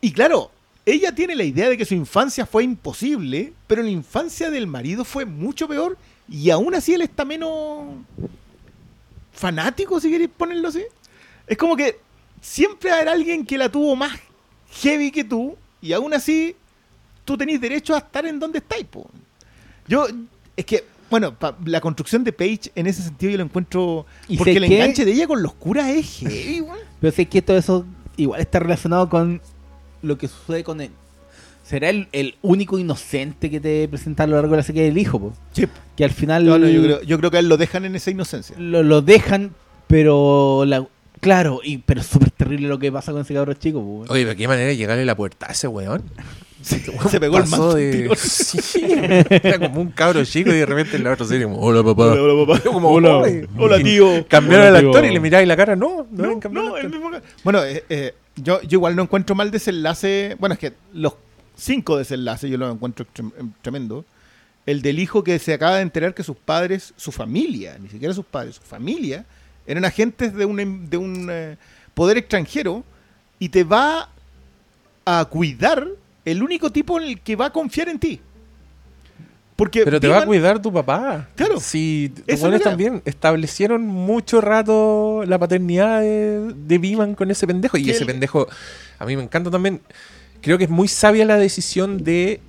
Y claro, ella tiene la idea de que su infancia fue imposible, pero la infancia del marido fue mucho peor y aún así él está menos fanático, si queréis ponerlo así. Es como que siempre habrá alguien que la tuvo más heavy que tú y aún así tú tenés derecho a estar en donde estáis. po. Yo, es que, bueno, pa- la construcción de Paige en ese sentido yo lo encuentro... ¿Y Porque el enganche de ella con los curas es heavy. Pero sé que todo eso igual está relacionado con lo que sucede con él. Será el, el único inocente que te presenta a lo largo de la serie del hijo, po? Sí. que al final No, no, yo creo, yo creo que a él lo dejan en esa inocencia. lo, lo dejan, pero la, claro, y pero es súper terrible lo que pasa con ese cabrón chico. po. Oye, pero qué manera de llegarle a la puerta a ese weón. Se pegó el manto. de... Sí, era como un cabro chico y de repente en la otra serie como, hola papá. Hola, hola, papá. Como, Hola. Hola, tío. Cambiaron Hola, al actor tío. y le miráis la cara. No, no, No, no, el el mismo Bueno, eh, eh, yo, yo igual no encuentro mal desenlace. Bueno, es que los cinco desenlaces yo los encuentro em, tremendo. El del hijo que se acaba de enterar que sus padres, su familia, ni siquiera sus padres, su familia, eran agentes de un, em- de un eh, poder extranjero y te va a cuidar el único tipo en el que va a confiar en ti. Porque Pero te va a Biman- cuidar tu papá. Claro. Si era. también establecieron mucho rato la paternidad de, de Beeman con ese pendejo. Y ese el- pendejo, a mí me encanta también. Creo que es muy sabia la decisión de,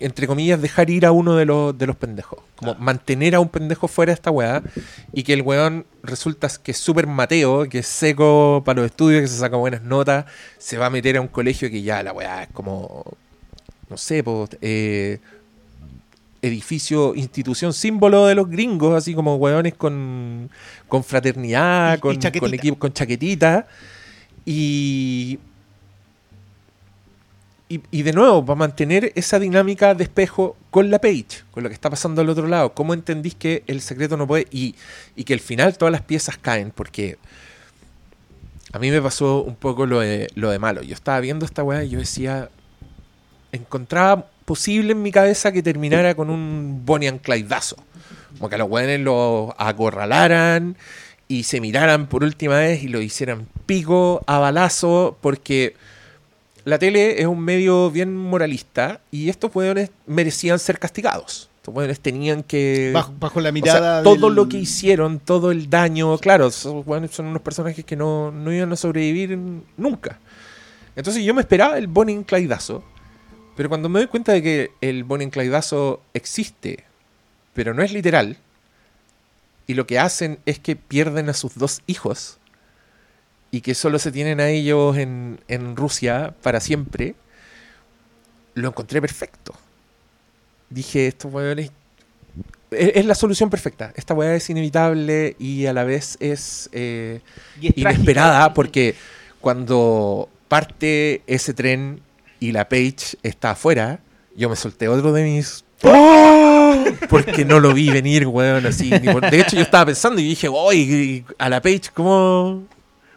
entre comillas, dejar ir a uno de los, de los pendejos. Como Ah. mantener a un pendejo fuera de esta weá. Y que el weón resulta que es súper mateo, que es seco para los estudios, que se saca buenas notas. Se va a meter a un colegio que ya la weá es como. No sé, pues. Eh, edificio, institución símbolo de los gringos, así como hueones con, con fraternidad, Y- y con, chaquetita. con equipo, con chaquetita. Y, y, y de nuevo, para mantener esa dinámica de espejo con la Page, con lo que está pasando al otro lado. ¿Cómo entendís que el secreto no puede... Y, y que al final todas las piezas caen? Porque a mí me pasó un poco lo de, lo de malo. Yo estaba viendo esta weá y yo decía... Encontraba posible en mi cabeza que terminara con un Bonnie and Clydeazo. Como que los weones lo acorralaran y se miraran por última vez y lo hicieran pico a balazo porque la tele es un medio bien moralista y estos weones merecían ser castigados. Estos weones tenían que... Bajo, bajo la o sea, mirada. todo del- lo que hicieron, todo el daño, claro, esos son unos personajes que no, no iban a sobrevivir nunca. Entonces yo me esperaba el Bonnie and Clydeazo, pero cuando me doy cuenta de que el Bonnie and Clydeazo existe, pero no es literal, y lo que hacen es que pierden a sus dos hijos, y que solo se tienen a ellos en, en Rusia para siempre, lo encontré perfecto. Dije, estos weones es, la solución perfecta. Esta weá es inevitable y a la vez es eh, es inesperada trágica. porque cuando parte ese tren y la Page está afuera, yo me solté otro de mis... Porque no lo vi venir, weón, así. De hecho, yo estaba pensando y dije, oye, a la Page, ¿cómo...?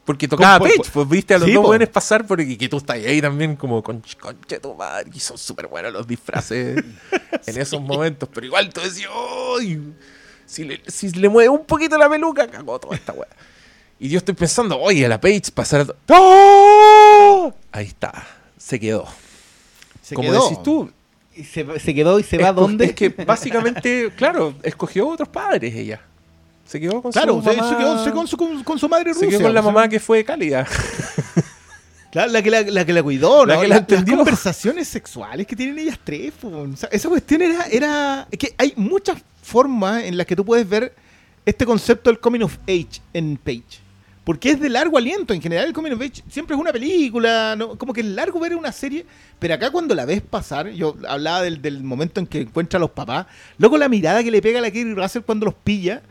Porque tocaba. Page, pues viste a los Sí, dos weones pasar por y que tú estás ahí también como con conche tu madre. Y son súper buenos los disfraces en esos momentos. Pero igual tú decías, ¡ay! Si le, si le mueve un poquito la peluca, cagó toda esta weá. Y yo estoy pensando, oye, a la Page pasar. ¡No! Ahí está, se quedó. Se Como quedó. decís tú, Y se, se quedó y se va dónde. Es que básicamente, claro, escogió otros padres ella. Se quedó con Claro, su se, mamá. se quedó, se con, su, con, con su madre se rusa. quedó con la mamá que fue cálida. Claro, la que la, la que la cuidó, La ¿no? que la las conversaciones sexuales que tienen ellas tres. O sea, esa cuestión era, era. Es que hay muchas formas en las que tú puedes ver este concepto del coming of age en Page. Porque es de largo aliento. En general, el coming of age siempre es una película. ¿no? Como que es largo ver una serie. Pero acá, cuando la ves pasar, yo hablaba del, del momento en que encuentra a los papás. Luego, la mirada que le pega a la Kerry Russell cuando los pilla.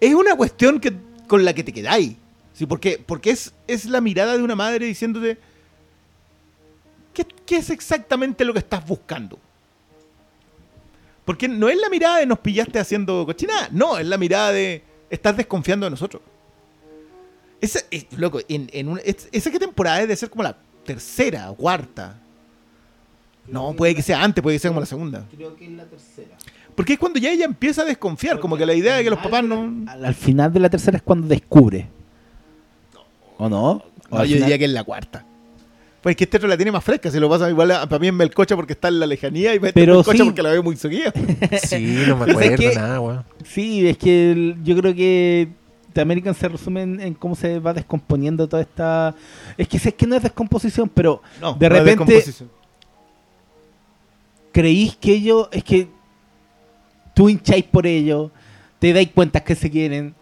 Es una cuestión que, con la que te quedáis. Sí, porque, porque es, es la mirada de una madre diciéndote. ¿qué, qué es exactamente lo que estás buscando? Porque no es la mirada de nos pillaste haciendo cochinada. No, es la mirada de estás desconfiando de nosotros. Esa, es, loco, en, en un- es- ¿esa qué temporada es de ser como la tercera o cuarta? No, puede que sea antes, puede que sea como la segunda. Creo que es la tercera. Porque es cuando ya ella empieza a desconfiar, como que la idea de que los papás no... Al, al final de la tercera es cuando descubre. ¿O no? ¿O No, yo final- diría que es la cuarta. Pues es que este otro la tiene más fresca, se lo pasa igual a, para mí en Melcocha porque está en la lejanía y para este Melcocha sí. porque la veo muy seguida. Sí, no me Pero es acuerdo que- nada, weón. Sí, es que el- yo creo que The American se resume en, en cómo se va descomponiendo toda esta... Es que sé que no es descomposición, pero No, de no es repente descomposición. creís que ellos... Es que tú hincháis por ellos, te dais cuenta que se quieren,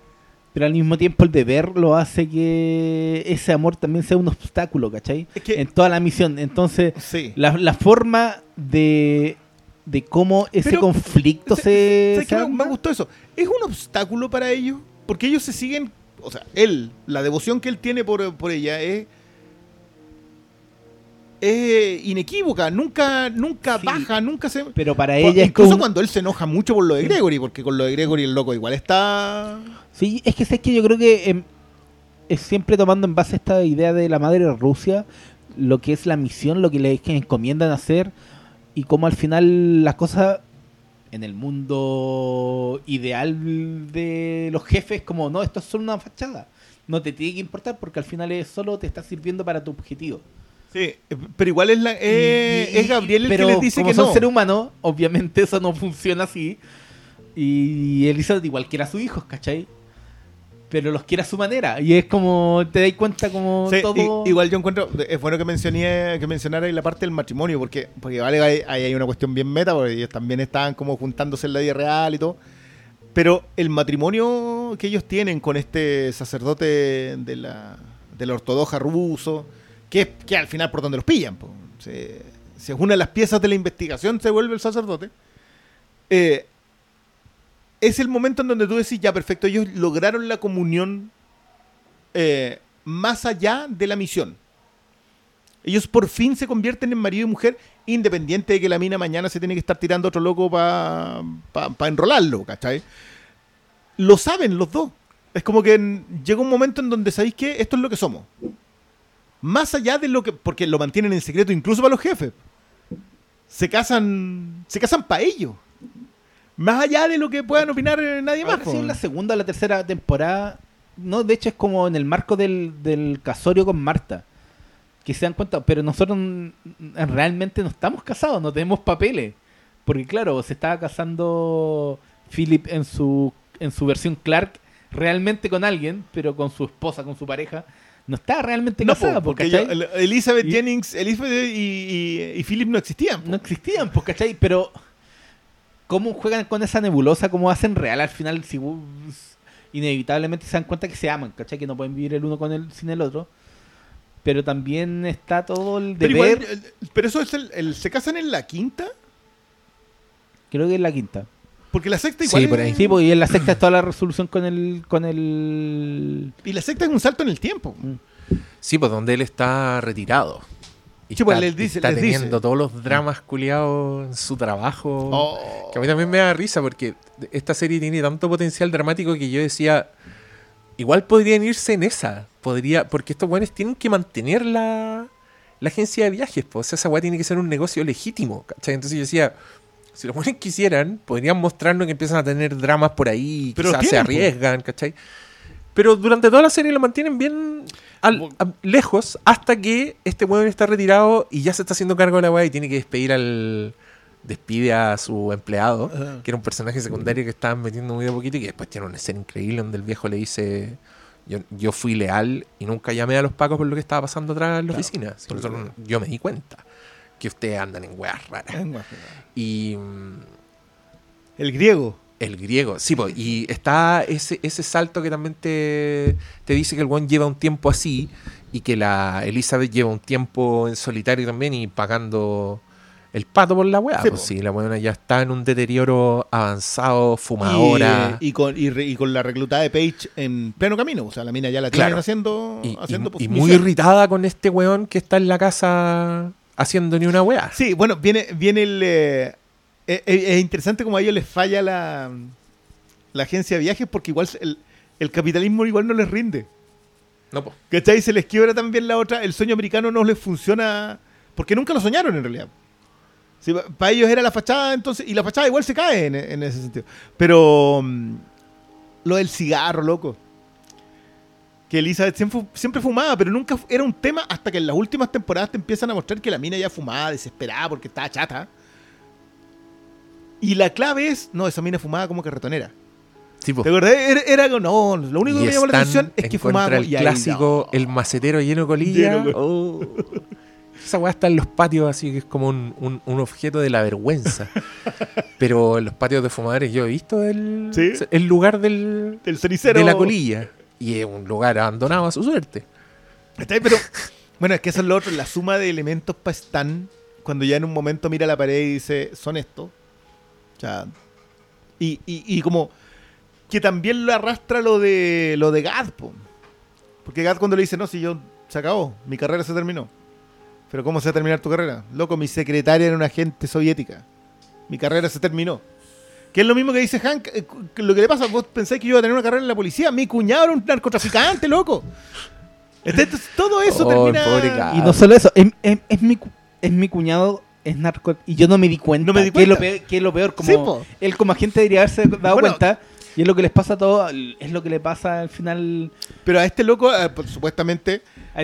pero al mismo tiempo el deber lo hace que ese amor también sea un obstáculo, ¿cachai? Es que- En toda la misión. Entonces, Sí. la, la forma de, de cómo ese Pero, conflicto ¿Sabes- se... sabes se qué me, gustó eso? ¿Es un obstáculo para ellos? Porque ellos se siguen... O sea, él, la devoción que él tiene por, por ella es... Es inequívoca, nunca, nunca Sí. baja, nunca se... Pero para ella es incluso como... cuando él se enoja mucho por lo de Gregory, porque con lo de Gregory el loco igual está... Sí, es que sé que yo creo que em, es siempre tomando en base esta idea de la madre Rusia, lo que es la misión, lo que les que encomiendan hacer y cómo al final las cosas en el mundo ideal de los jefes, como no, esto es solo una fachada. No te tiene que importar porque al final es solo te está sirviendo para tu objetivo. Sí, eh, pero igual es, la, eh, Y- y- es Gabriel el pero que les dice como que son no. seres humanos, obviamente eso no funciona así. Y Elizabeth igual quiere a sus hijos, ¿cachai? Pero los quiere a su manera. Y es como, te das cuenta como Sí, todo... i- igual yo encuentro, es bueno que mencioné, que mencionara ahí la parte del matrimonio, porque, porque vale, ahí hay una cuestión bien meta, porque ellos también estaban como juntándose en la vida real y todo. Pero el matrimonio que ellos tienen con este sacerdote de la, de la ortodoxa ruso, que, al final por donde los pillan, po. se, se une a las piezas de la investigación, se vuelve el sacerdote. Eh, es el momento en donde tú decís, ya perfecto, ellos lograron la comunión eh, más allá de la misión. Ellos por fin se convierten en marido y mujer, independiente de que la mina mañana se tiene que estar tirando otro loco para pa, enrolarlo, ¿cachai? Lo saben los dos. Es como que llega un momento en donde sabéis que esto es lo que somos. Más allá de lo que. Porque lo mantienen en secreto incluso para los jefes. Se casan. Se casan para ellos. Más allá de lo que puedan opinar eh, nadie más. Sí, en la segunda o la tercera temporada, no, de hecho es como en el marco del, del casorio con Marta. Que se dan cuenta, pero nosotros realmente no estamos casados, no tenemos papeles. Porque claro, se estaba casando Philip en su, en su versión Clark realmente con alguien, pero con su esposa, con su pareja. No estaba realmente No, casada, po, porque Elizabeth Y- Jennings, Elizabeth y, y, y Philip no existían. po. no existían, pues, ¿cachai? Pero, ¿cómo juegan con esa nebulosa? ¿Cómo hacen real al final? Si inevitablemente se dan cuenta que se aman, ¿cachai? Que no pueden vivir el uno con el, sin el otro. Pero también está todo el pero, deber, igual, eh, pero eso es el, el- ¿Se casan en la quinta? creo que es la quinta. Porque la sexta Sí, igual. por es- ahí. Sí, pues, y en la sexta es toda la resolución con el, con el... Y la sexta es un salto en el tiempo. Sí, pues donde él está retirado. Y Sí, pues, está, les dice- está les teniendo dice. todos los dramas culiados en su trabajo. Oh. Que a mí también me da risa porque esta serie tiene tanto potencial dramático que yo decía, igual podrían irse en esa. Podría, porque estos buenos tienen que mantener la, la agencia de viajes. Pues. O sea, esa weá tiene que ser un negocio legítimo. ¿cachai? Entonces yo decía, si los buenos quisieran, podrían mostrarnos que empiezan a tener dramas por ahí, Pero quizás se arriesgan, ¿cachai? Pero durante toda la serie lo mantienen bien al- a- lejos hasta que este weón está retirado y ya se está haciendo cargo de la weá y tiene que despedir al. Despide a su empleado, Ajá. que era un personaje secundario que estaban metiendo muy de poquito y que después tiene una escena increíble donde el viejo le dice: Yo, yo fui leal y nunca llamé a los pacos por lo que estaba pasando atrás en la Claro, oficina. Yo me di cuenta que ustedes andan en weas raras. Y. El griego. el griego, sí, pues, y está ese, ese salto que también te, te dice que el one lleva un tiempo así y que la Elizabeth lleva un tiempo en solitario también y pagando el pato por la weá. Sí, pues po. sí, la weá ya está en un deterioro avanzado, fumadora. Y, y con, y, re- y con la reclutada de Page en pleno camino. O sea, la mina ya la tienen haciendo, Y, haciendo y misión. muy irritada con este weón que está en la casa haciendo ni una weá. Sí, bueno, viene, viene el. eh, eh, eh, es interesante como a ellos les falla la, la agencia de viajes porque igual el, el capitalismo igual no les rinde. No, po. ¿Cachai? Se les quiebra también la otra. El sueño americano no les funciona porque nunca lo soñaron en realidad. para ellos era la fachada, entonces. Y la fachada igual se cae en, en ese sentido. Pero. mm, lo del cigarro, loco. Que Elizabeth siempre, siempre fumaba, pero nunca era un tema hasta que en las últimas temporadas te empiezan a mostrar que la mina ya fumaba, desesperada porque estaba chata. Y la clave es, no, esa mina fumaba como carretonera. Sí, po. ¿Te acordás? Era, era no, lo único que me llamó la atención es que fumaba el y ahí, clásico, no. el macetero lleno de colilla. Lleno de- Oh. Esa weá está en los patios, así que es como un, un- un objeto de la vergüenza. Pero en los patios de fumadores yo he visto el, ¿Sí? el lugar del, El cenicero. de la colilla. Y es un lugar abandonado a su suerte. ¿Cachai? Pero, bueno, es que eso es lo otro, la suma de elementos para Stan, cuando ya en un momento mira la pared y dice, son estos. O sea, y, y, y como que también lo arrastra lo de lo de Gad, po. Porque Gad cuando le dice, no, si yo se acabó, mi carrera se terminó. Pero ¿cómo se va a terminar tu carrera? Loco, mi secretaria era una agente soviética. Mi carrera se terminó. Que es lo mismo que dice Hank. eh, Lo que le pasa, vos pensáis que yo iba a tener una carrera en la policía. Mi cuñado era un narcotraficante, loco. Entonces, todo eso Oh, termina. Y no solo eso, es, es- es mi, cu- es mi cuñado, es narco, y yo no me di cuenta. No me di Que es lo cuenta. peor, que es lo peor, como Sí, él como agente debería haberse dado Bueno. cuenta. Y es lo que les pasa a todos, es lo que le pasa al final. Pero a este loco, eh, pues, supuestamente,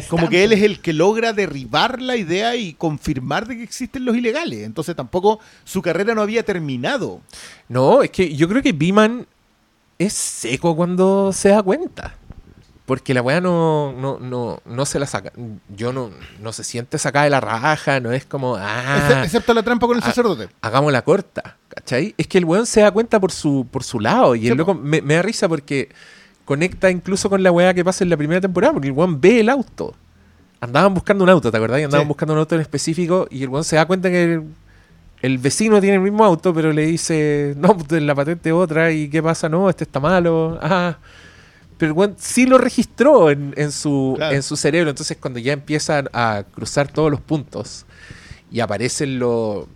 como que él es el que logra derribar la idea y confirmar de que existen los ilegales. Entonces tampoco su carrera no había terminado. No, es que yo creo que Biman es seco cuando se da cuenta. Porque la weá no, no, no, no se la saca. Yo no, no se siente sacada de la raja, no es como, ah, excepto la trampa con el sacerdote. hagamos la corta, ¿cachai? Es que el weón se da cuenta por su, por su lado y Sí, el loco me, me da risa porque conecta incluso con la weá que pasa en la primera temporada, porque el weón ve el auto. Andaban buscando un auto, ¿te acordás? Y Andaban Sí. buscando un auto en específico y el weón se da cuenta que el, el vecino tiene el mismo auto, pero le dice, no, pues la patente otra y ¿qué pasa? No, este está malo. Ah. pero el weón sí lo registró en, en su, Claro. en su cerebro. Entonces, cuando ya empiezan a cruzar todos los puntos y aparecen lo-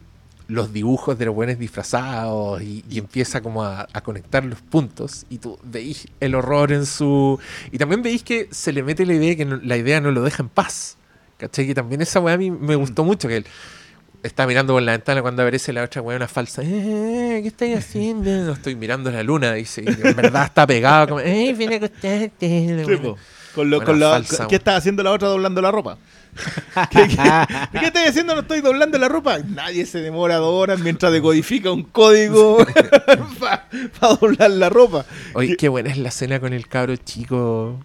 los dibujos de los buenos disfrazados y, y empieza como a, a conectar los puntos y tú veis el horror en su... Y también veis que se le mete la idea que no- la idea no lo deja en paz. ¿Cachai? Que también esa weá a mí me gustó mucho, que él está mirando por la ventana cuando aparece la otra weá, una falsa. "Eh, ¿Qué estáis haciendo? No estoy mirando la luna, dice. Y en verdad está pegado como, eh, viene a acostarte. Con lo, con la- falsa, ¿Qué está haciendo la otra doblando la ropa? ¿Qué, qué, ¿Qué estoy haciendo? No estoy doblando la ropa. Nadie se demora dos horas mientras decodifica un código para doblar la ropa. Oye, qué buena es la escena con el cabro chico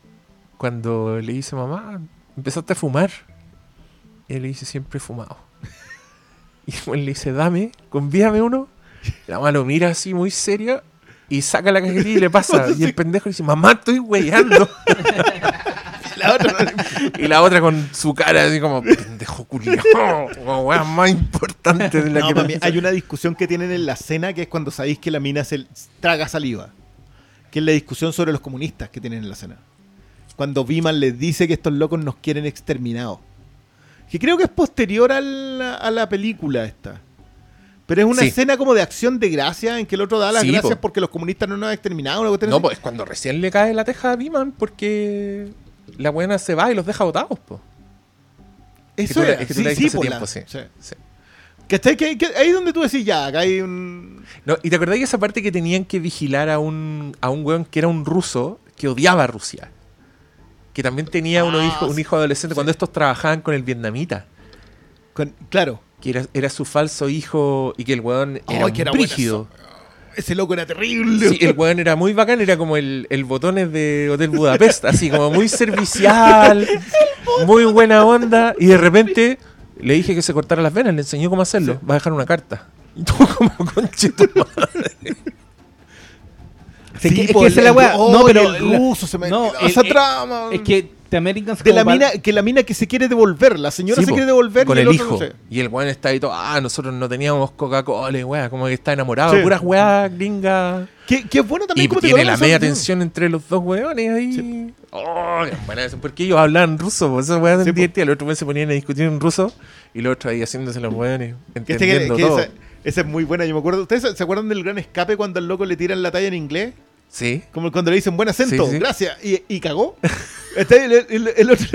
cuando le dice, mamá, empezaste a fumar. Y él le dice, siempre he fumado. Y él le dice, dame, convídame uno. La mamá lo mira así muy seria y saca la cajetilla y le pasa. Y el pendejo le dice, mamá, estoy weyando. La otra Y la otra con su cara así como, pendejo culiao, como weá más importante de la No, que pensé". hay una discusión que tienen en la cena que es cuando sabéis que la mina se traga saliva. Que es la discusión sobre los comunistas que tienen en la cena. Cuando Biman les dice que estos locos nos quieren exterminados. Que creo que es posterior al- a la película esta. Pero es una Sí. escena como de acción de gracia en que el otro da las Sí, gracias po. porque los comunistas no nos han exterminado. No, así. pues cuando recién le cae la teja a Biman porque la buena se va y los deja botados, pues. Eso tú la- era. es que tú Sí, la sí, po, tiempo, la- sí. sí. Que, que- ahí es donde tú decís, ya, acá hay un... No, ¿Y te acordás de esa parte que tenían que vigilar a un, a un weón que era un ruso que odiaba a Rusia? Que también tenía uno Ah, hijo, un hijo adolescente cuando estos trabajaban con el vietnamita. con- claro, Que era, era su falso hijo y que el weón era, que era brígido. ese loco era terrible. Sí, el weón era muy bacán, era como el, el botones de Hotel Budapest, así como muy servicial, muy buena onda, y de repente le dije que se cortara las venas, le enseñó cómo hacerlo, va a dejar una carta. Y tú como conche tu madre. Es que- es que esa es la el- weá. oh, No, pero el ruso se me no, esa el- el- trama. Es que The Americans de la mina que la mina que se quiere devolver, la señora Sí, se po, quiere devolver con y el, el, otro hijo. no sé. Y el weón está ahí todo, ah, nosotros no teníamos Coca-Cola, y weá, como que está enamorado, Sí. puras weá gringas. Que, que es bueno también Y como tiene la media tensión entre los dos weones ahí. Oh, buena eso, porque ellos hablaban ruso, pues esa weá Sí, divertía. El otro weón se ponían a discutir en ruso y los otros ahí haciéndose los weones, Que este que- entendiendo que todo. esa, esa es muy buena, yo me acuerdo. ¿Ustedes se- se acuerdan del gran escape cuando al loco le tiran la talla en inglés? Sí. Como cuando le dicen buen acento, Sí, sí. gracias, y, y cagó. El, el- el otro,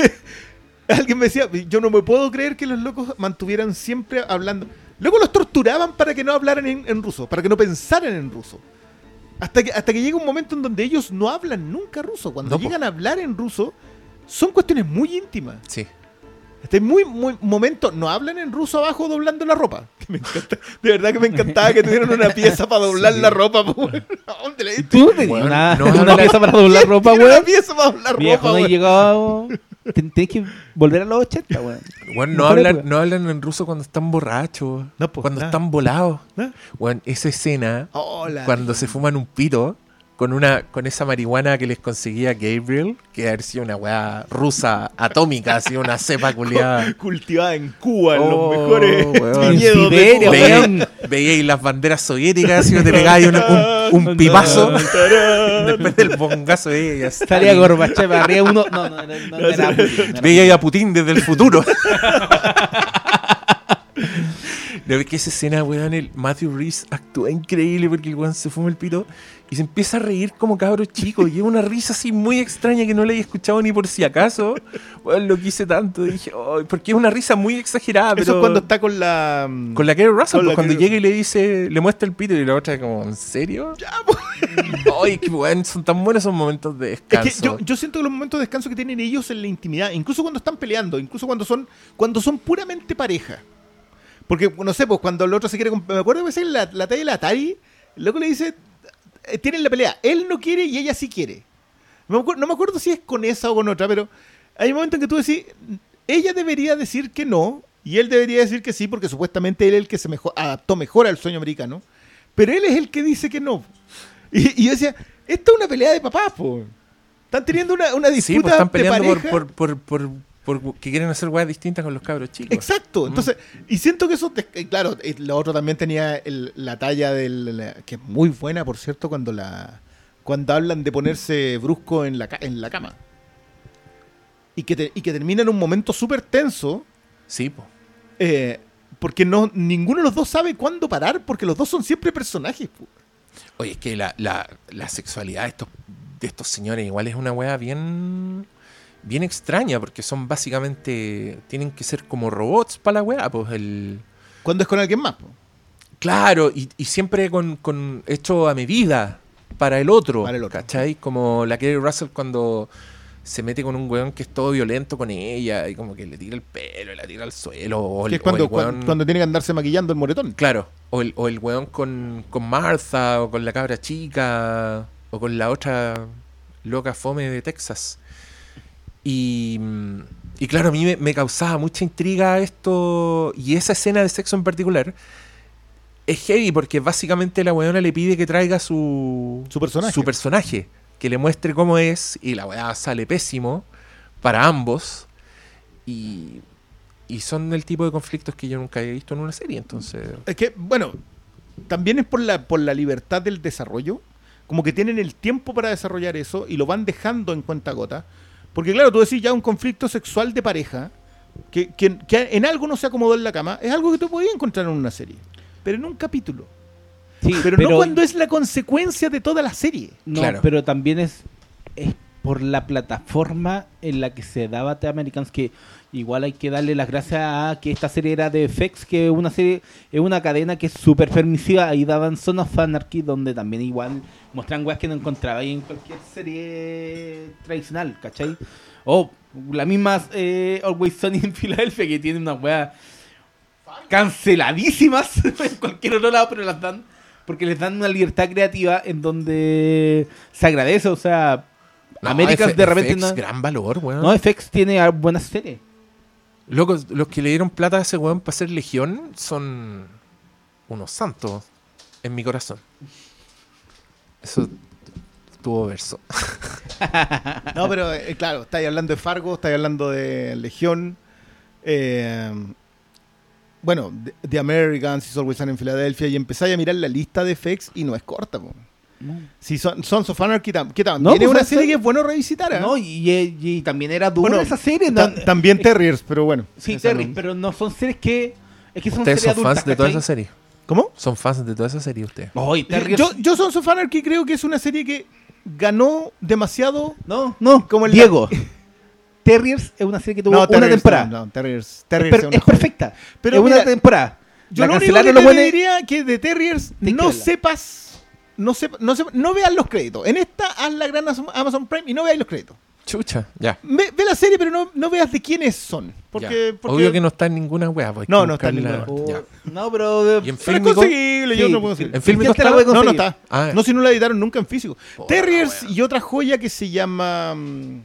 alguien me decía, yo no me puedo creer que los locos mantuvieran siempre hablando. Luego los torturaban para que no hablaran en, en ruso, para que no pensaran en ruso. Hasta que, hasta que llega un momento en donde ellos no hablan nunca ruso. Cuando No, po. llegan a hablar en ruso, son cuestiones muy íntimas. Sí. Este muy, muy momento, no hablan en ruso abajo doblando la ropa. Que me encanta, de verdad que me encantaba que tuvieran una pieza para doblar Sí. la ropa. po, weón. ¿A dónde le diste? Tú tenías Weón, una, no, una no, pieza para doblar ropa, Tiene una pieza para doblar Viejo, ropa, no llegado. Tenés que volver a los 80, weón. Bueno, no hablan, no hablan en ruso cuando están borrachos. No, pues, cuando nada. están volados. Bueno, esa escena, Hola. cuando se fuman un pito con una con esa marihuana que les conseguía Gabriel, que haber sido una weá rusa atómica, así una cepa culiada. cultivada en Cuba, en Oh, los mejores weón. viñedos de Cuba. weón. Veíais las banderas soviéticas y te pegáis un, un, un pipazo después del bongazo de ellas. Salía Gorbachev arriba uno. No, no, no, no, no era Putin, no era Veía ahí a Putin desde el futuro. ¿No ves que esa escena, weón? El Matthew Reese actúa increíble porque el weón se fuma el pito y se empieza a reír como cabro chico. Lleva una risa así muy extraña que no le había escuchado ni por si acaso. Weón, lo quise tanto. Dije, "Ay", porque es una risa muy exagerada, pero. Eso es cuando está con la. mm, Con la Kerry Russell, pues, cuando Kerry- llega y le dice, le muestra el pito y la otra como, ¿en serio? Ya, Ay, qué weón, son tan buenos esos momentos de Es descanso. que yo, yo siento que los momentos de descanso que tienen ellos en la intimidad, incluso cuando están peleando, incluso cuando son cuando son puramente pareja. Porque, no sé, pues cuando el otro se quiere... Me acuerdo que la, la talla de la Atari, el loco le dice, eh, tienen la pelea, él no quiere y ella sí quiere. No me, acuer- no me acuerdo si es con esa o con otra, pero hay un momento en que tú decís, ella debería decir que no y él debería decir que sí porque supuestamente él es el que se mejor, adaptó mejor al sueño americano, pero él es el que dice que no. Y, y yo decía, esta es una pelea de papás, po. Están teniendo una, una Sí, disputa pues están peleando por, pareja. por, por, por, por que quieren hacer weas distintas con los cabros chicos. Exacto. Entonces, y siento que eso, te- eh, claro, eh, lo otro también tenía el- la talla del, la- que es muy buena, por cierto, cuando la cuando hablan de ponerse brusco en la, en la cama. Y que, te- y que termina en un momento súper tenso, Sí, po. eh, porque no, ninguno de los dos sabe cuándo parar, porque los dos son siempre personajes. po. Oye, es que la, la, la sexualidad de estos, de estos señores igual es una weá bien, bien extraña, porque son básicamente, tienen que ser como robots para la weá, pues el... Cuando es con alguien más. po. Claro, y, y siempre con, con hecho a medida para el otro, Para el otro. ¿cachai? Como la Kerry Russell cuando se mete con un weón que es todo violento con ella y como que le tira el pelo y la tira al suelo. O el, es cuando, o el weón- cuando, cuando tiene que andarse maquillando el moretón. Claro, o el, o el weón con, con Martha, o con la cabra chica, o con la otra loca fome de Texas. Y, y claro, a mí me, me causaba mucha intriga esto, y esa escena de sexo en particular es heavy porque básicamente la weona le pide que traiga su, Su personaje. su personaje, que le muestre cómo es, y la weá sale pésimo para ambos. Y, y son el tipo de conflictos que yo nunca he visto en una serie, entonces... Es que, bueno, también es por la, por la libertad del desarrollo. Como que tienen el tiempo para desarrollar eso y lo van dejando en cuenta gota. Porque, claro, tú decís ya un conflicto sexual de pareja que, que- que en algo no se acomodó en la cama, es algo que tú podías encontrar en una serie. Pero en un capítulo. Sí, Pero, no cuando es la consecuencia de toda la serie. No, Claro. pero también es, es por la plataforma en la que se daba The Americans que igual hay que darle las gracias a que esta serie era de FX, que es una serie, es una cadena que es súper permisiva. Ahí daban Son of Anarchy, donde también igual muestran weas que no encontraba ahí en cualquier serie tradicional, ¿cachai? O la misma eh, Always Sunny en Filadelfia, que tiene unas weas canceladísimas en cualquier otro lado, pero las dan porque les dan una libertad creativa en donde se agradece, o sea, No, Américas F- de repente FX, no, gran valor, weón. no, FX tiene ah, buenas series. Locos, los que le dieron plata a ese weón para hacer Legión son unos santos en mi corazón. Eso tuvo verso. No, pero eh, claro, estáis hablando de Fargo, estáis hablando de Legión. eh, bueno, de Americans, Is Always Sunny en Filadelfia. Y empezáis a mirar la lista de FX y no es corta. po. Si son Sons of Anarchy, tam- que también No, es pues, una esa- serie que es bueno revisitar. ¿eh? No, y, y- y también era dura Bueno, esa serie. Ta- no- también es- Terriers, pero bueno. Sí, no- pero no son series que. Es que son Ustedes series son adultas. fans de toda esa serie. ¿Cómo? Son fans de toda esa serie ustedes. Ay, Terriers- Yo, yo Sons of Anarchy creo que es una serie que ganó demasiado. No, no, Como el- Diego. Terriers es una serie que tuvo no, una Terriers, temporada. No, no, Terriers, es, Terriers per- es una es perfecta. Pero es una temporada. Yo La lo único que te diría que de Terriers no sepas, no sepa, no sepa- no veas los créditos. En esta haz la gran Amazon- Prime y no veas los créditos. Chucha, ya. Ve, ve la serie, pero no, no veas de quiénes son. Porque, Obvio que no está en ninguna wea. pues No, no está en buscarla. Oh, Ya. No, pero. ¿Y en pero es yo no puedo decir. ¿En fílmico la está? No, no está. Ah, no, si no la editaron nunca en físico. Terriers y otra joya que se llama mm,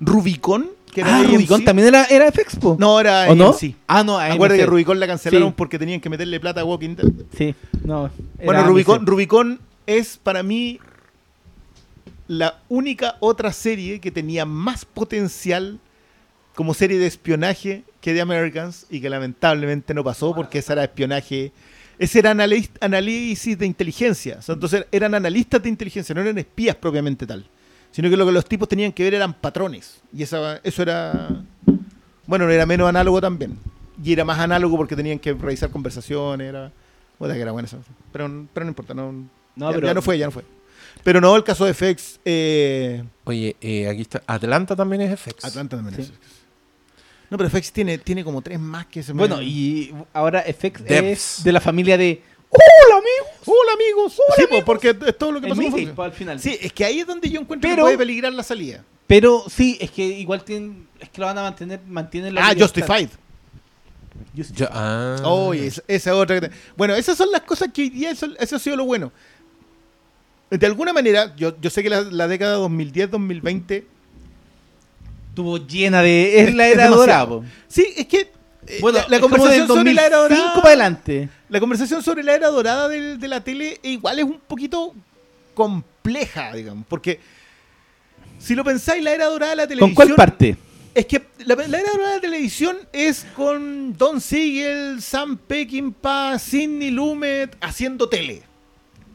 Rubicon. Que era Ah, de Rubicon también era, era FX, po. No, era ¿O no? Ah, no, Acuérdate que. Rubicon la cancelaron Sí. porque tenían que meterle plata a Walking Dead. Sí, no. Bueno, Rubicon, es para mí la única otra serie que tenía más potencial como serie de espionaje que The Americans y que lamentablemente no pasó porque esa era espionaje. Ese era análisis de inteligencia. O sea, entonces eran analistas de inteligencia, no eran espías propiamente tal. Sino que lo que los tipos tenían que ver eran patrones. Y esa, eso era. Bueno, era menos análogo también. Y era más análogo porque tenían que revisar conversaciones. Era. Puta que era buena esa. Pero, pero no importa, no, No, ya, pero- ya no fue, ya no fue. Pero no, el caso de FX. Eh, Oye, eh, aquí está. Atlanta también es FX. Atlanta también Sí. es FX. No, pero FX tiene, tiene como tres más que se me- Bueno, y ahora FX es de la familia de. ¡Hola, amigos! Hola amigos. sí, pues, porque es todo lo que pasó con al final. Sí, es que ahí es donde yo encuentro Pero- que puede peligrar la salida. Pero sí, es que igual tienen. Es que lo van a mantener. Mantienen la Ah. Justified. Justified. Ya- ah. Oh, y es- esa otra. que te- Bueno, esas son las cosas que hoy día eso, eso ha sido lo bueno. De alguna manera, yo, yo sé que la, la década 2010-2020. Estuvo llena de. Es la era dorada. Sí, es que. Eh, Bueno, la, conversación sobre la era 2005 dorada. para adelante. La conversación sobre la era dorada del- de, la tele igual es un poquito compleja, digamos. Porque si lo pensáis, la era dorada de la ¿Con televisión. cuál parte? Es que la, la era dorada de la televisión es con Don Siegel, Sam Peckinpah, Sidney Lumet haciendo tele.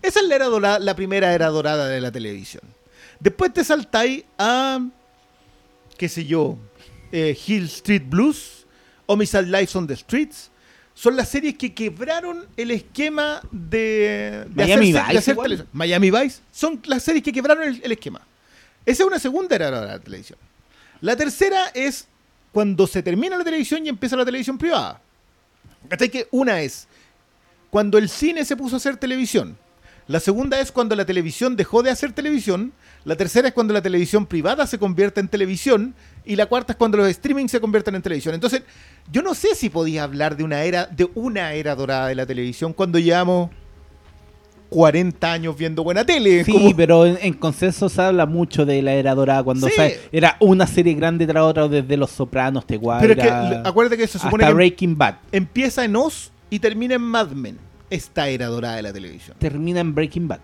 Esa Esa es la, era dorada, la primera era dorada de la televisión. Después te saltáis a, qué sé yo, eh, Hill Street Blues, Homicide Lives on the Streets. Son las series que quebraron el esquema de, de Miami de Vice hacer igual. Miami Vice son las series que quebraron el, el esquema. Esa es una segunda era de la televisión. La tercera es cuando se termina la televisión y empieza la televisión privada. ¿Cachai? Que una es cuando el cine se puso a hacer televisión. La segunda es cuando la televisión dejó de hacer televisión. La tercera es cuando la televisión privada se convierte en televisión. Y la cuarta es cuando los streaming se convierten en televisión. Entonces, yo no sé si podía hablar de una era, de una era dorada de la televisión cuando llevamos 40 años viendo buena tele. Sí, Como- pero en, en consenso se habla mucho de la era dorada cuando Sí. era una serie grande tras otra desde Los Sopranos, te pero es que acuérdate que se supone hasta que Breaking Bad. empieza en Oz y termina en Mad Men. Esta era dorada de la televisión. Termina en Breaking Bad.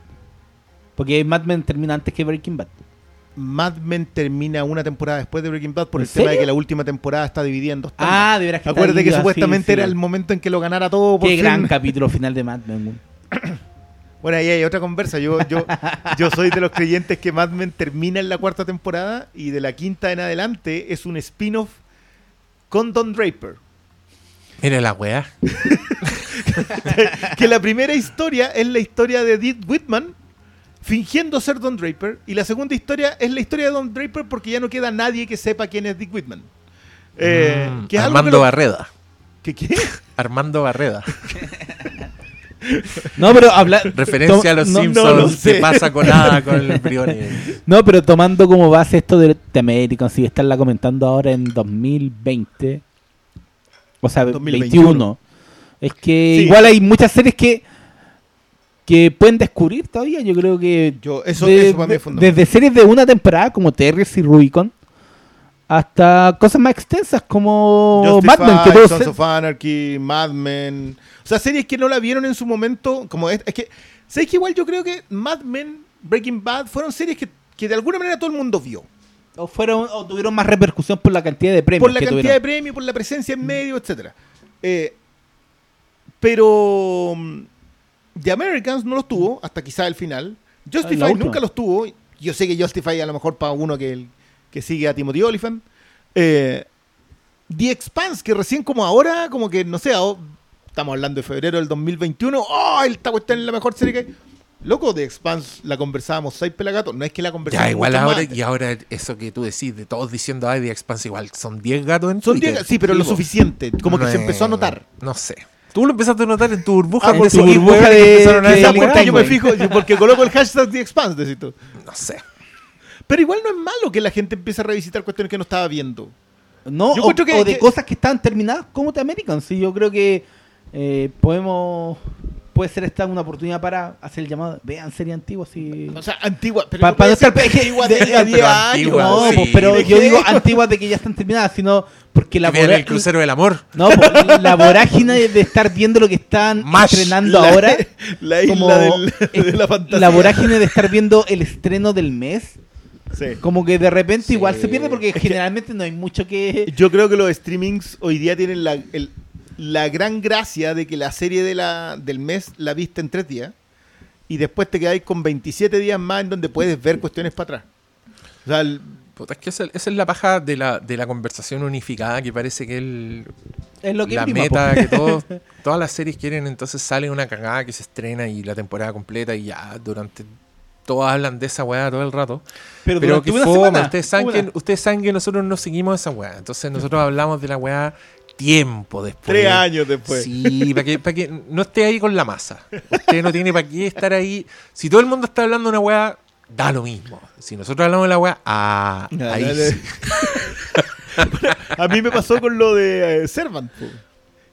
Porque Mad Men termina antes que Breaking Bad. Mad Men termina una temporada después de Breaking Bad por ¿En el tema de que la última temporada está dividida en dos tandas. Ah, de veras que está Acuérdate que supuestamente sí, sí. era el momento en que lo ganara todo por Qué fin. gran capítulo final de Mad Men. Bueno, ahí hay otra conversa. Yo, yo, yo soy de los creyentes que Mad Men termina en la cuarta temporada y de la quinta en adelante es un spin-off con Don Draper. Mira la weá. que la primera historia es la historia de Dick Whitman fingiendo ser Don Draper y la segunda historia es la historia de Don Draper porque ya no queda nadie que sepa quién es Dick Whitman. Eh, Mm, que es algo Armando que lo- Barreda. ¿Qué qué? Armando Barreda. No, pero habla. Referencia a los no, Simpsons. no lo ¿Qué sé. pasa con nada con el Briones? No, pero tomando como base esto de, de American, si estarla comentando ahora en 2020, o sea, 2021. 21, es que Sí. igual hay muchas series que que pueden descubrir todavía. Yo creo que Yo, eso, de- eso para mí es fundamental. desde series de una temporada como Terriers y Rubicon hasta cosas más extensas como Mad Men, que todos Sons of Anarchy, Mad Men. O sea, series que no la vieron en su momento. Como es, es que, ¿sabes que igual yo creo que Mad Men, Breaking Bad fueron series que, que de alguna manera todo el mundo vio? o fueron o tuvieron más repercusión por la cantidad de premios por la que cantidad tuvieron. de premios, por la presencia en medio, etcétera. Eh, pero mm, The Americans no los tuvo hasta quizá el final. Ah, Justify última. nunca los tuvo. Yo sé que Justify a lo mejor para uno que, que sigue a Timothy Olyphant. Eh, The Expanse, que recién como ahora, como que no sé, estamos hablando de febrero del 2021. ¡Oh! Esta cuestión es la mejor serie que hay. Loco, The Expanse la conversábamos seis pelagatos. No es que la conversábamos. Ya, igual ahora, más. y ahora eso que tú decís, de todos diciendo, ay, The Expanse, igual son 10 gatos en Son Twitter. diez- sí, pero lo suficiente. Como que se empezó a notar. No sé. Tú lo empezaste a notar en tu burbuja. Ah, de por tu burbuja de- de- la de- yo me fijo, porque coloco el hashtag The Expanse, decís tú. No sé. Pero igual no es malo que la gente empiece a revisitar cuestiones que no estaba viendo. No, Yo o, encuentro que- o de que- cosas que estaban terminadas como The American. Sí, yo creo que eh, podemos. Puede ser esta una oportunidad para hacer el llamado. Vean serie antigua. Sí. O sea, antigua. Pero Pa- no estar- antigua de- de pero 10 años. antigua, no, sí. pues, pero ¿De yo qué? digo antiguas de que ya están terminadas, sino porque la, vora- el crucero del amor. no, pues, la vorágine de estar viendo lo que están Mash, estrenando La- ahora. La isla como del- de la fantasía. la vorágine de estar viendo el estreno del mes. Sí. Como que de repente Sí. igual se pierde porque Es que- generalmente no hay mucho que. Yo creo que los streamings hoy día tienen la, el- la gran gracia de que la serie de la, del mes la viste en tres días y después te quedáis con 27 días más en donde puedes ver cuestiones para atrás. O sea, el- es que esa, esa es la paja de la, de la conversación unificada que parece que el, Es lo que la prima, meta po. que todos, todas las series quieren. Entonces sale una cagada que se estrena y la temporada completa y ya durante. Todos hablan de esa weá todo el rato. Pero, que ustedes saben, que, ustedes saben que nosotros no seguimos esa weá. Entonces nosotros hablamos de la weá tiempo después. tres años después. Sí, para que, para que no esté ahí con la masa. Usted no tiene para qué estar ahí. Si todo el mundo está hablando de una weá, da lo mismo. Si nosotros hablamos de la weá, ah, ahí sí. A mí me pasó con lo de eh, Servant. po.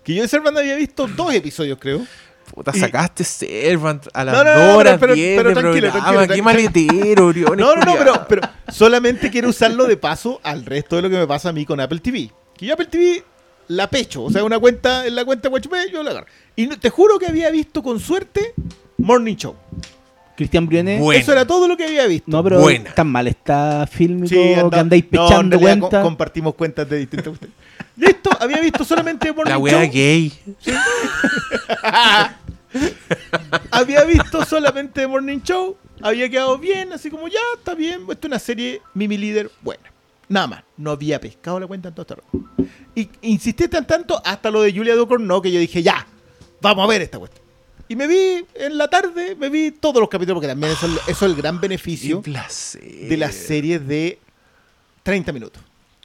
Que yo de Servant había visto dos episodios, creo. Puta, Y- sacaste Servant a las No, no, no, 2 pero- horas pero- 10 pero tranquilo, tranquilo, Qué maletero, Briones, No, no, no, pero solamente quiero usarlo de paso al resto de lo que me pasa a mí con Apple TV. Que yo Apple TV la pecho, o sea, una cuenta en la cuenta WatchMe, yo la agarro. Y no- te juro que había visto con suerte Morning Show. Cristian Briones. Eso era todo lo que había visto. No, pero Buena. tan mal está fílmico Sí, anda- que andáis no, en pechando realidad co- cuenta. compartimos cuentas de distintas Listo, había visto solamente Morning La Show. weá gay. había visto solamente Morning Show, había quedado bien, así como ya, está bien, esto es una serie Mimi Líder buena. Nada más, no había pescado la cuenta en todo este rato. Y insistí tan tanto hasta lo de Julia Ducournau que yo dije, ya, vamos a ver esta cuestión. Y me vi en la tarde, me vi todos los capítulos, porque también eso, es el- eso es el gran beneficio Qué placer. de las series de 30 minutos.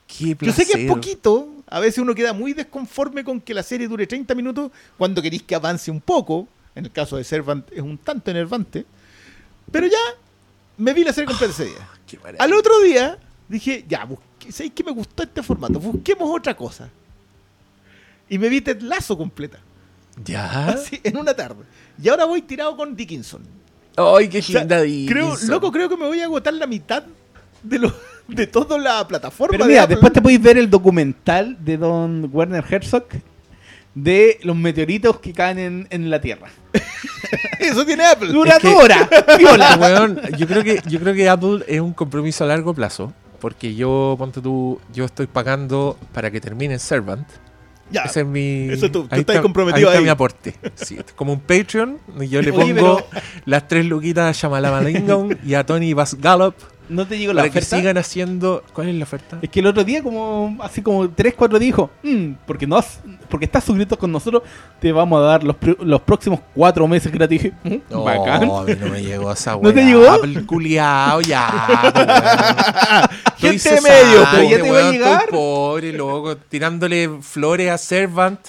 Qué Yo placer. sé que es poquito, a veces uno queda muy desconforme con que la serie dure 30 minutos cuando queréis que avance un poco. En el caso de Servant es un tanto enervante. Pero ya me vi la serie completa ese día. Qué maravilla. Al otro día dije, ya, busque- ¿sabéis que me gustó este formato? Busquemos otra cosa. Y me vi Ted Lasso completa. ¿Ya? Así, en una tarde. Y ahora voy tirado con Dickinson. Ay, qué O sea, linda creo, Dickinson. loco, creo que me voy a agotar la mitad de, lo, de toda la plataforma. Pero mira, después te podéis ver el documental de Don Werner Herzog de los meteoritos que caen en, en la Tierra. Eso tiene Apple. Dura Es que- yo creo que yo creo que Apple es un compromiso a largo plazo porque yo ponte tú yo estoy pagando para que termine Servant Ya, ese es mi eso tú- tú estás está- comprometido ahí está ahí. mi aporte sí, como un Patreon yo le Oye, pongo pero- las tres luquitas a Lingon y a Tony Bass Gallop No te llegó la para que oferta. sigan haciendo ¿cuál es la oferta? Es que el otro día, como así como 3, 4 dijo, "Mm, porque no has- porque estás suscrito con nosotros, te vamos a dar los, los próximos 4 meses gratis. "Mm, No, bacán. a mí no me llegó esa ¿No weá. te llegó? Apple culiao, ya. Gente medio, pero ya te iba a llegar. estoy pobre, loco, tirándole flores a Servant,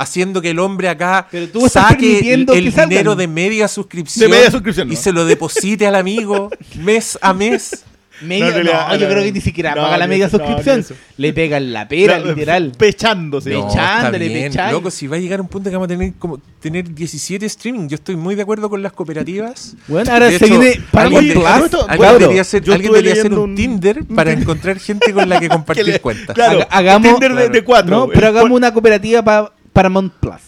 haciendo que el hombre acá Pero tú estás saque el, dinero de media suscripción, De media suscripción, y no. se lo deposite al amigo mes a mes. Media- No, no, yo creo que ni siquiera no, paga la media suscripción. Le pegan la pera, literal. Pechándose. Pechándole, pechai. Loco, si va a llegar un punto que vamos a tener como tener 17 streaming, yo estoy muy de acuerdo con las cooperativas. Bueno, ahora De se hecho, viene Paramount alguien, Oye, Plus. a todo esto, alguien bueno, debería hacer, alguien debería hacer un un- Tinder para encontrar gente con la que compartir Que le- cuentas. claro. Haga- hagamos, Tinder de- de cuatro. No, pero hagamos una cooperativa para Paramount Plus.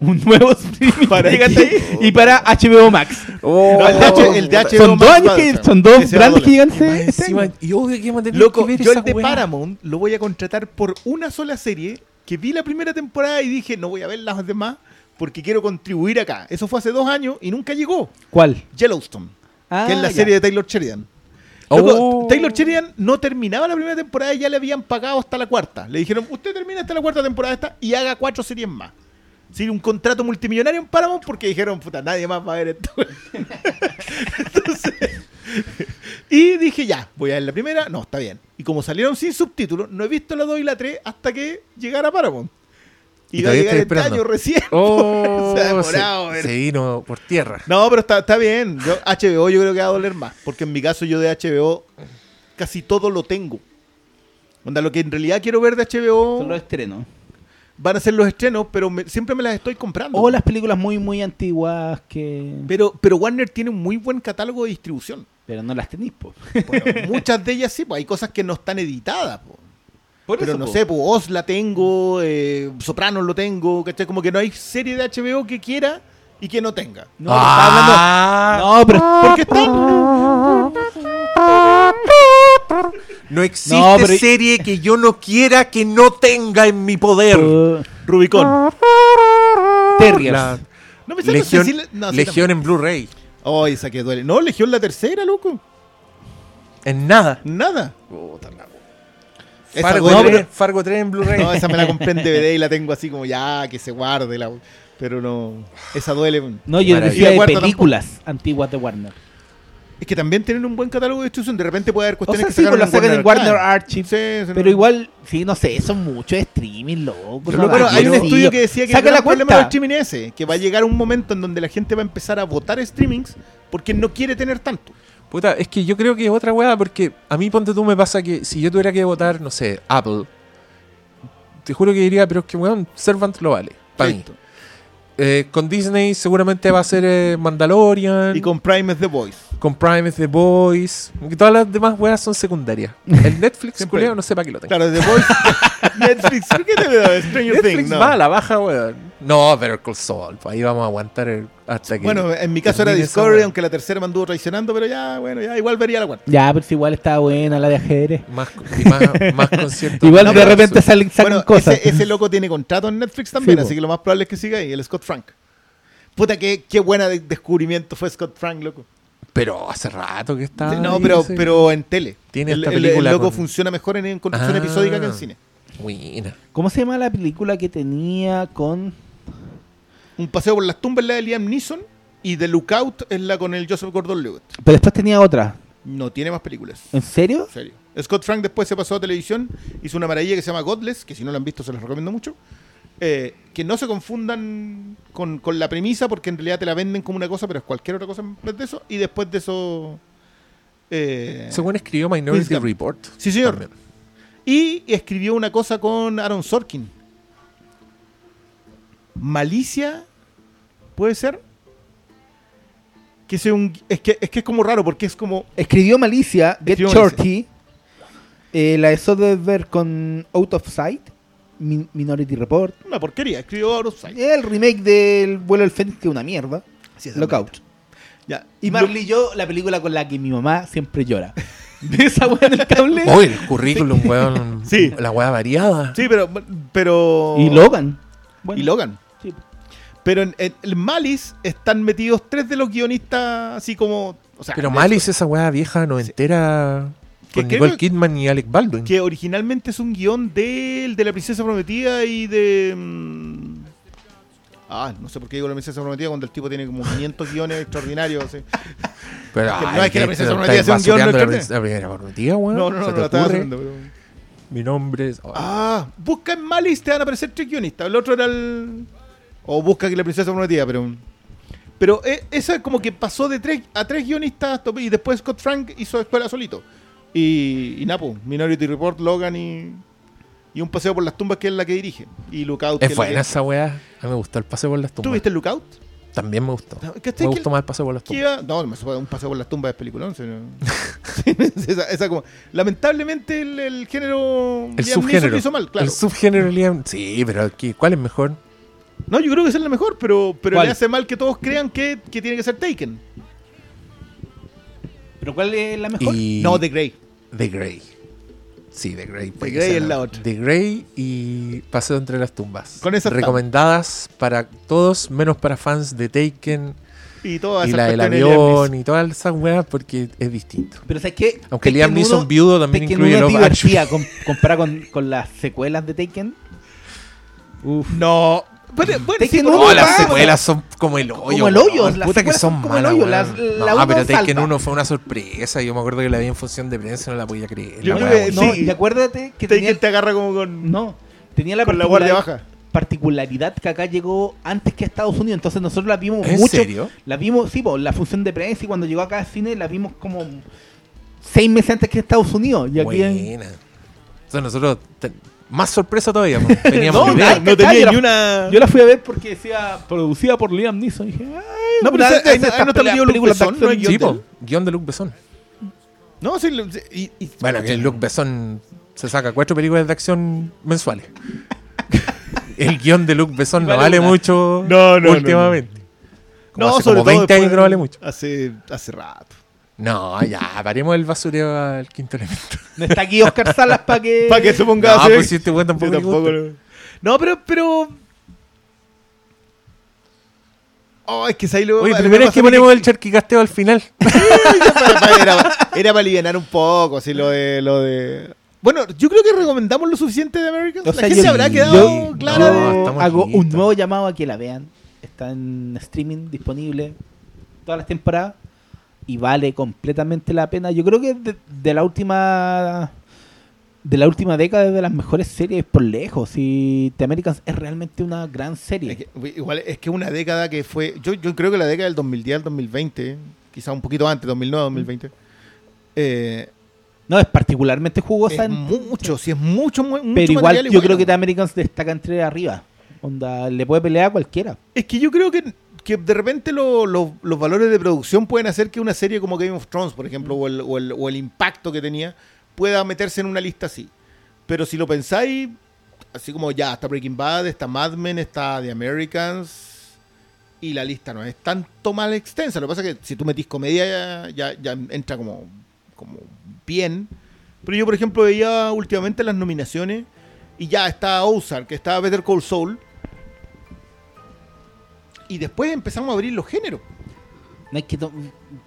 Un nuevo streaming y para HBO Max. Oh, el de H- el de HBO son dos Max años que son dos grandes que llegan y obvio que Loco, que ver yo esa el de. Paramount lo voy a contratar por una sola serie que vi la primera temporada y dije, no voy a ver las demás porque quiero contribuir acá. Eso fue hace dos años y nunca llegó. ¿Cuál? Yellowstone, Ah, que es la ya. serie de Taylor Sheridan. Oh. Taylor Sheridan no terminaba la primera temporada y ya le habían pagado hasta la cuarta. Le dijeron, usted termina hasta la cuarta temporada esta y haga cuatro series más. Sí, un contrato multimillonario en Paramount porque dijeron, puta, nadie más va a ver esto. Entonces, y dije, ya, voy a ver la primera. No, está bien. Y como salieron sin subtítulos, no he visto la 2 y la 3 hasta que llegara Paramount. Y Y va a llegar este esperando. año recién. Oh, Se ha demorado, se, se vino por tierra. No, pero está, está bien. Yo, HBO yo creo que va a doler más. Porque en mi caso yo de HBO casi todo lo tengo. Onda, lo que en realidad quiero ver de HBO Son los estrenos. van a ser los estrenos, pero me- siempre me las estoy comprando. O las películas muy, muy antiguas que... Pero, pero Warner tiene un muy buen catálogo de distribución. Pero no las tenéis, po. Bueno, muchas de ellas sí, pues hay cosas que no están editadas. po. Por pero eso, no po. sé, pues Oz la tengo, eh, Sopranos lo tengo, ¿cachai? Como que no hay serie de HBO que quiera y que no tenga. No, pero hablando... Ah, No, pero... ¿Por qué están? no existe No, pero- serie que yo no quiera que no tenga en mi poder. Uh, Rubicon. Terriers. La- No me sé, no sé Legión, si le- no, sí, Legión en Blu-ray. Oh, esa que duele. No, Legión la tercera, loco. En nada. Nada. Esa Fargo, duele. 3, Fargo 3 en Blu-ray. No, esa me la compré en DVD y la tengo así como ya, que se guarde. La... Pero no, esa duele. No, yo decía de películas antiguas de Warner. Es que también tienen un buen catálogo de distribución. De repente puede haber O cuestiones sea, que sí, pues sacaron lo sacan en Warner Archive. Sí, sí, Pero no. igual, sí, no sé, son muchos streaming, loco. Pero, no hay un estudio que decía que Saca el la problema del streaming es ese, que va a llegar un momento en donde la gente va a empezar a votar streamings porque no quiere tener tanto. Puta, es que yo creo que es otra weá, porque a mí, ponte tú, me pasa que si yo tuviera que votar, no sé, Apple, te juro que diría, pero es que, weón, Servant lo vale. Para mí. Eh, con Disney seguramente va a ser eh, Mandalorian. Y con Prime es The Voice. con Prime es The Boys. Y todas las demás weas son secundarias. El Netflix, culeo, no sé para qué lo tengo. Claro, The Voice. Netflix. ¿Por qué te veo Stranger Netflix Things? No. va a la baja, weón. No, Better Call Saul. pues ahí vamos a aguantar el- hasta que. Bueno, en mi caso era Discovery, aunque la tercera me anduvo traicionando, pero ya, bueno, ya igual vería la cuarta. Ya, pero si igual estaba buena la de ajedrez. Más, y más, más conciertos. Igual No, de repente salen, sacan Bueno, cosas. ese, ese loco tiene contrato en Netflix también, Sí, po. así que lo más probable es que siga ahí, el Scott Frank. Puta, qué, qué buena de- descubrimiento fue Scott Frank, loco. Pero hace rato que está. no, ahí pero, pero en tele. Tiene el, esta el- el película loco con- funciona mejor en, en construcción Ah. episódica que en cine. Buena. ¿Cómo se llama la película que tenía con. Un paseo por las tumbas es la de Liam Neeson y The Lookout es la con el Joseph Gordon-Levitt. Pero después tenía otra. No tiene más películas. ¿En serio? En serio. Scott Frank después se pasó a televisión, hizo una maravilla que se llama Godless, que si no la han visto se los recomiendo mucho. Eh, que no se confundan con, con la premisa, porque en realidad te la venden como una cosa, pero es cualquier otra cosa en vez de eso. Y después de eso. eh, Según escribió Minority. Report. Sí, señor. también. y escribió una cosa con Aaron Sorkin. Malicia, ¿puede ser? Que sea un, es, que, es que es como raro, porque es como. Escribió Malicia, Get Shorty. eh, la de ver con Out of Sight, Min- Minority Report. Una porquería. Escribió Aaron Sorkin. El remake del Vuelo del Fénix, que es una mierda. Sí, esa Lockout. Ya. Y Marley y yo, la película con la que mi mamá siempre llora. ¿De esa weá en el cable? Oye, el currículum, weón. Sí. La weá variada. Sí, pero. pero Y Logan. Bueno, Y Logan. Sí. Pero en, en el Malice están metidos tres de los guionistas, así como. O sea, Pero Malice, esa weá vieja, noventera. Que Con Nicole Kidman y Alec Baldwin. que originalmente es un guion del de la princesa prometida y de mm, ah no sé por qué digo la princesa prometida cuando el tipo tiene como 500 guiones extraordinarios así. Pero, que no es que la princesa prometida sea un guion la, no prin- la primera prometida, weón. no no no, ¿Se no la estaba haciendo pero... Mi nombre es. ah busca en Malice te van a aparecer tres guionistas el otro era el o busca que la princesa prometida pero pero eh, esa como que pasó de tres a tres guionistas y después Scott Frank hizo escuela solito y, y Napo Minority Report Logan y y un paseo por las tumbas que es la que dirige y Lookout que Es buena esa weá. A mí me gustó el paseo por las ¿Tú tumbas. viste el Lookout? También me gustó. ¿Cachai Me gustó más el paseo por las tumbas. No, un paseo por las tumbas de peliculón. sí, no. Sí, esa, esa como, lamentablemente el, el género El Liam subgénero. lo hizo mal, claro. El subgénero Liam. Sí, pero ¿qué- ¿cuál es mejor? No, yo creo que esa es la mejor, pero, pero ¿Cuál? le hace mal que todos crean que, que tiene que ser Taken. ¿Pero cuál es la mejor? Y No, The Grey. The Grey. Sí, The Grey. puede Grey es la otra. The Grey y Paseo entre las tumbas. Con esas Recomendadas para todos, menos para fans de Taken Y todas y la del avión y todas esas weas porque es distinto. Pero ¿sabes qué? Aunque Taken Liam Neeson 1 viudo también Taken incluye 1 es Love Actually. divertida com- comparada con, con las secuelas de Taken. Uf. No. Bueno, bueno, Taken sí, uno por- No, las va, secuelas son como el hoyo. Como el hoyo, las Puta que son malas, hoyo, weón. las- la No, uno pero Taken salta. 1 fue una sorpresa. Yo me acuerdo que la vi en función de prensa y no la podía creer. Yo La creo que. No, sí. y acuérdate que Taken tenía, te agarra como con, no, tenía la, con la guardia particular- baja. particularidad que acá llegó antes que a Estados Unidos. Entonces nosotros la vimos ¿En mucho. serio? La vimos, sí, po, la función de prensa y cuando llegó acá al cine la vimos como seis meses antes que Estados Unidos. Y aquí en- Buena. Entonces nosotros, más sorpresa todavía. pues. Teníamos No, idea. No tenía ni una. Yo la fui a ver porque decía producida por Liam Neeson. Y dije, ay, No, pero esa- ahí no está metido de Besson, no Sí, guion de po, guion de Luc Besson. No, sí. y- y- Bueno, que Luc Besson se saca cuatro películas de acción mensuales. El guion de Luc Besson no Vale una. mucho No, no, últimamente. Como No, hace sobre como todo 20 años no vale mucho. Hace, hace rato. No, ya, paremos el basureo al quinto elemento. No está aquí Oscar Salas para que. Para que se ponga No, a hacer- pues si este weón tampoco tampoco lo- No, pero, pero. Oh, es que ahí lo. Oye, vez pasa que ponemos el charquicasteo al final. era, era para aliviar un poco, así lo de, lo de. Bueno, yo creo que recomendamos lo suficiente de Americans. O La sea, gente yo- habrá quedado yo- clara No, de. hago un nuevo llamado a que la vean. Está en streaming disponible todas las temporadas y vale completamente la pena. Yo creo que de, de la última de la última década es de las mejores series por lejos. Y The Americans es realmente una gran serie. Es que, igual es que una década que fue. Yo, yo creo que la década del 2010 al 2020, quizá un poquito antes, 2009 2020. Eh, no es particularmente jugosa, es en- mucho, sí, es mucho, mu- mucho pero igual yo igual. creo que The Americans destaca entre arriba. Onda, le puede pelear a cualquiera. Es que yo creo que, que de repente lo- lo- los valores de producción pueden hacer que una serie como Game of Thrones, por ejemplo, o el, o el- o el impacto que tenía, pueda meterse en una lista así. Pero si lo pensáis, así como ya, está Breaking Bad, está Mad Men, está The Americans, y la lista no es tanto mal extensa. Lo que pasa es que si tú metís comedia ya, ya, ya entra como, como bien. Pero yo, por ejemplo, veía últimamente las nominaciones y ya está Ozark, está Better Call Saul. Y después empezamos a abrir los géneros. No hay que.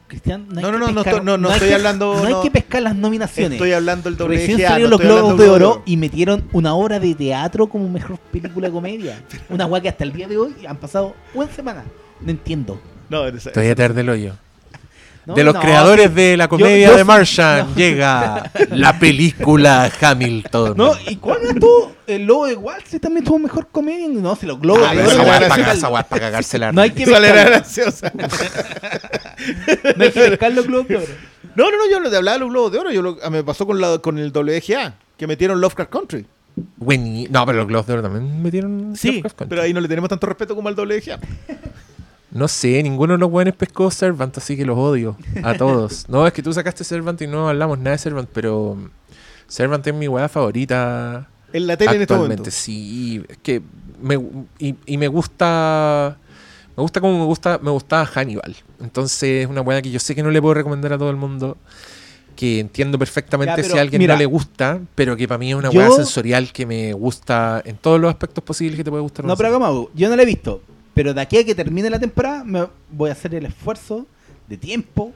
Cristian, no, hay No, no, que no, no pescar- no, no estoy que- hablando- No hay que pescar las nominaciones. Estoy hablando del Recién WGA. salieron no los Globos de Oro y metieron una obra de teatro como mejor película de comedia. Una weá que hasta el día de hoy han pasado una semana. No entiendo. No, Todavía te arde el hoyo. No, de los no, creadores sí. de la comedia yo de sí- Martian no. llega la película Hamilton. No, ¿y cuál no estuvo? El Lobo de Wall Street también tuvo mejor comedia. No, si los Globos Ah, de esa no, no, no, para no, para cagarse la No hay que era pescar, graciosa. no hay que pescar los Globos de Oro. No, no, no, yo lo de hablar de los globos de oro, yo lo- ah, me pasó con, la, con el WGA, que metieron Lovecraft Country. No, pero los Globos de Oro también metieron. Lovecraft Country. pero ahí no le tenemos tanto respeto como al WGA. No sé, ninguno de los buenos pescó Servant, así que los odio a todos. no, es que tú sacaste Servant y no hablamos nada de Servant, pero Servant es mi weá favorita En la tele en este actualmente. momento. Sí, es que me, y, y me gusta me gusta como me gusta me gustaba Hannibal. Entonces es una weá que yo sé que no le puedo recomendar a todo el mundo. Que entiendo perfectamente Ya, si a alguien mira, no le gusta, pero que para mí es una yo- weá sensorial que me gusta en todos los aspectos posibles que te puede gustar. No, pero algo. Yo no la he visto. Pero de aquí a que termine la temporada, me voy a hacer el esfuerzo de tiempo.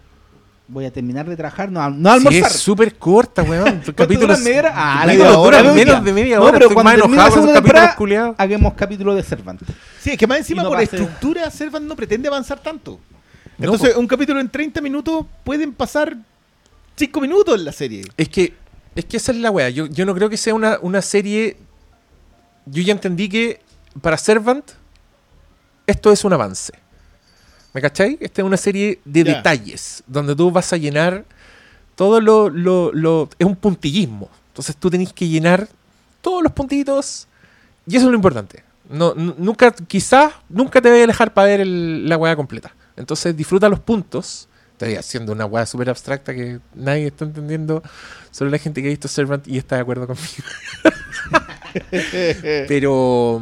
Voy a terminar de trabajar, no, a- no a Sí, almorzar. es súper corta, weón. ¿Cuánto capítulos hora? Ah, la capítulos media hora, media menos hora. de media No, hora. pero Estoy cuando más enojado la con capítulos hagamos capítulo de Cervantes. Sí, es que más encima no por pase- estructura Servant no pretende avanzar tanto. No, Entonces, un capítulo en 30 minutos pueden pasar 5 minutos en la serie. Es que, es que esa es la wea. Yo, yo no creo que sea una, una serie. Yo ya entendí que para Servant esto es un avance. ¿Me cachai? Esta es una serie de detalles donde tú vas a llenar todo lo, lo, lo- Es un puntillismo. Entonces tú tenés que llenar todos los puntitos y eso es lo importante. No, nu- nunca, quizás nunca te voy a dejar para ver el- la weá completa. Entonces disfruta los puntos. Estoy haciendo una weá súper abstracta que nadie está entendiendo. Solo la gente que ha visto Servant y está de acuerdo conmigo. Pero.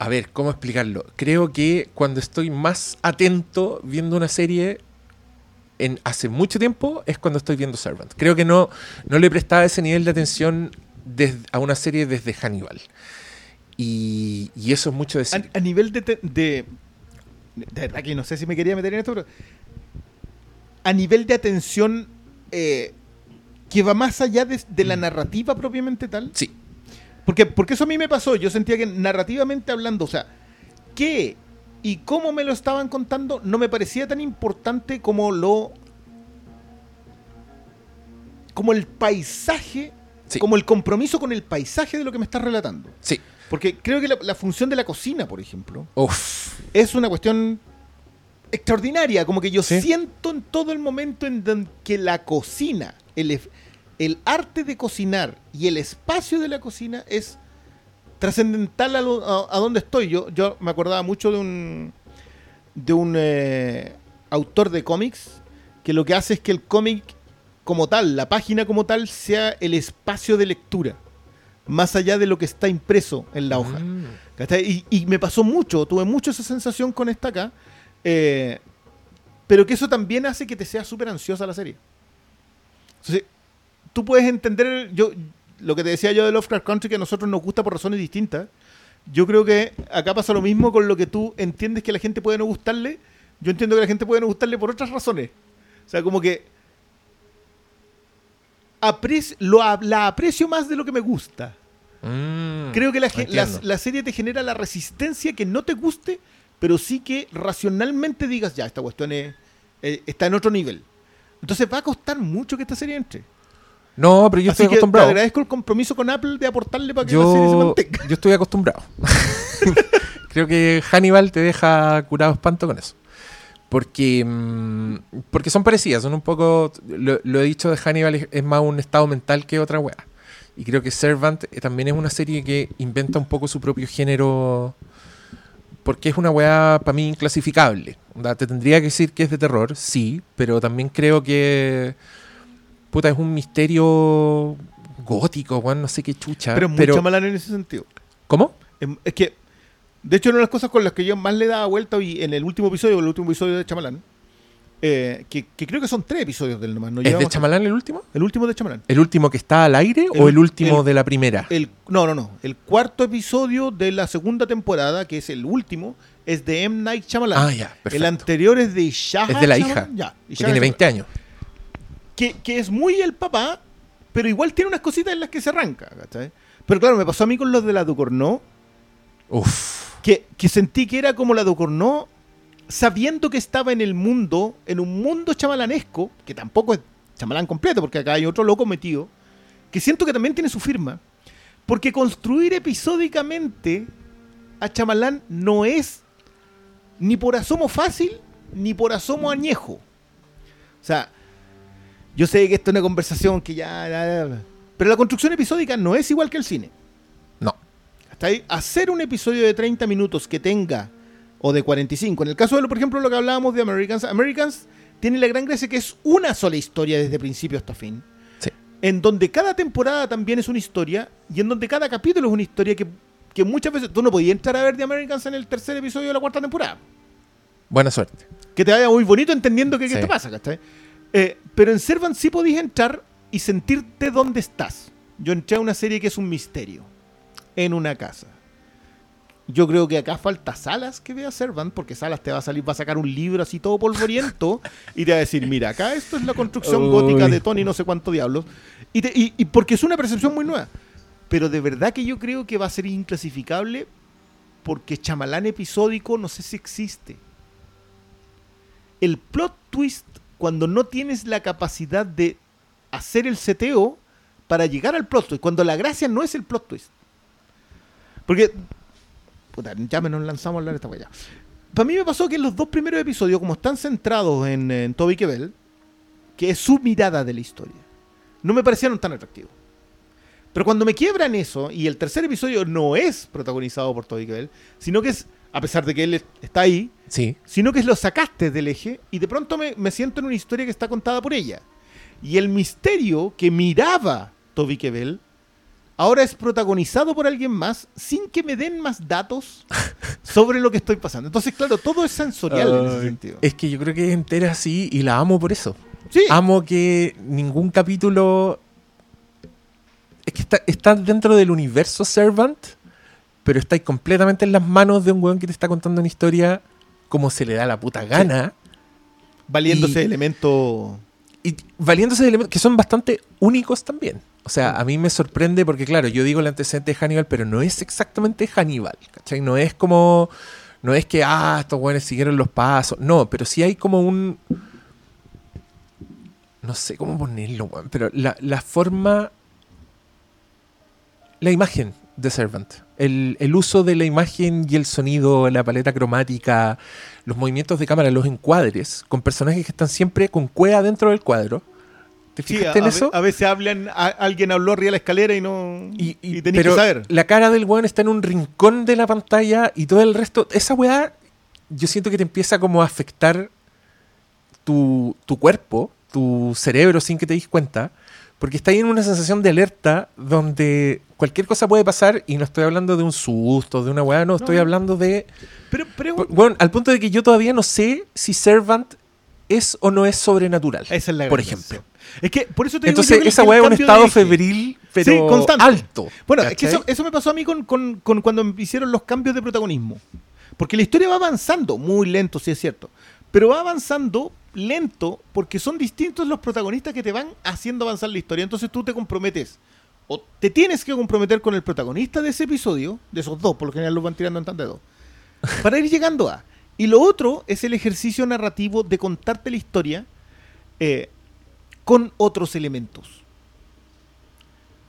Mm, A ver, ¿cómo explicarlo? Creo que cuando estoy más atento viendo una serie en hace mucho tiempo es cuando estoy viendo Servant. Creo que no, no le prestaba ese nivel de atención a una serie desde Hannibal. Y, y eso es mucho decir. A, a nivel de, de. De verdad que no sé si me quería meter en esto, pero. A nivel de atención eh, que va más allá de, de la narrativa propiamente tal. Sí. Porque, porque eso a mí me pasó. Yo sentía que narrativamente hablando, o sea, qué y cómo me lo estaban contando no me parecía tan importante como lo. como el paisaje, Sí. como el compromiso con el paisaje de lo que me estás relatando. Sí. Porque creo que la, la función de la cocina, por ejemplo, Uf. es una cuestión extraordinaria. Como que yo Sí. siento en todo el momento en que la cocina, el, el arte de cocinar y el espacio de la cocina es trascendental a, lo- a- a donde estoy. Yo, yo me acordaba mucho de un, de un eh, autor de cómics que lo que hace es que el cómic como tal, la página como tal, sea el espacio de lectura, más allá de lo que está impreso en la hoja. Mm. Y me pasó mucho, tuve mucho esa sensación con esta acá, eh, pero que eso también hace que te sea súper ansiosa la serie. Entonces, tú puedes entender, yo lo que te decía yo de Lovecraft Country, que a nosotros nos gusta por razones distintas. Yo creo que acá pasa lo mismo con lo que tú entiendes que la gente puede no gustarle. Yo entiendo que la gente puede no gustarle por otras razones. O sea, como que apreci- lo, la aprecio más de lo que me gusta. Mm. Creo que la, la, la serie te genera la resistencia que no te guste, pero sí que racionalmente digas, ya, esta cuestión es- eh, está en otro nivel. Entonces va a costar mucho que esta serie entre. No, pero yo Así estoy que te acostumbrado. agradezco el compromiso con Apple de aportarle para que la serie se Yo, mantenga. yo estoy acostumbrado. Creo que Hannibal te deja curado espanto con eso. Porque, mm, porque son parecidas, son un poco. Lo, lo he dicho de Hannibal, es, es más un estado mental que otra wea. Y creo que Servant eh, también es una serie que inventa un poco su propio género. Porque es una weá para mí inclasificable. Te tendría que decir que es de terror, sí, pero también creo que. Puta, es un misterio gótico, weón, no sé qué chucha. Pero es mucho malán en ese sentido. ¿Cómo? Em, Es que, de hecho, una de las cosas con las que yo más le daba vuelta y en el último episodio, el último episodio de Chamalán, eh, que, que creo que son tres episodios del nomás. No ¿Es de Chamalán el último? El último de Chamalán. ¿El último que está al aire El- o el último el- de la primera? El, no, no, no. El cuarto episodio de la segunda temporada, que es el último, es de M. Night Shyamalan. Ah, ya, El perfecto. anterior es de Ishaha Es de la Shyamalan. hija, Ya, que tiene 20 años. Que, que es muy el papá, pero igual tiene unas cositas en las que se arranca, ¿cachai? Pero claro, me pasó a mí con los de la Ducornó, Uf. que, que sentí que era como la Ducornó, sabiendo que estaba en el mundo, en un mundo chamalanesco, que tampoco es chamalán completo, porque acá hay otro loco metido, que siento que también tiene su firma, porque construir episódicamente a chamalán no es ni por asomo fácil, ni por asomo añejo. O sea, yo sé que esto es una conversación que ya, ya- ya- Pero la construcción episódica no es igual que el cine. No. Hasta ahí, hacer un episodio de 30 minutos que tenga, o de 45, en el caso de, lo, por ejemplo, lo que hablábamos de Americans, Americans tiene la gran gracia que es una sola historia desde principio hasta fin, Sí. en donde cada temporada también es una historia, y en donde cada capítulo es una historia que, que muchas veces tú no podías entrar a ver de Americans en el tercer episodio de la cuarta temporada. Buena suerte. Que te vaya muy bonito entendiendo qué, qué Sí. te pasa, ¿cachai? Eh, pero en Servant sí podías entrar y sentirte dónde estás. Yo entré a una serie que es un misterio. En una casa. Yo creo que acá falta Salas que vea Servant, porque Salas te va a salir, va a sacar un libro así todo polvoriento y te va a decir, mira, acá esto es la construcción Uy. gótica de Tony no sé cuánto diablos. Y, te- y- y porque es una percepción muy nueva. Pero de verdad que yo creo que va a ser inclasificable porque chamalán episódico no sé si existe. El plot twist, cuando no tienes la capacidad de hacer el seteo para llegar al plot twist, cuando la gracia no es el plot twist. Porque, puta, ya me nos lanzamos a hablar de esta weá. Para mí me pasó que en los dos primeros episodios, como están centrados en, en Toby Kebbell, que es su mirada de la historia, no me parecieron tan atractivos. Pero cuando me quiebran eso, y el tercer episodio no es protagonizado por Toby Kebbell, sino que es, a pesar de que él está ahí, Sí. sino que lo sacaste del eje y de pronto me, me siento en una historia que está contada por ella. Y el misterio que miraba Toby Kebbell ahora es protagonizado por alguien más sin que me den más datos sobre lo que estoy pasando. Entonces, claro, todo es sensorial en ese sentido. Es que yo creo que es entera así y la amo por eso. Sí, Amo que ningún capítulo. Es que está, está dentro del universo Servant, pero está completamente en las manos de un weón que te está contando una historia como se le da la puta gana. valiéndose y- de elemento... Y valiéndose de elementos que son bastante únicos también. O sea, a mí me sorprende porque, claro, yo digo el antecedente de Hannibal, pero no es exactamente Hannibal. ¿Cachai? No es como. No es que, ah, estos weones siguieron los pasos. No, pero sí hay como un. No sé cómo ponerlo, weón, pero la, la forma. La imagen de Servant. El, el uso de la imagen y el sonido, la paleta cromática, los movimientos de cámara, los encuadres, con personajes que están siempre con cueva dentro del cuadro. ¿Te Sí, a, fijaste en eso? a veces hablan, a- alguien habló arriba de la escalera y no... Y, Y, y- tenés pero que saber. la cara del weón está en un rincón de la pantalla y todo el resto. Esa weá, yo siento que te empieza como a afectar tu, tu cuerpo, tu cerebro sin que te des cuenta. Porque está ahí en una sensación de alerta donde cualquier cosa puede pasar y no estoy hablando de un susto, de una weá, no, estoy hablando de... Pero, pero Bueno, al punto de que yo todavía no sé si Servant es o no es sobrenatural. esa es la por ejemplo. Es que por eso te digo Entonces, el- esa weá es un estado febril, pero Sí, constante. alto. Bueno, es que eso, eso me pasó a mí con, con- con cuando hicieron los cambios de protagonismo. Porque la historia va avanzando, muy lento, sí es cierto. Pero va avanzando lento porque son distintos los protagonistas que te van haciendo avanzar la historia. Entonces tú te comprometes. O te tienes que comprometer con el protagonista de ese episodio, de esos dos, por lo general los van tirando en tan de dos, para ir llegando a. Y lo otro es el ejercicio narrativo de contarte la historia eh, con otros elementos.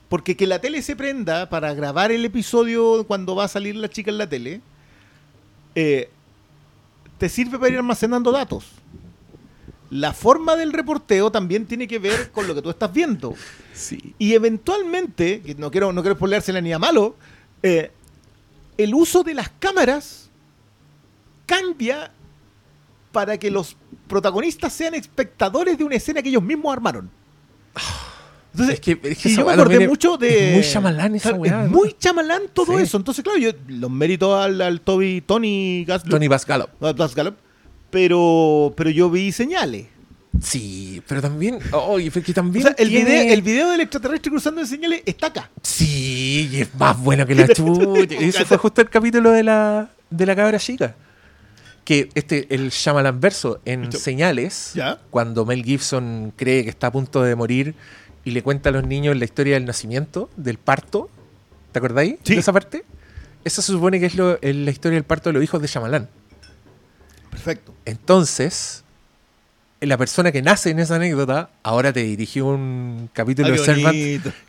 Porque que la tele se prenda para grabar el episodio cuando va a salir la chica en la tele, eh, te sirve para ir almacenando datos. La forma del reporteo también tiene que ver con lo que tú estás viendo. Sí. Y eventualmente, no quiero, no quiero spoileársela ni a malo, eh, el uso de las cámaras cambia para que los protagonistas sean espectadores de una escena que ellos mismos armaron. Entonces, Es que, es que y yo me acordé es- mucho de. es muy chamalán esa Claro, weá. Es muy chamalán todo Sí. eso. Entonces, claro, yo los mérito al, al Toby, Tony Gaslup. Tony Blas Gallup, pero, pero yo vi señales. Sí, pero también. Oye, que también. O sea, el, tiene- video, el video del extraterrestre cruzando en señales está acá. Sí, y es más bueno que la chucha. Eso fue justo el capítulo de la, de la cabra chica. Que este, el Shyamalan verso en Señales, ¿Ya? cuando Mel Gibson cree que está a punto de morir y le cuenta a los niños la historia del nacimiento, del parto. ¿Te acordáis Sí. de esa parte? Esa se supone que es, lo- es la historia del parto de los hijos de Shyamalan. Perfecto. Entonces, la persona que nace en esa anécdota ahora te dirigió un capítulo de Servant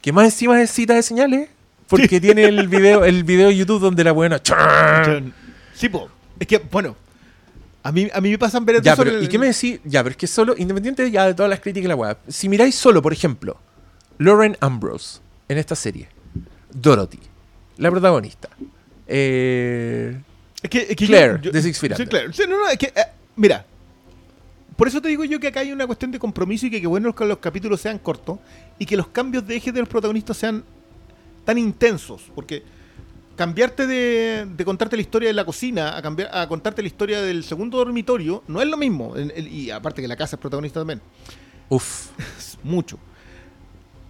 que más encima es cita de señales porque tiene el video el video de YouTube donde la buena Sí, po. Es que, bueno, a mí, a mí me pasan ver ya sobre pero el- y qué me decís ya pero es que solo independiente ya de todas las críticas y la weá si miráis solo por ejemplo Lauren Ambrose en esta serie Dorothy la protagonista eh, Es que, es que Claire, de Six Feet Sí. Claire. Sí, no, no, es que, eh, mira, por eso te digo yo que acá hay una cuestión de compromiso y que, que bueno que los capítulos sean cortos y que los cambios de eje de los protagonistas sean tan intensos, porque cambiarte de, de contarte la historia de la cocina a cambiar a contarte la historia del segundo dormitorio no es lo mismo, En- en- y aparte que la casa es protagonista también, uf es mucho.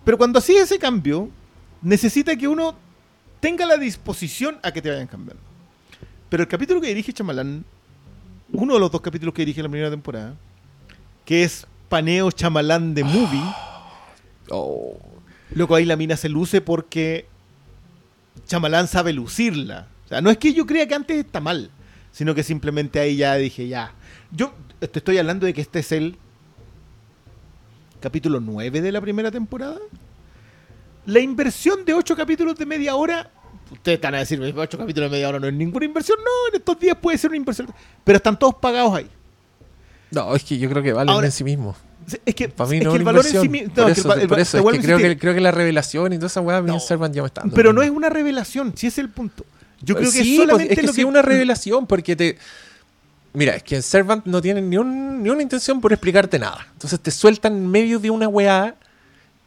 Pero cuando así ese cambio, necesita que uno tenga la disposición a que te vayan cambiando. Pero el capítulo que dirige Chamalán, uno de los dos capítulos que dirige en la primera temporada, que es Paneo Chamalán de Movie, oh, loco, ahí la mina se luce porque Chamalán sabe lucirla. O sea, no es que yo crea que antes está mal, sino que simplemente ahí ya dije, ya. Yo te estoy hablando de que este es el capítulo 9 de la primera temporada. La inversión de 8 capítulos de media hora. Ustedes están a decir, 8 capítulos de media hora no es ninguna inversión. No, en estos días puede ser una inversión. Pero están todos pagados ahí. no es que yo creo que valen Ahora- en sí mismos Es que, Para mí es no que es el valor en sí mismo. por no, es eso, el por es que creo, que, creo que la revelación y toda esa weá No. bien Servant ya me están Pero no es una revelación, si es el punto. Yo creo que sí, es pues, solamente es que lo sí que es una revelación porque te... Mira, es que en Servant no tienen ni, un- ni una intención por explicarte nada. Entonces te sueltan en medio de una weá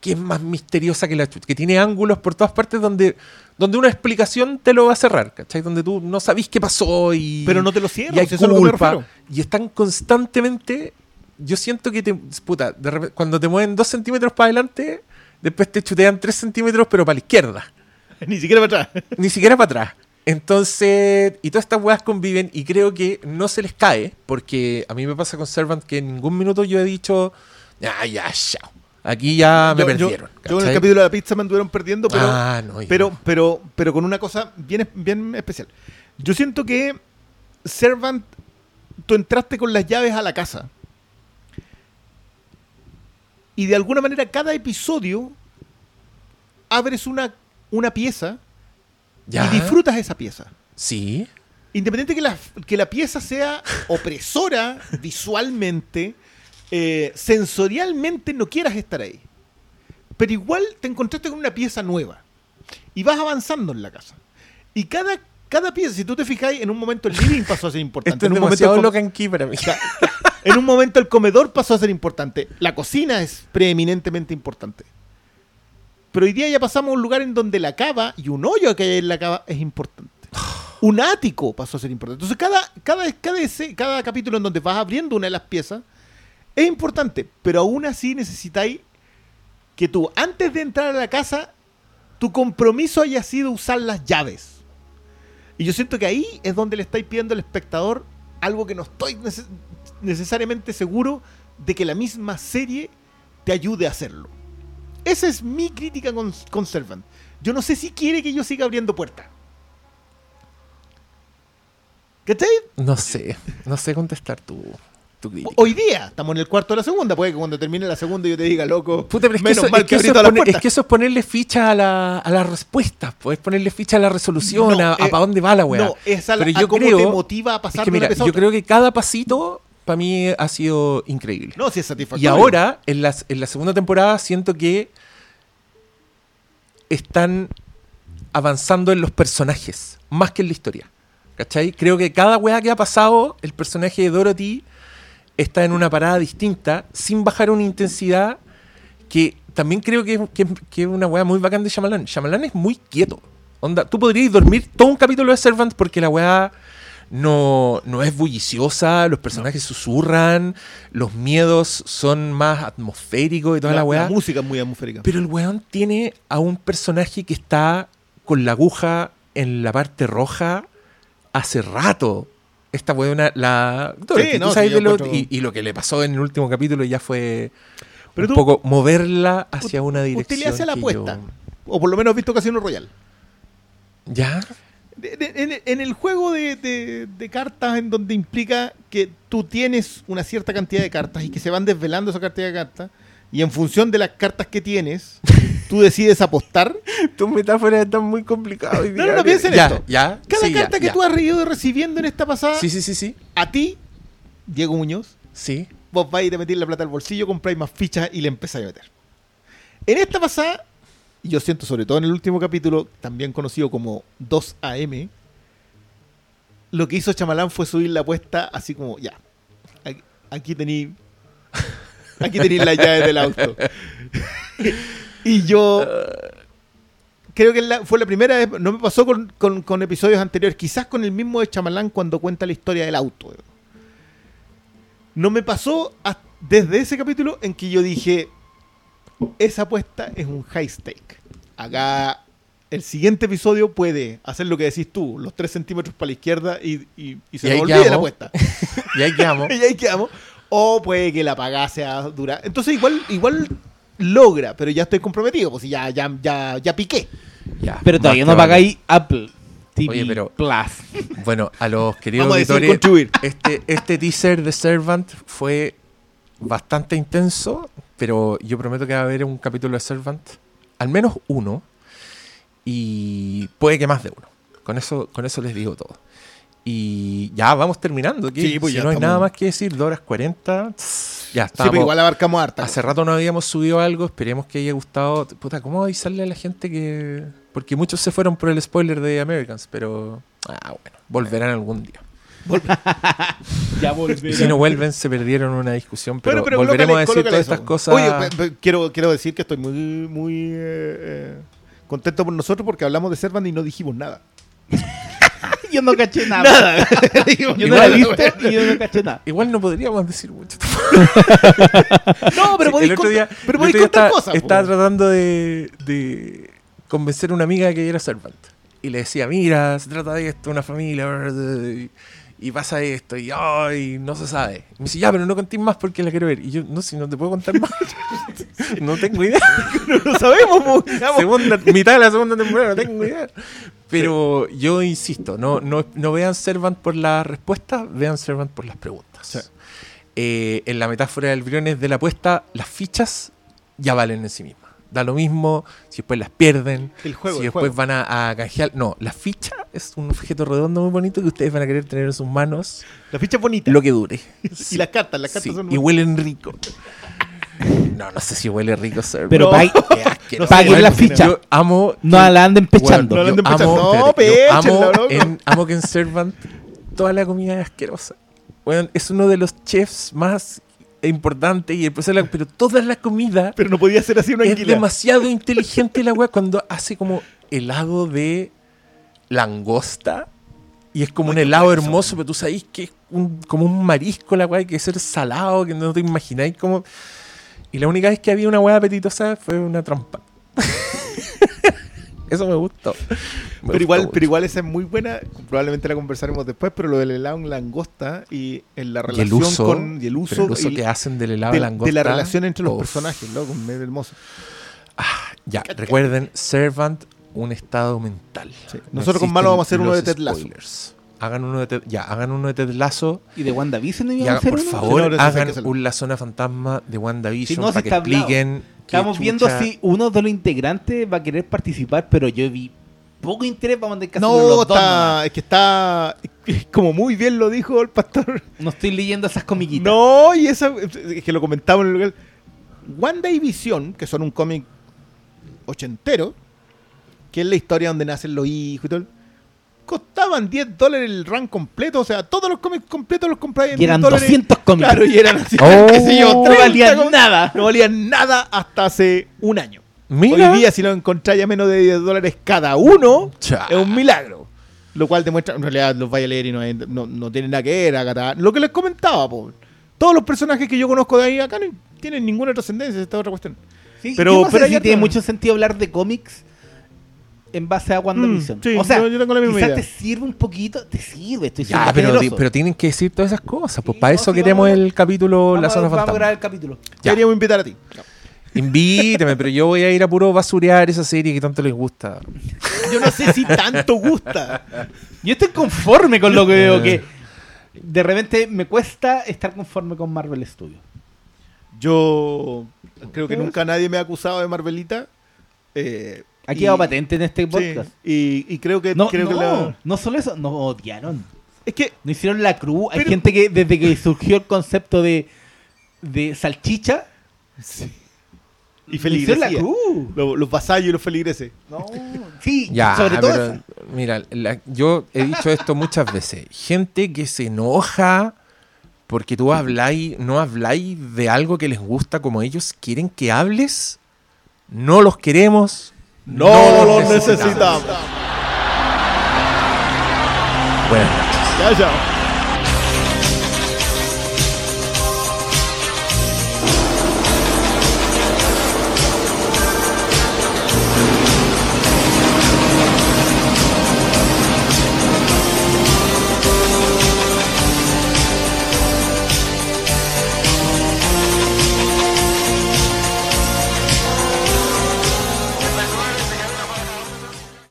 que es más misteriosa que la chucha, que tiene ángulos por todas partes donde, donde una explicación te lo va a cerrar, ¿cachai? Donde tú no sabís qué pasó y... Pero no te lo cierran, y hay eso es lo culpa, y están constantemente... Yo siento que te... Puta, de repente, cuando te mueven dos centímetros para adelante, después te chutean tres centímetros pero para la izquierda. Ni siquiera para atrás. Ni siquiera para atrás. Entonces, y todas estas weas conviven y creo que no se les cae, porque a mí me pasa con Servant que en ningún minuto yo he dicho, ya, ya, chao. Aquí ya me Yo- perdieron. Yo, en el capítulo de la pizza me anduvieron perdiendo, pero, Ah, no, pero, no. pero, pero con una cosa bien, bien especial. Yo siento que Servant, tú entraste con las llaves a la casa. Y de alguna manera cada episodio abres una, una pieza Ya. y disfrutas esa pieza. Sí. Independiente que la, que la pieza sea opresora visualmente, eh, sensorialmente no quieras estar ahí. Pero igual te encontraste con una pieza nueva. Y vas avanzando en la casa. Y cada, cada pieza, si tú te fijáis, en un momento el living pasó a ser importante. Esto es en, un momento el com- loca en key para mí. en un momento el comedor pasó a ser importante. La cocina es preeminentemente importante. Pero hoy día ya pasamos a un lugar en donde la cava y un hoyo que hay en la cava es importante. Un ático pasó a ser importante. Entonces, cada, cada, cada, cada capítulo en donde vas abriendo una de las piezas es importante. Pero aún así necesitáis que tú, antes de entrar a la casa, tu compromiso haya sido usar las llaves. Y yo siento que ahí es donde le estáis pidiendo al espectador algo que no estoy neces- necesariamente seguro de que la misma serie te ayude a hacerlo. Esa es mi crítica con, con Servant. Yo no sé si quiere que yo siga abriendo puertas. ¿Cachai? No sé. No sé contestar tu, Hoy día estamos en el cuarto de la segunda. Puede que cuando termine la segunda yo te diga, loco, Puta, pero es que, menos eso, mal es, que abrí eso es las poner- que eso es ponerle ficha a la, a las respuestas. Puedes ponerle ficha a la resolución, No, a, eh, para dónde va la weá. No, es a, la- Pero a yo cómo creo te motiva a pasar Es que mira, a yo creo que cada pasito para mí ha sido increíble. No, si es y satisfactorio. ahora, en la, en la segunda temporada, siento que están avanzando en los personajes, más que en la historia. ¿Cachai? Creo que cada weá que ha pasado, el personaje de Dorothy está en una parada distinta, sin bajar una intensidad que también creo que, que- que es una weá muy bacán de Shyamalan. Shyamalan es muy quieto. Onda, tú podrías dormir todo un capítulo de Servant porque la weá no, no es bulliciosa, los personajes susurran, los miedos son más atmosféricos y toda la, weá. música es muy atmosférica. Pero el weón tiene a un personaje que está con la aguja en la parte roja hace rato. Esta weona, la. Sí, no, sabes sí, de yo lo- y, y lo que le pasó en el último capítulo ya fue Pero un tú- poco moverla hacia una Usted dirección. le hace la apuesta. yo- O por lo menos ha visto Casino Royale. ¿Ya? De- de- en, en el juego de, de- de cartas en donde implica que tú tienes una cierta cantidad de cartas y que se van desvelando esa cantidad de cartas y en función de las cartas que tienes, tú decides apostar. Tus metáforas están muy complicadas. No, no, no, piensa en ya, esto. Ya, Cada sí, ya, carta que ya. tú has ido recibiendo en esta pasada, Sí, sí, sí, sí. a ti, Diego Muñoz, Sí. vos vais y te metís la plata al bolsillo, compráis más fichas y le empezáis a meter. En esta pasada, y yo siento sobre todo en el último capítulo, también conocido como 2AM, lo que hizo Chamalán fue subir la apuesta así como, ya, aquí, aquí tení, aquí tení las llaves del auto. y yo creo que la- fue la primera vez, no me pasó con, con- con episodios anteriores, quizás con el mismo de Chamalán cuando cuenta la historia del auto. No me pasó hasta- desde ese capítulo en que yo dije, esa apuesta es un high stake. Acá el siguiente episodio puede hacer lo que decís tú, los 3 centímetros para la izquierda y, y- y se nos ahí olvide la apuesta. Y ahí quedamos. y ahí quedamos. O puede que la pagada sea dura. Entonces igual, igual logra, pero ya estoy comprometido, pues si ya, ya, ya, ya piqué. Ya, Pero todavía no pagáis Apple TV Oye, pero- Plus. Bueno, a los queridos Vamos auditores, este, este teaser de Servant fue bastante intenso, pero yo prometo que va a haber un capítulo de Servant, al menos uno, y puede que más de uno. Con eso, con eso les digo todo. Y ya vamos terminando. Sí, pues si ya no hay nada más que decir, 2 horas 40. tss, Ya Sí, estamos. pero igual abarcamos harta. Hace rato no habíamos subido algo, esperemos que haya gustado. Puta, ¿cómo avisarle a la gente que.? Porque muchos se fueron por el spoiler de Americans, pero. Ah, bueno, volverán algún día. Ya volveré. Y si no vuelven, se perdieron una discusión, pero, volveremos colócale- a decir todas eso. estas cosas. Oye, quiero, quiero decir que estoy muy, muy eh, eh, contento por nosotros porque hablamos de Servant y no dijimos nada. Yo no caché nada. Dijimos, Yo no la visto y yo no caché nada. Igual no podríamos decir mucho. No, pero Sí, podéis día, contar, pero podéis estaba, cosas. po. Estaba tratando de, de convencer a una amiga de que era Servant. Y le decía, mira, se trata de esto, una familia, y, y pasa esto, y ay, no se sabe. Y me dice, ya, pero no contéis más porque la quiero ver. Y yo, no, si no te puedo contar más. no tengo idea. no lo sabemos. segunda, mitad de la segunda temporada, no tengo idea. Pero yo insisto, no, no, no vean Servant por las respuestas, vean Servant por las preguntas. Sí. Eh, en la metáfora del briones de la apuesta, las fichas ya valen en sí mismas. Da lo mismo si después las pierden, El juego, si el después juego. van a, a canjear. No, la ficha es un objeto redondo muy bonito que ustedes van a querer tener en sus manos La ficha es bonita. lo que dure. Y las cartas, las cartas Sí, son y huelen rico. No, no sé si huele rico Servant. Pero No. paguen la Bueno, ficha. Yo amo. No que- la anden pechando. No la anden pechando. amo, No, espérate, amo, en, amo que en Servant toda la comida es asquerosa. Bueno, es uno de los chefs más importantes y el la- pero toda la comida Pero no podía ser así una es demasiado inteligente la weá cuando hace como helado de langosta y es como un helado hermoso, pero tú sabes que es un- como un marisco la weá, que ser salado, que no te imagináis como... Y la única vez que había una weá apetitosa fue una trampa. Eso me gustó. Me Pero gustó igual, mucho. pero igual esa es muy buena, probablemente la conversaremos después, pero lo del helado en langosta y en la Y el relación uso, con y el uso, el uso y- que hacen del helado de, de, de langosta. la relación entre los personajes, loco, es hermoso. Ya, recuerden, Servant, un estado mental. Sí. No Nosotros con Malo vamos a hacer uno de Ted Lasso. Hagan uno de Ted, ya, hagan uno de Ted Lasso ¿Y de WandaVision no y hagan, por favor, Sí, no, hagan un La Zona Fantasma de WandaVision Sí, no, para que hablado. expliquen. Estamos viendo si uno de los integrantes va a querer participar, pero yo vi poco interés. Vamos a tener que hacerlo No, dos es que está, como muy bien lo dijo el pastor. No estoy leyendo esas comiquitas. No, y esa, es que lo comentamos en el lugar. Wanda y Visión, que son un cómic ochentero, que es la historia donde nacen los hijos y todo, costaban 10 dólares el run completo, o sea, todos los cómics completos los comprabas en Y eran 10 dólares. 200 cómics. Claro, y eran así, Oh. yo, No 30 valían cómics. nada. No valían nada hasta hace un año. Mira. Hoy día, si lo encontráis a menos de 10 dólares cada uno, Cha. es un milagro. Lo cual demuestra, en realidad los vaya a leer y no, hay- no, no tienen nada que ver. acá, Lo que les comentaba, po. Todos los personajes que yo conozco de ahí acá no tienen ninguna trascendencia, esta es otra cuestión. Sí, Pero- pero si tiene mucho sentido hablar de cómics en base a WandaVision. Mm, sí, o sea, yo- yo tengo la misma quizás idea. te sirve un poquito, te sirve, estoy Ya, siendo pero, tienen que decir todas esas cosas. Pues Sí, para no, eso queremos vamos- el capítulo vamos, La Zona vamos a grabar el capítulo. Ya. Queríamos invitar a ti. Invíteme, pero yo voy a ir a puro basurear esa serie que tanto les gusta. Yo no sé si tanto gusta. Yo estoy conforme con lo que veo, que de repente me cuesta estar conforme con Marvel Studios. Yo creo que nunca nadie me ha acusado de Marvelita. Eh, Ha y- quedado patente en este sí, podcast. y, y creo que. No, creo no, que la- no solo eso, nos odiaron. Es que. No hicieron la cruz. Hay gente que desde que surgió el concepto de, de salchicha, Y hicieron la feligresía. cruz. Los, los vasallos y los feligreses. No, sí, Ya, sobre todo. pero mira, la- yo he dicho esto muchas veces. Gente que se enoja porque tú habláis, no habláis de algo que les gusta como ellos quieren que hables. No los queremos. No, los los necesitamos. Buenas noches. Ya, ya.